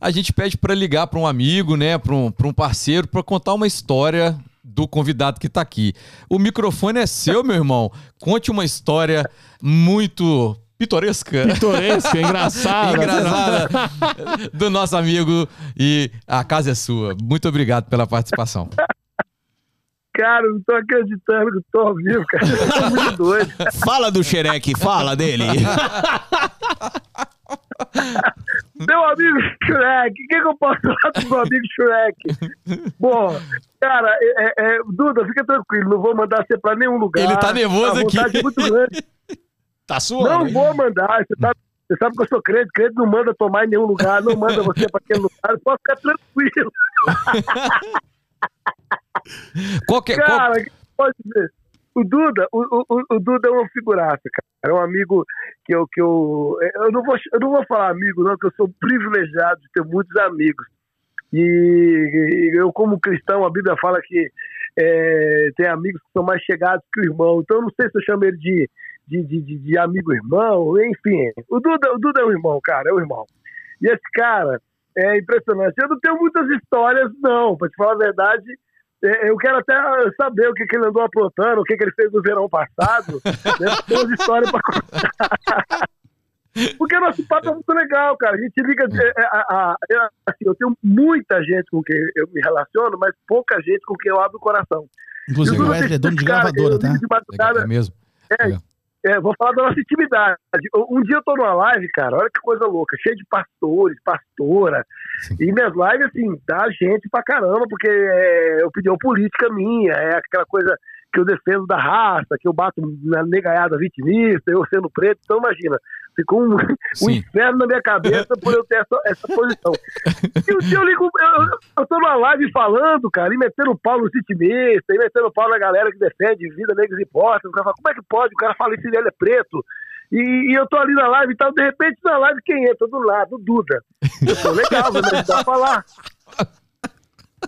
a gente pede pra ligar pra um amigo, né, pra um, pra um parceiro, pra contar uma história do convidado que tá aqui. O microfone é seu, meu irmão. Conte uma história muito pitoresca. Pitoresco, engraçado. Engraçada do nosso amigo e a casa é sua. Muito obrigado pela participação. Cara, não tô acreditando que eu tô ao vivo, cara. Eu tô muito doido. Fala do xereque, fala dele. Meu amigo Shrek, o que, que eu posso falar do meu amigo Shrek? Bom, cara, é, é, é, Duda, fica tranquilo, não vou mandar você pra nenhum lugar. Ele tá nervoso aqui. é muito grande. Tá suando. Não hein? vou mandar, você sabe, você sabe que eu sou crente, crente não manda tomar em nenhum lugar, não manda você pra aquele lugar, pode ficar tranquilo. Qual que, é- qual- Cara, que pode dizer? O Duda, o, o, o Duda é uma figuraça, cara. É um amigo que eu, que eu. Eu não vou, eu não vou falar amigo, não, porque eu sou privilegiado de ter muitos amigos. E, e eu, como cristão, a Bíblia fala que é, tem amigos que são mais chegados que o irmão. Então, eu não sei se eu chamo ele de, de, de, de, de amigo irmão, enfim. O Duda, o Duda é um irmão, cara, é um irmão. E esse cara é impressionante. Eu não tenho muitas histórias, não, para te falar a verdade. É, eu quero até saber o que, que ele andou aprontando, o que, que ele fez no verão passado. né? Tem umas histórias para contar. Porque nosso papo é muito legal, cara. A gente liga. é, é, a- a- eu, assim, eu tenho muita gente com quem eu me relaciono, mas pouca gente com quem eu abro o coração. Inclusive, o Wesley é dono de gravadora, tá? de madrugada, é mesmo? é. É, vou falar da nossa intimidade. Um dia eu tô numa live, cara, olha que coisa louca, cheio de pastores, pastora. Sim. E minhas lives, assim, dá gente pra caramba, porque é opinião política minha, é aquela coisa que eu defendo da raça, que eu bato na negaiada vitimista, eu sendo preto. Então, imagina, ficou um, um inferno na minha cabeça por eu ter essa, essa posição. E um dia eu ligo, eu, eu tô numa live falando, cara, e metendo pau no vitimista, e metendo pau na galera que defende vida, negros e postos. O cara fala, como é que pode? O cara fala isso e ele é preto. E, e eu tô ali na live e tal, de repente na live quem entra do lado? O Duda. Eu falei, legal, vai me ajudar a falar.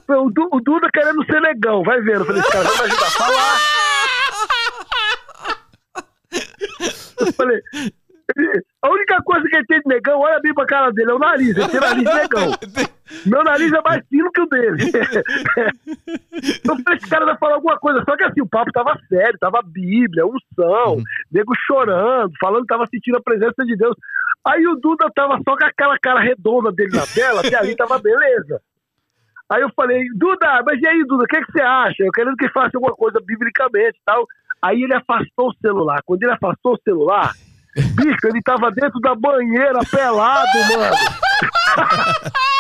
O, Du- o Duda querendo ser negão, vai vendo. Eu falei, esse cara vai me ajudar a falar. Eu falei, ele- a única coisa que ele tem de negão, olha bem pra cara dele, é o nariz. Ele tem nariz negão. Meu nariz é mais fino que o dele. Eu falei, esse cara vai falar alguma coisa. Só que assim, o papo tava sério, tava Bíblia, unção, nego chorando, falando que tava sentindo a presença de Deus. Aí o Duda tava só com aquela cara redonda dele na tela, até ali tava beleza. Aí eu falei, Duda, mas e aí, Duda, o que, que você acha? Eu querendo que ele faça alguma coisa biblicamente e tal. Aí ele afastou o celular. Quando ele afastou o celular, bicho, ele tava dentro da banheira, pelado, mano.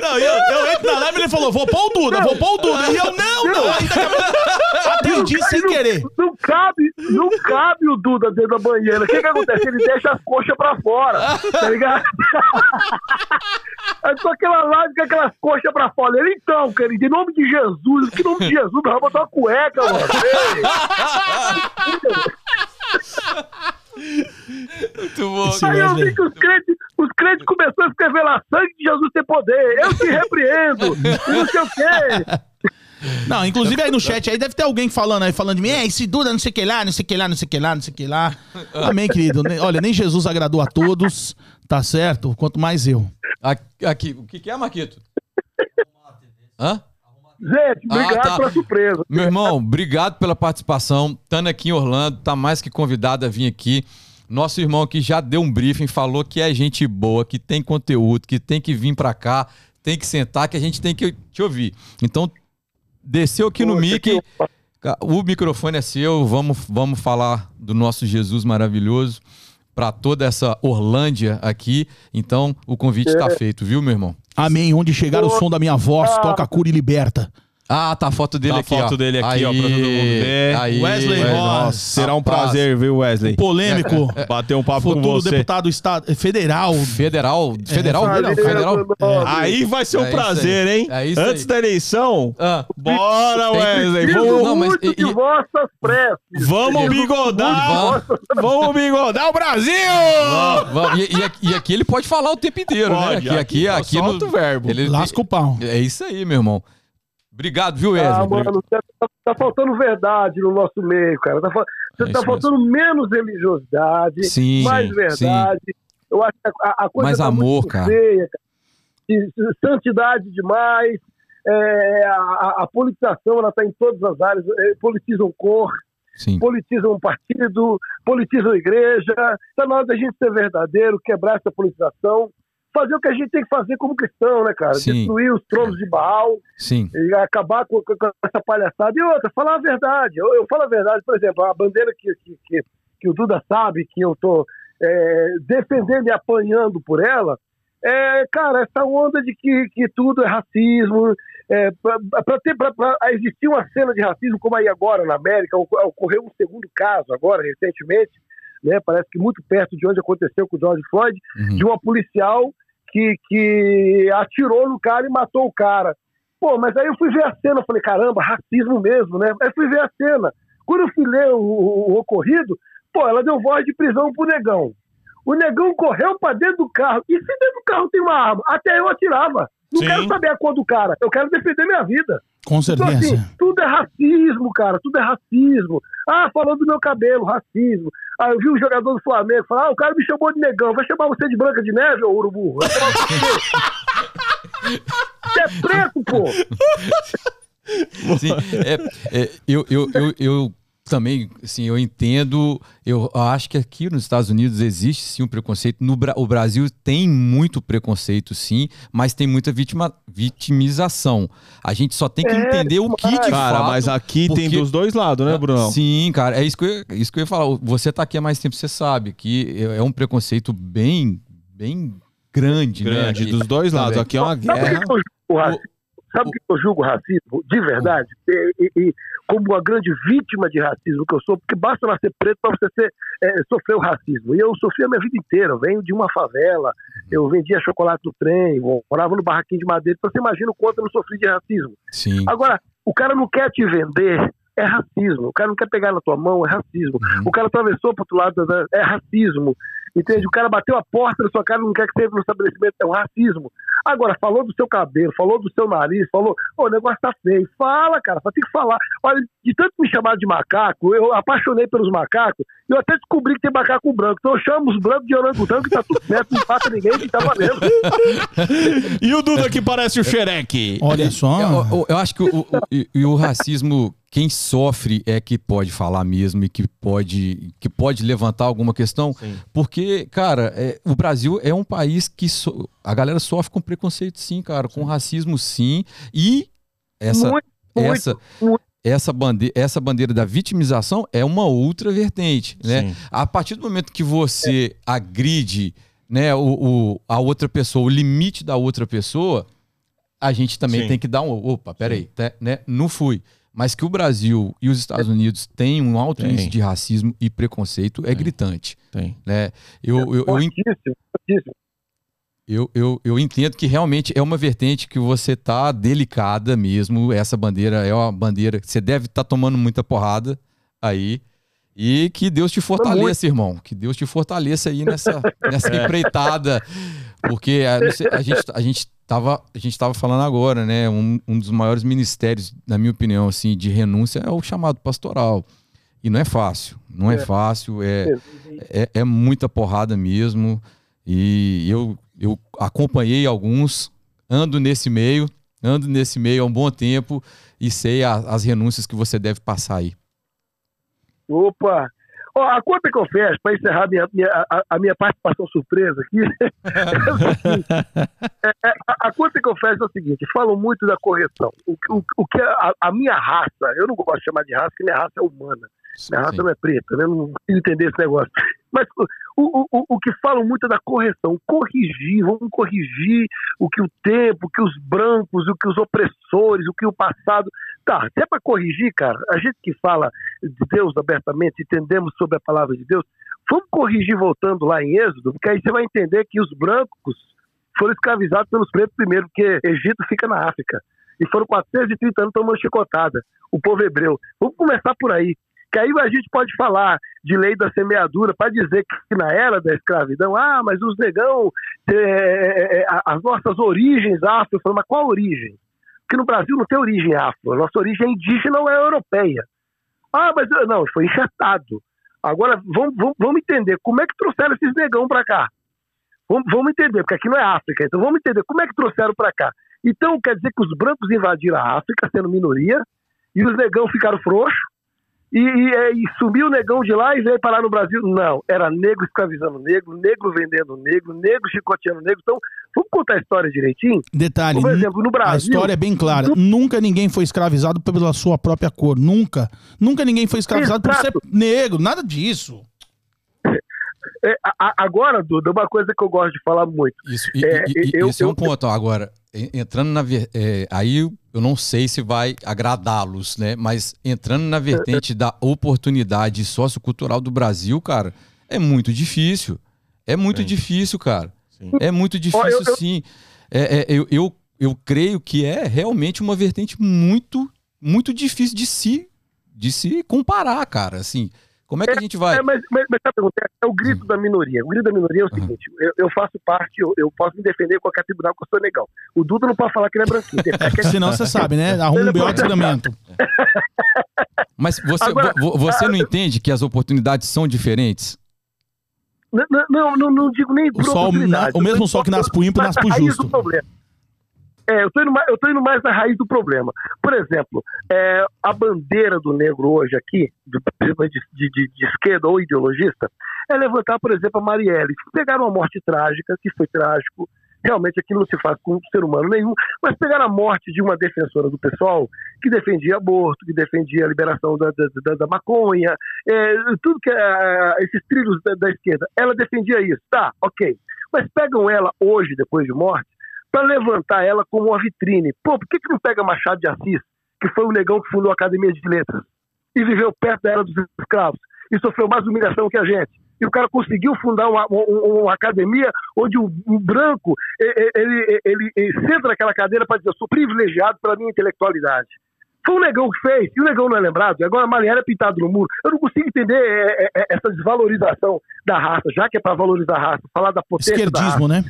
Não, eu, eu entro na live e ele falou, vou pôr o Duda, vou pôr o Duda. E eu, não, não. Aí daqui a pouco, atendi sem não, querer. Não cabe, não cabe o Duda dentro da banheira. O que que acontece? Ele deixa as coxas pra fora, tá ligado? É só aquela live com aquelas coxas pra fora. Ele, então, querido, em nome de Jesus, que nome de Jesus, vai botar uma cueca, mano. Ei. Muito bom. Esse Aí eu vi que os crentes, os crentes começaram a escrever lá, sangue de Jesus tem poder, eu te repreendo, não sei o quê. Não, inclusive aí no chat aí deve ter alguém falando aí, falando de mim, é, esse Duda não sei o que lá, não sei o que lá, não sei o que lá, não sei o que lá. Amém, querido. Olha, nem Jesus agradou a todos, tá certo? Quanto mais eu. Aqui, aqui, o que, que é, Marquito? Hã? Gente, obrigado Ah, tá. pela surpresa. Meu irmão, obrigado pela participação. Tando aqui em Orlando, tá mais que convidado a vir aqui. Nosso irmão aqui já deu um briefing, falou que é gente boa, que tem conteúdo, que tem que vir pra cá, tem que sentar, que a gente tem que te ouvir. Então, desceu aqui no Poxa, mic. O microfone é seu. Vamos, vamos falar do nosso Jesus maravilhoso para toda essa Orlândia aqui. Então, o convite está feito, viu, meu irmão? Amém. Onde chegar o som da minha voz, toca, cura e liberta. Ah, tá a foto dele Tá a aqui, foto ó. dele aqui, ó, pra todo mundo ver. Aí, Wesley Ross. Nossa, será um prazer, viu, Wesley? Polêmico. Bater um papo com Futuro você. deputado estado, federal. Federal, federal, Valeu, federal. nome. Aí vai ser um É prazer, aí. hein? É isso Antes aí. da eleição, Ah, bora, Wesley. Vamos, Não, mas muito e- de e- vossas preces. vamos bigodar. Vamos bigodar o Brasil! Vamos, e, e aqui- e aqui ele pode falar o tempo inteiro, Pode, né? Aqui, aqui, aqui aqui solta o verbo. Ele, Lasca o pau. É isso aí, meu irmão. Obrigado, viu, Wesley? Ah, mano, tá, tá faltando verdade no nosso meio, cara. Tá, fa- É tá faltando menos religiosidade, Sim, mais verdade. Eu acho que a, a coisa Mais tá amor, cara. feia, cara. Santidade demais. É, a, a- politização ela tá em todas as áreas. É, politizam cor, Sim. politizam um partido, politizam a igreja. Está na hora da gente ser verdadeiro, quebrar essa politização, fazer o que a gente tem que fazer como cristão, né, cara? Sim. Destruir os tronos de Baal Sim. e acabar com, com- essa palhaçada. E outra, falar a verdade. Eu, eu falo a verdade, por exemplo, a bandeira que, que, que, que o Duda sabe que eu tô é, defendendo e apanhando por ela, é, cara, essa onda de que, que tudo é racismo, é, para ter pra, pra existir uma cena de racismo como aí agora na América, ocor- ocorreu um segundo caso agora, recentemente, né, parece que muito perto de onde aconteceu com o George Floyd, Uhum. de uma policial que, que atirou no cara e matou o cara. Pô, mas aí eu fui ver a cena, falei, caramba, racismo mesmo, né? Aí fui ver a cena. Quando eu fui ler o, o- o ocorrido, pô, ela deu voz de prisão pro negão. O negão correu pra dentro do carro. E se dentro do carro tem uma arma? Até eu atirava. Não Sim. quero saber a cor do cara. Eu quero defender minha vida. Com Então, certeza. assim, tudo é racismo, cara. Tudo é racismo. Ah, falou do meu cabelo, racismo. Ah, eu vi um jogador do Flamengo falar: ah, o cara me chamou de negão. Vai chamar você de Branca de Neve, ô urubu? Vai chamar você. Você é preto, pô. Assim, é- é, eu, eu, eu, eu também, assim, eu entendo, eu acho que aqui nos Estados Unidos existe sim um preconceito. No Bra- o Brasil tem muito preconceito, sim, mas tem muita vitima, vitimização. A gente só tem que É, entender o que de Cara, fato- mas aqui tem porque- dos dois lados, né, Bruno? Sim, cara, é isso que, eu, é isso que eu ia falar. Você tá aqui há mais tempo, você sabe que é é um preconceito bem, bem grande, né? Grande, aqui. dos dois lados. Também. Aqui é uma guerra. que que eu julgo racismo? Sabe por que eu julgo racismo? De verdade. E, e- e como uma grande vítima de racismo que eu sou, porque basta nascer preto para você ser, é, sofrer o racismo. E eu sofri a minha vida inteira. Eu venho de uma favela, eu vendia chocolate no trem, morava no barraquinho de madeira. Então você imagina o quanto eu não sofri de racismo. Sim. Agora, o cara não quer te vender, é racismo. O cara não quer pegar na tua mão, é racismo. Uhum. O cara atravessou pro outro lado, da- é racismo. Entende? O cara bateu a porta da sua cara, não quer que você entre no estabelecimento, é um racismo. Agora, falou do seu cabelo, falou do seu nariz, falou, ô, o negócio tá feio. Fala, cara, só tem que falar. Olha, de tanto me chamar de macaco, eu apaixonei pelos macacos, e eu até descobri que tem macaco branco. Então eu chamo os brancos de orangotango que tá tudo certo, não empata ninguém, que tá valendo. E o Duda que parece o Xereque? Olha só. Eu, eu- eu acho que o, o- e- e o racismo, quem sofre é que pode falar mesmo e que pode, que pode levantar alguma questão. Porque, cara, é, o Brasil é um país que so- a galera sofre com preconceito, sim, cara, com racismo, sim. E essa, Muito, essa, muito. essa, bandeira, essa bandeira da vitimização é uma outra vertente, né? Sim. A partir do momento que você agride né, o, o- a outra pessoa, o limite da outra pessoa, a gente também Sim. tem que dar um. Opa, peraí, tá, né? Não fui. Mas que o Brasil e os Estados Unidos têm um alto Tem. índice de racismo e preconceito é gritante. Tem. Né? Eu, eu, eu, fortíssimo. eu, eu, eu entendo que realmente é uma vertente que você tá delicada mesmo. Essa bandeira é uma bandeira que você deve estar tomando muita porrada aí. E que Deus te fortaleça, irmão. Que Deus te fortaleça aí nessa, nessa empreitada. Porque a, sei, a gente, a, gente tava, a gente tava falando agora, né? Um, um dos maiores ministérios, na minha opinião, assim, de renúncia é o chamado pastoral. E não é fácil. Não é, É. fácil. É, é, é muita porrada mesmo. E eu, eu acompanhei alguns, ando nesse meio, ando nesse meio há um bom tempo e sei a- as renúncias que você deve passar aí. Opa! Ó, a conta que eu fecho, para encerrar minha, minha- a, a minha participação surpresa aqui, é é- é, a, a conta que eu fecho é o seguinte: falam muito da correção. O, que- o, o que a, a minha raça, eu não gosto de chamar de raça, porque minha raça é humana. Minha raça Sim. não é preta, né? Não consigo entender esse negócio. Mas o, o, o, o que falam muito é da correção. Corrigir, vamos corrigir o que o tempo, o que os brancos, o que os opressores, o que o passado. Tá, se é para corrigir, cara, a gente que fala de Deus abertamente, entendemos sobre a palavra de Deus, vamos corrigir voltando lá em Êxodo, porque aí você vai entender que os brancos foram escravizados pelos pretos primeiro, porque Egito fica na África. E foram 430 anos tomando chicotada, o povo hebreu. Vamos começar por aí. Que aí a gente pode falar de lei da semeadura para dizer que na era da escravidão, ah, mas os negão, é, é, é, as nossas origens afro, mas qual origem? Porque no Brasil não tem origem afro, a nossa origem é indígena ou é europeia. Ah, mas não, foi enxertado. Agora, vamos, vamos, vamos entender como é que trouxeram esses negão para cá. Vamos, vamos entender, porque aqui não é África, então vamos entender como é que trouxeram para cá. Então quer dizer que os brancos invadiram a África, sendo minoria, e os negão ficaram frouxos, e, e, é, e sumiu o negão de lá e veio parar no Brasil. Não, era negro escravizando negro, negro vendendo negro, negro chicoteando negro. Então, vamos contar a história direitinho? Detalhe, Por exemplo, no a Brasil. história é bem clara. Nunca ninguém foi escravizado pela sua própria cor. Nunca. Nunca ninguém foi escravizado por ser Exato. negro. Nada disso. é, a- a- agora, Duda, uma coisa que eu gosto de falar muito. Isso, e, É, e- e- eu- esse é um eu- ponto. Agora, en- entrando na. é, aí eu não sei se vai agradá-los, né? Mas entrando na vertente da oportunidade sociocultural do Brasil, cara, é muito difícil. É muito Sim. difícil, cara. Sim. É muito difícil, eu- eu- sim. É, é, eu, eu, eu creio que é realmente uma vertente muito, muito difícil de se, de se comparar, cara. Assim, Como é que a gente vai? É, mas, mas, mas que acontece? É o grito da minoria. O grito da minoria é o seguinte: eu, eu faço parte, eu, eu posso me defender em qualquer tribunal que eu sou negão. O Duda não pode falar que ele é branquinho. É, porque senão você sabe, né? Arruma um B.O. de julgamento. Mas você, Agora- vo- vo- você não entende que as oportunidades são diferentes? Não, não, não, não digo nem O sol na- o mesmo sol que nasce pro ímpio, nasce pro justo. É, eu tô, indo mais, eu tô indo mais na raiz do problema. Por exemplo, é, a bandeira do negro hoje aqui, do, de, de, de- de esquerda ou ideologista, é levantar, por exemplo, a Marielle, pegaram uma morte trágica, que foi trágico, realmente aquilo não se faz com ser humano nenhum, mas pegaram a morte de uma defensora do pessoal que defendia aborto, que defendia a liberação da, da, da- maconha, é, tudo que é, esses trilhos da, da esquerda, ela defendia isso, tá, ok. Mas pegam ela hoje, depois de morte, para levantar ela como uma vitrine. Pô, por que, que não pega Machado de Assis, que foi o negão que fundou a Academia de Letras, e viveu perto da era dos escravos, e sofreu mais humilhação que a gente? E o cara conseguiu fundar uma, uma- uma academia onde o, o branco e- e- ele, ele, ele senta naquela cadeira para dizer: eu sou privilegiado pela minha intelectualidade. Foi o negão que fez, e o negão não é lembrado, e agora a Marielle é pintado no muro. Eu não consigo entender é, é, é, essa desvalorização da raça, já que é para valorizar a raça, falar da potência da raça. Esquerdismo, né?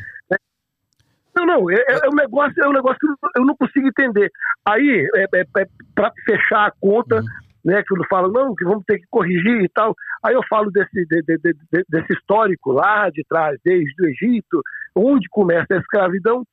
Não, não, é, é um negócio, é um negócio que eu não- consigo entender. Aí, é, para fechar a conta, né, que falo, não, que vamos ter que corrigir e tal. Aí eu falo desse, de- de- de- de- desse histórico lá de trás, desde o Egito, onde começa a escravidão.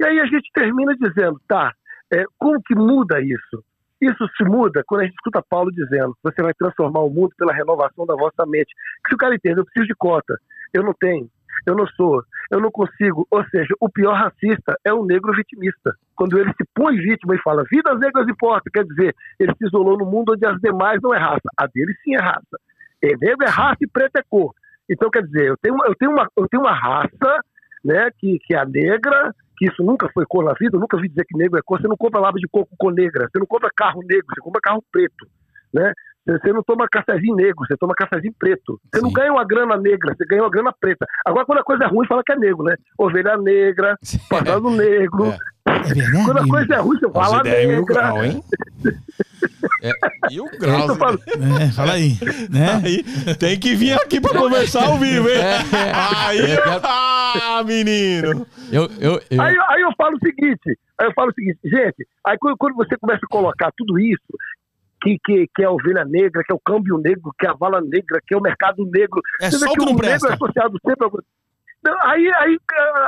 E aí a gente termina dizendo, tá, é, como que muda isso? Isso se muda quando a gente escuta Paulo dizendo, você vai transformar o mundo pela renovação da vossa mente. Se o cara entende, eu preciso de cota, eu não tenho, eu não sou, eu não consigo. Ou seja, o pior racista é o negro vitimista. Quando ele se põe vítima e fala, vidas negras importam, quer dizer, ele se isolou no mundo onde as demais não é raça. A dele sim é raça. É, negro é raça e preto é cor. Então, quer dizer, eu tenho, uma- eu tenho, uma, eu tenho uma raça né, que, que é a negra, que isso nunca foi cor na vida, eu nunca vi dizer que negro é cor. Você não compra lava de coco com negra, você não compra carro negro, você compra carro preto. Né? Você você não toma cafezinho negro, você toma cafezinho preto. Você não Sim. ganha uma grana negra, você ganha uma grana preta. Agora, quando a coisa é ruim, fala que é negro, né? Ovelha negra, passado negro. É. É verdade. Quando a coisa é ruim, você fala negra. grau, hein? É, e o Eu grau. falando- É, fala aí. Né? Aí tem que vir aqui pra conversar ao vivo, hein? Aí, Eu quero- ah, menino. Eu, eu, eu, Aí, aí eu falo o seguinte, aí eu falo o seguinte, gente, aí quando, quando você começa a colocar tudo isso, que, que, que é a ovelha negra, que é o câmbio negro, que é a vala negra, que é o mercado negro, É você vê só o que que o negro presta. é associado sempre a... Aí, aí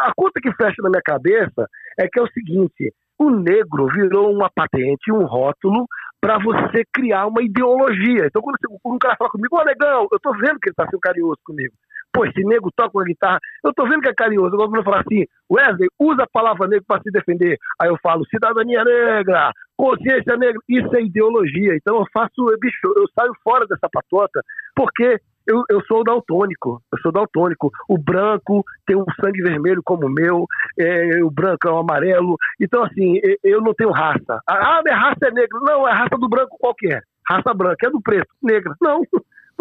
a conta que fecha na minha cabeça é que é o seguinte, o negro virou uma patente, um rótulo, para você criar uma ideologia. Então, quando um cara fala comigo, ô negão, eu tô vendo que ele tá sendo carinhoso comigo. Pô, esse nego toca uma guitarra, eu tô vendo que é carinhoso. Agora, eu falar assim, Wesley, usa a palavra negro para se defender. Aí eu falo, cidadania negra, consciência negra, isso é ideologia. Então eu faço, bicho, eu saio fora dessa patota, porque eu, eu sou daltônico, eu sou daltônico. O branco tem um sangue vermelho como o meu, é, o branco é o amarelo. Então, assim, eu não tenho raça. Ah, minha raça é negra. Não, é raça do branco qualquer. Raça branca, é do preto, negra. Não,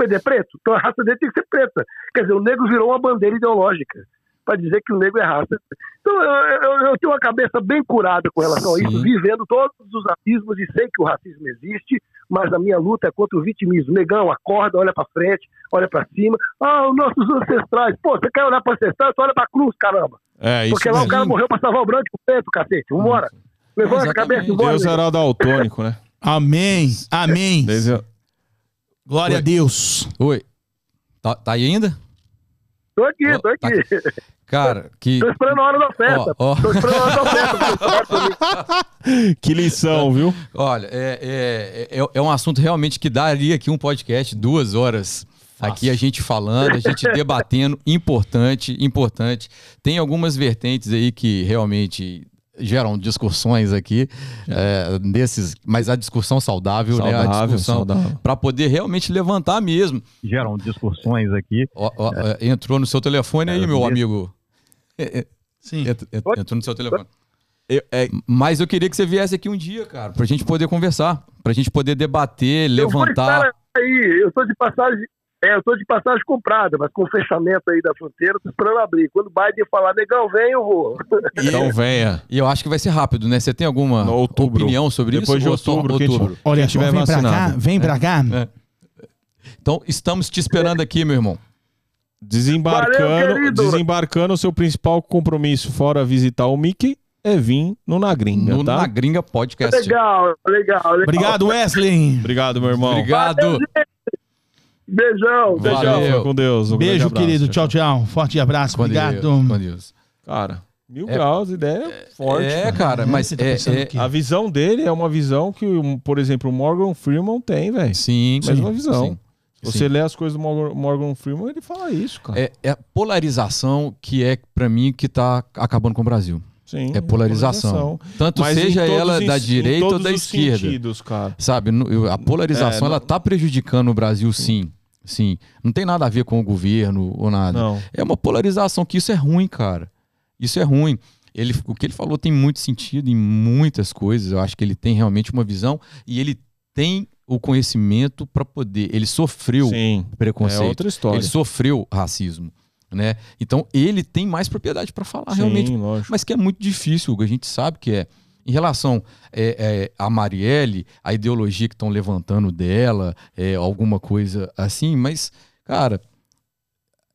ele é preto. Então a raça dele tem que ser preta. Quer dizer, o negro virou uma bandeira ideológica para dizer que o negro é raça. Então eu, eu- eu tenho uma cabeça bem curada com relação a isso, Sim. vivendo todos os racismos e sei que o racismo existe, mas a minha luta é contra o vitimismo. Negão, acorda, olha para frente, olha para cima. Ah, os nossos ancestrais. Pô, você quer olhar para ancestrais? Tu olha para cruz, caramba. É, isso Porque lá o cara morreu para salvar o branco e o preto, cacete. Vambora. Levanta a Exatamente. cabeça e bora. Deus era daltônico, né? Amém. Amém. Glória Oi. a Deus. Oi. Tá, tá aí ainda? Tô aqui, tô Tá aqui. Cara, que. Tô esperando a hora da festa. Ó, ó. Tô esperando a hora da festa. Que lição, viu? Olha, é, é, é, é um assunto realmente que daria aqui um podcast duas horas. Aqui a gente falando, a gente debatendo, importante, importante. Tem algumas vertentes aí que realmente geram discussões aqui, é, desses, mas a discussão saudável, né? A Saudável, discussão saudável. para poder realmente levantar mesmo. geram discussões aqui. Ó, ó, é, entrou no seu telefone aí, É, meu amigo. É, é, Sim. ent- ent- entrou no seu telefone. Eu- é, Mas eu queria que você viesse aqui um dia, cara, pra gente poder conversar, pra gente poder debater, Eu vou levantar. estar aí, eu tô de passagem. É, eu tô de passagem comprada, mas com o fechamento aí da fronteira, tô esperando abrir. Quando o Biden falar, negão, vem, eu vou. então venha. E eu acho que vai ser rápido, né? Você tem alguma No outubro. opinião sobre Depois isso? de Ou só outubro, a gente- outubro? Olha, Quem tiver vem pra cá, vacinado. vem pra cá. É. Então, estamos te esperando aqui, meu irmão. Desembarcando, Valeu, desembarcando, o seu principal compromisso, fora visitar o Mickey, é vir no Na Gringa, No tá? Na Gringa Podcast. Legal, legal, legal. Obrigado, Wesley. Obrigado, meu irmão. Obrigado. Valeu. Beijão. Fica com Deus. um Beijo, abraço. querido. Tchau, tchau. Forte abraço. Com Obrigado. Deus, com Deus. Cara, mil É- graus, ideia forte. É, cara, mas Você tá é, pensando é-? A visão dele é uma visão que, por exemplo, o Morgan Freeman tem, velho. Sim, Mesma sim, visão. sim. Você Sim. lê as coisas do Morgan, Freeman, ele fala isso, cara. É, é a polarização que é, pra mim, que tá acabando com o Brasil. Sim, É polarização. Tanto Mas seja ela da em direita ou da os esquerda. sentidos, cara. Sabe, a polarização É, não- ela tá prejudicando o Brasil, sim. Sim. Não tem nada a ver com o governo ou nada. Não. É uma polarização que isso é ruim, cara. Isso é ruim. Ele, o que ele falou tem muito sentido em muitas coisas. Eu acho que ele tem realmente uma visão e ele tem o conhecimento para poder. Ele sofreu Sim. É preconceito. outra história. ele sofreu racismo, né? Então ele tem mais propriedade para falar Sim, realmente lógico. mas que é muito difícil. A gente sabe que é. Em relação é, é, a Marielle, a ideologia que estão levantando dela, é, alguma coisa assim, mas, cara,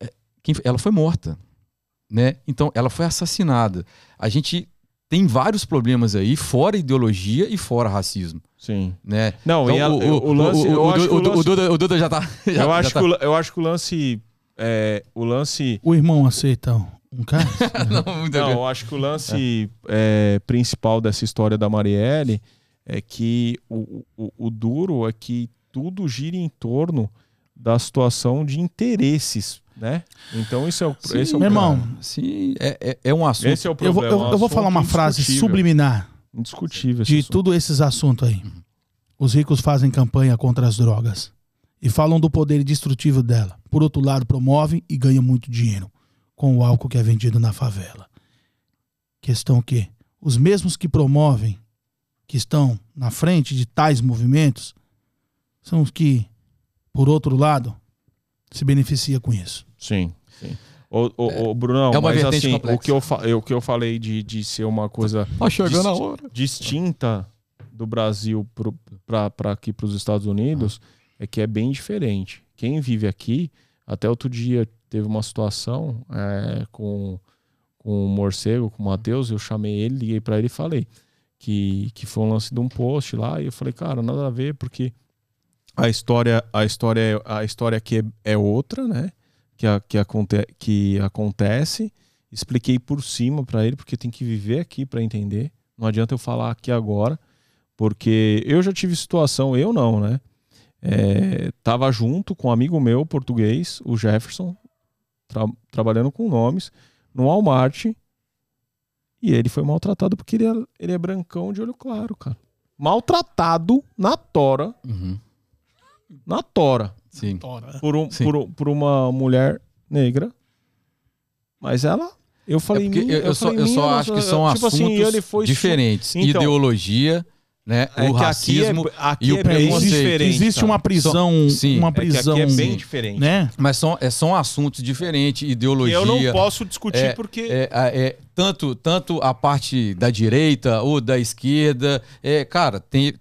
é, quem- ela foi morta, né? Então, ela foi assassinada. A gente tem vários problemas aí, fora ideologia e fora racismo, Sim. né? Não, Então, e ela- o, lance. o, o o- o lance- Duda, o Duda já tá. já- eu já acho tá- que o- eu acho que o lance. é, o lance. O irmão aceita um cara? Não, muito Não, eu acho que o lance é, principal dessa história da Marielle é que o, o, o duro é que tudo gira em torno da situação de interesses, né? Então isso é o, Sim, esse é o Meu irmão, Sim, é, é, é um assunto. Esse é o eu vou, problema. eu, é um eu vou falar uma frase subliminar Indiscutível. de todos esses assuntos aí. Os ricos fazem campanha contra as drogas e falam do poder destrutivo dela. Por outro lado, promovem e ganham muito dinheiro com o álcool que é vendido na favela. Questão que os mesmos que promovem, que estão na frente de tais movimentos, são os que, por outro lado, se beneficia com isso. Sim, sim. Ô, ô, ô, Brunão, é uma mas vertente assim, complexa. o que, eu o que eu falei de, de ser uma coisa Tá chegando a hora. distinta do Brasil para aqui para os Estados Unidos é que é bem diferente. Quem vive aqui, até outro dia teve uma situação é, com, com o morcego, com o Matheus, eu chamei ele, liguei para ele e falei que, que foi um lance de um post lá e eu falei, cara, nada a ver, porque a história, a história, a história aqui é, é outra, né? Que, a, que, aconte, que acontece. Expliquei por cima para ele, porque tem que viver aqui para entender. Não adianta eu falar aqui agora, porque eu já tive situação, eu não, né? É, tava junto com um amigo meu português, o Jefferson, tra- trabalhando com nomes, no Walmart. E ele foi maltratado porque ele é, ele é brancão de olho claro, cara. Maltratado na tora, Uhum. na tora, Sim. por, um, Sim. por, por uma mulher negra. Mas ela. Eu falei, É porque minha- eu, eu só, falei, eu só acho que são tipo assuntos assim, ele foi su- diferentes. Então, Ideologia, né? É o racismo. aqui é, aqui e o é preconceito. diferente. Existe tá? uma prisão, Sim, uma É que prisão, aqui é bem diferente. né? Mas são, é, são assuntos diferentes, ideologia. eu não posso discutir é, porque. É, a- é, tanto, tanto a parte da direita ou da esquerda. É, cara, tem-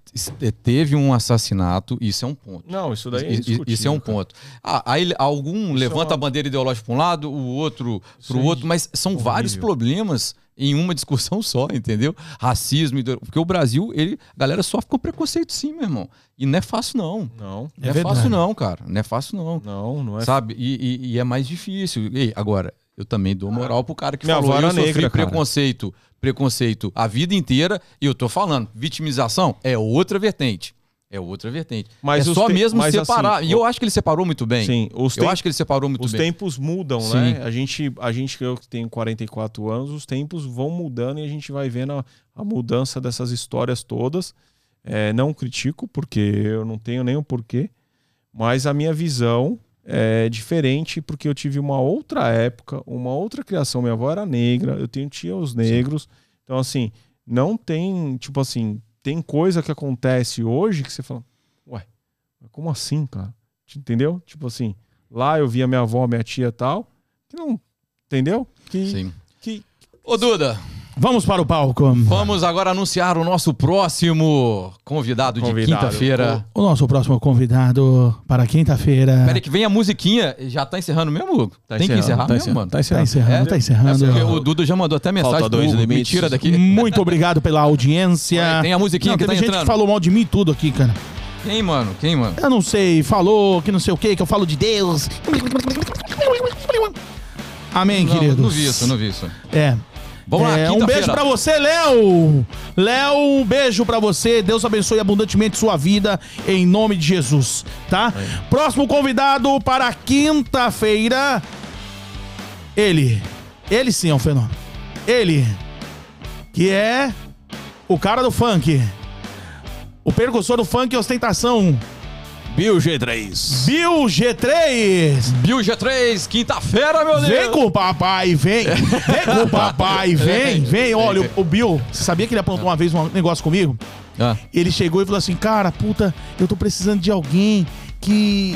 é, teve um assassinato, isso é um ponto. Não, isso daí é Isso- Isso é um cara. ponto. Ah, aí algum levanta uma- a bandeira ideológica para um lado, o outro para o outro, mas são vários Horrível. problemas em uma discussão só, entendeu? Racismo, porque o Brasil, ele, a galera sofre com preconceito sim, meu irmão. E não é fácil não. Não, Não é, verdade. fácil não, cara. Não é fácil não. não, não é. Sabe? E, e- e é mais difícil. E agora, eu também dou moral pro cara que Minha falou, eu sofri negra, cara." preconceito, preconceito a vida inteira, e eu tô falando, vitimização é outra vertente. É outra vertente. Mas é os só te- mesmo mas separar. assim, e eu acho que ele separou muito bem. Sim, os, eu tem- acho que ele separou muito os bem. tempos mudam, Sim. né? A gente, a gente, eu que tenho 44 anos, os tempos vão mudando e a gente vai vendo a, a mudança dessas histórias todas. É, não critico, porque eu não tenho nem o porquê, mas a minha visão é diferente, porque eu tive uma outra época, uma outra criação. Minha avó era negra, eu tenho tios negros. Então, assim, não tem, tipo assim, tem coisa que acontece hoje que você fala, ué, como assim, cara? Entendeu? Tipo assim, lá eu via minha avó, minha tia e tal, que não, entendeu? Que, Sim. que Ô, Duda, Vamos para o palco. Vamos agora anunciar o nosso próximo convidado de Convidado. quinta-feira. O nosso próximo convidado para quinta-feira. Peraí, que vem a musiquinha. Já tá encerrando mesmo, Hugo? Tá Tem que encerrando, encerrar tá mesmo, encerrando, mano. tá Tá encerrando. encerrando, tá É encerrando. porque o Duda já mandou até mensagem Falta dois Hugo. Me limites. tira daqui. Muito obrigado pela audiência. Ué, tem a musiquinha Não, que tá gente entrando. que falou mal de mim e tudo aqui, cara. Quem, mano? Quem, mano? Eu não sei, falou que não sei o que, que eu falo de Deus. Amém, Não, queridos. não vi isso, não vi isso. É. Vamos lá, É, um quinta-feira. beijo pra você, Léo. Léo, um beijo pra você. Deus abençoe abundantemente sua vida em nome de Jesus, tá? Próximo convidado para quinta-feira. Ele. Ele sim é um fenômeno. Ele. Que é o cara do funk. O percussor do funk e ostentação. Bill G3. Bill G3. Bill G3, quinta-feira, meu Deus. Vem com o papai, vem. Vem com o papai, vem, vem. Olha, o, o Bill, você sabia que ele aprontou uma vez um negócio comigo? Ah, Ele chegou e falou assim: Cara, puta, eu tô precisando de alguém que.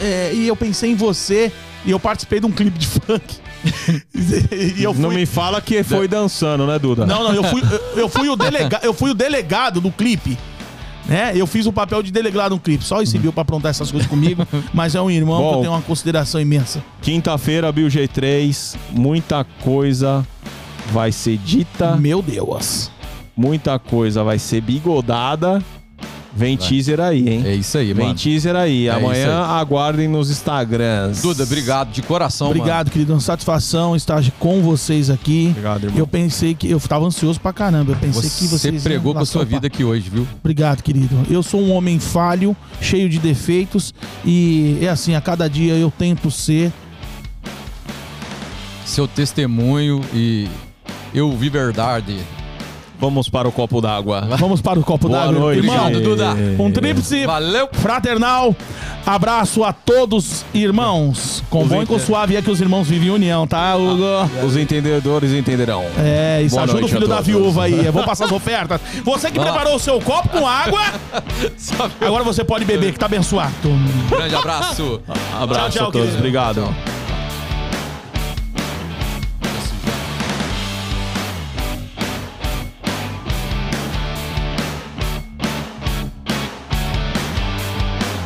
é, e eu pensei em você. E eu participei de um clipe de funk. e eu fui. Não me fala que foi dançando, né, Duda? Não, não, eu fui, eu, eu fui o delega, eu fui o delegado do clipe. Né? Eu fiz o papel de delegado no clipe. Só esse Bill pra aprontar essas coisas comigo. Mas é um irmão que Bom. eu tenho uma consideração imensa. Quinta-feira, Bill G3. Muita coisa vai ser dita. Meu Deus. Muita coisa vai ser bigodada. Vem teaser aí, hein? é isso aí, Vem mano. teaser aí. É Amanhã isso aguardem nos Instagrams. Duda, obrigado de coração, Obrigado, querido. Uma satisfação estar com vocês aqui. Obrigado, irmão. Eu pensei que. Eu tava ansioso pra caramba. Eu mano. pensei que Você pregou iam com a sua vida aqui hoje, viu? Obrigado, querido. Eu sou um homem falho, cheio de defeitos e é assim, a cada dia eu tento ser. Seu testemunho e eu vi verdade. Vamos para o copo d'água. Vamos para o copo Boa d'água. noite. Irmão, Obrigado, Duda. um tríplice Valeu! fraternal. Abraço a todos, irmãos. Com Os bom e com suave é que os irmãos vivem em união, tá, Hugo? Os entendedores entenderão. É, isso Boa ajuda o noite filho da viúva aí. Eu vou passar as ofertas. Você que lá. preparou o seu copo com água, agora você pode beber, que tá abençoado. Grande abraço. Abraço Tchau, tchau, a todos. querido. Obrigado.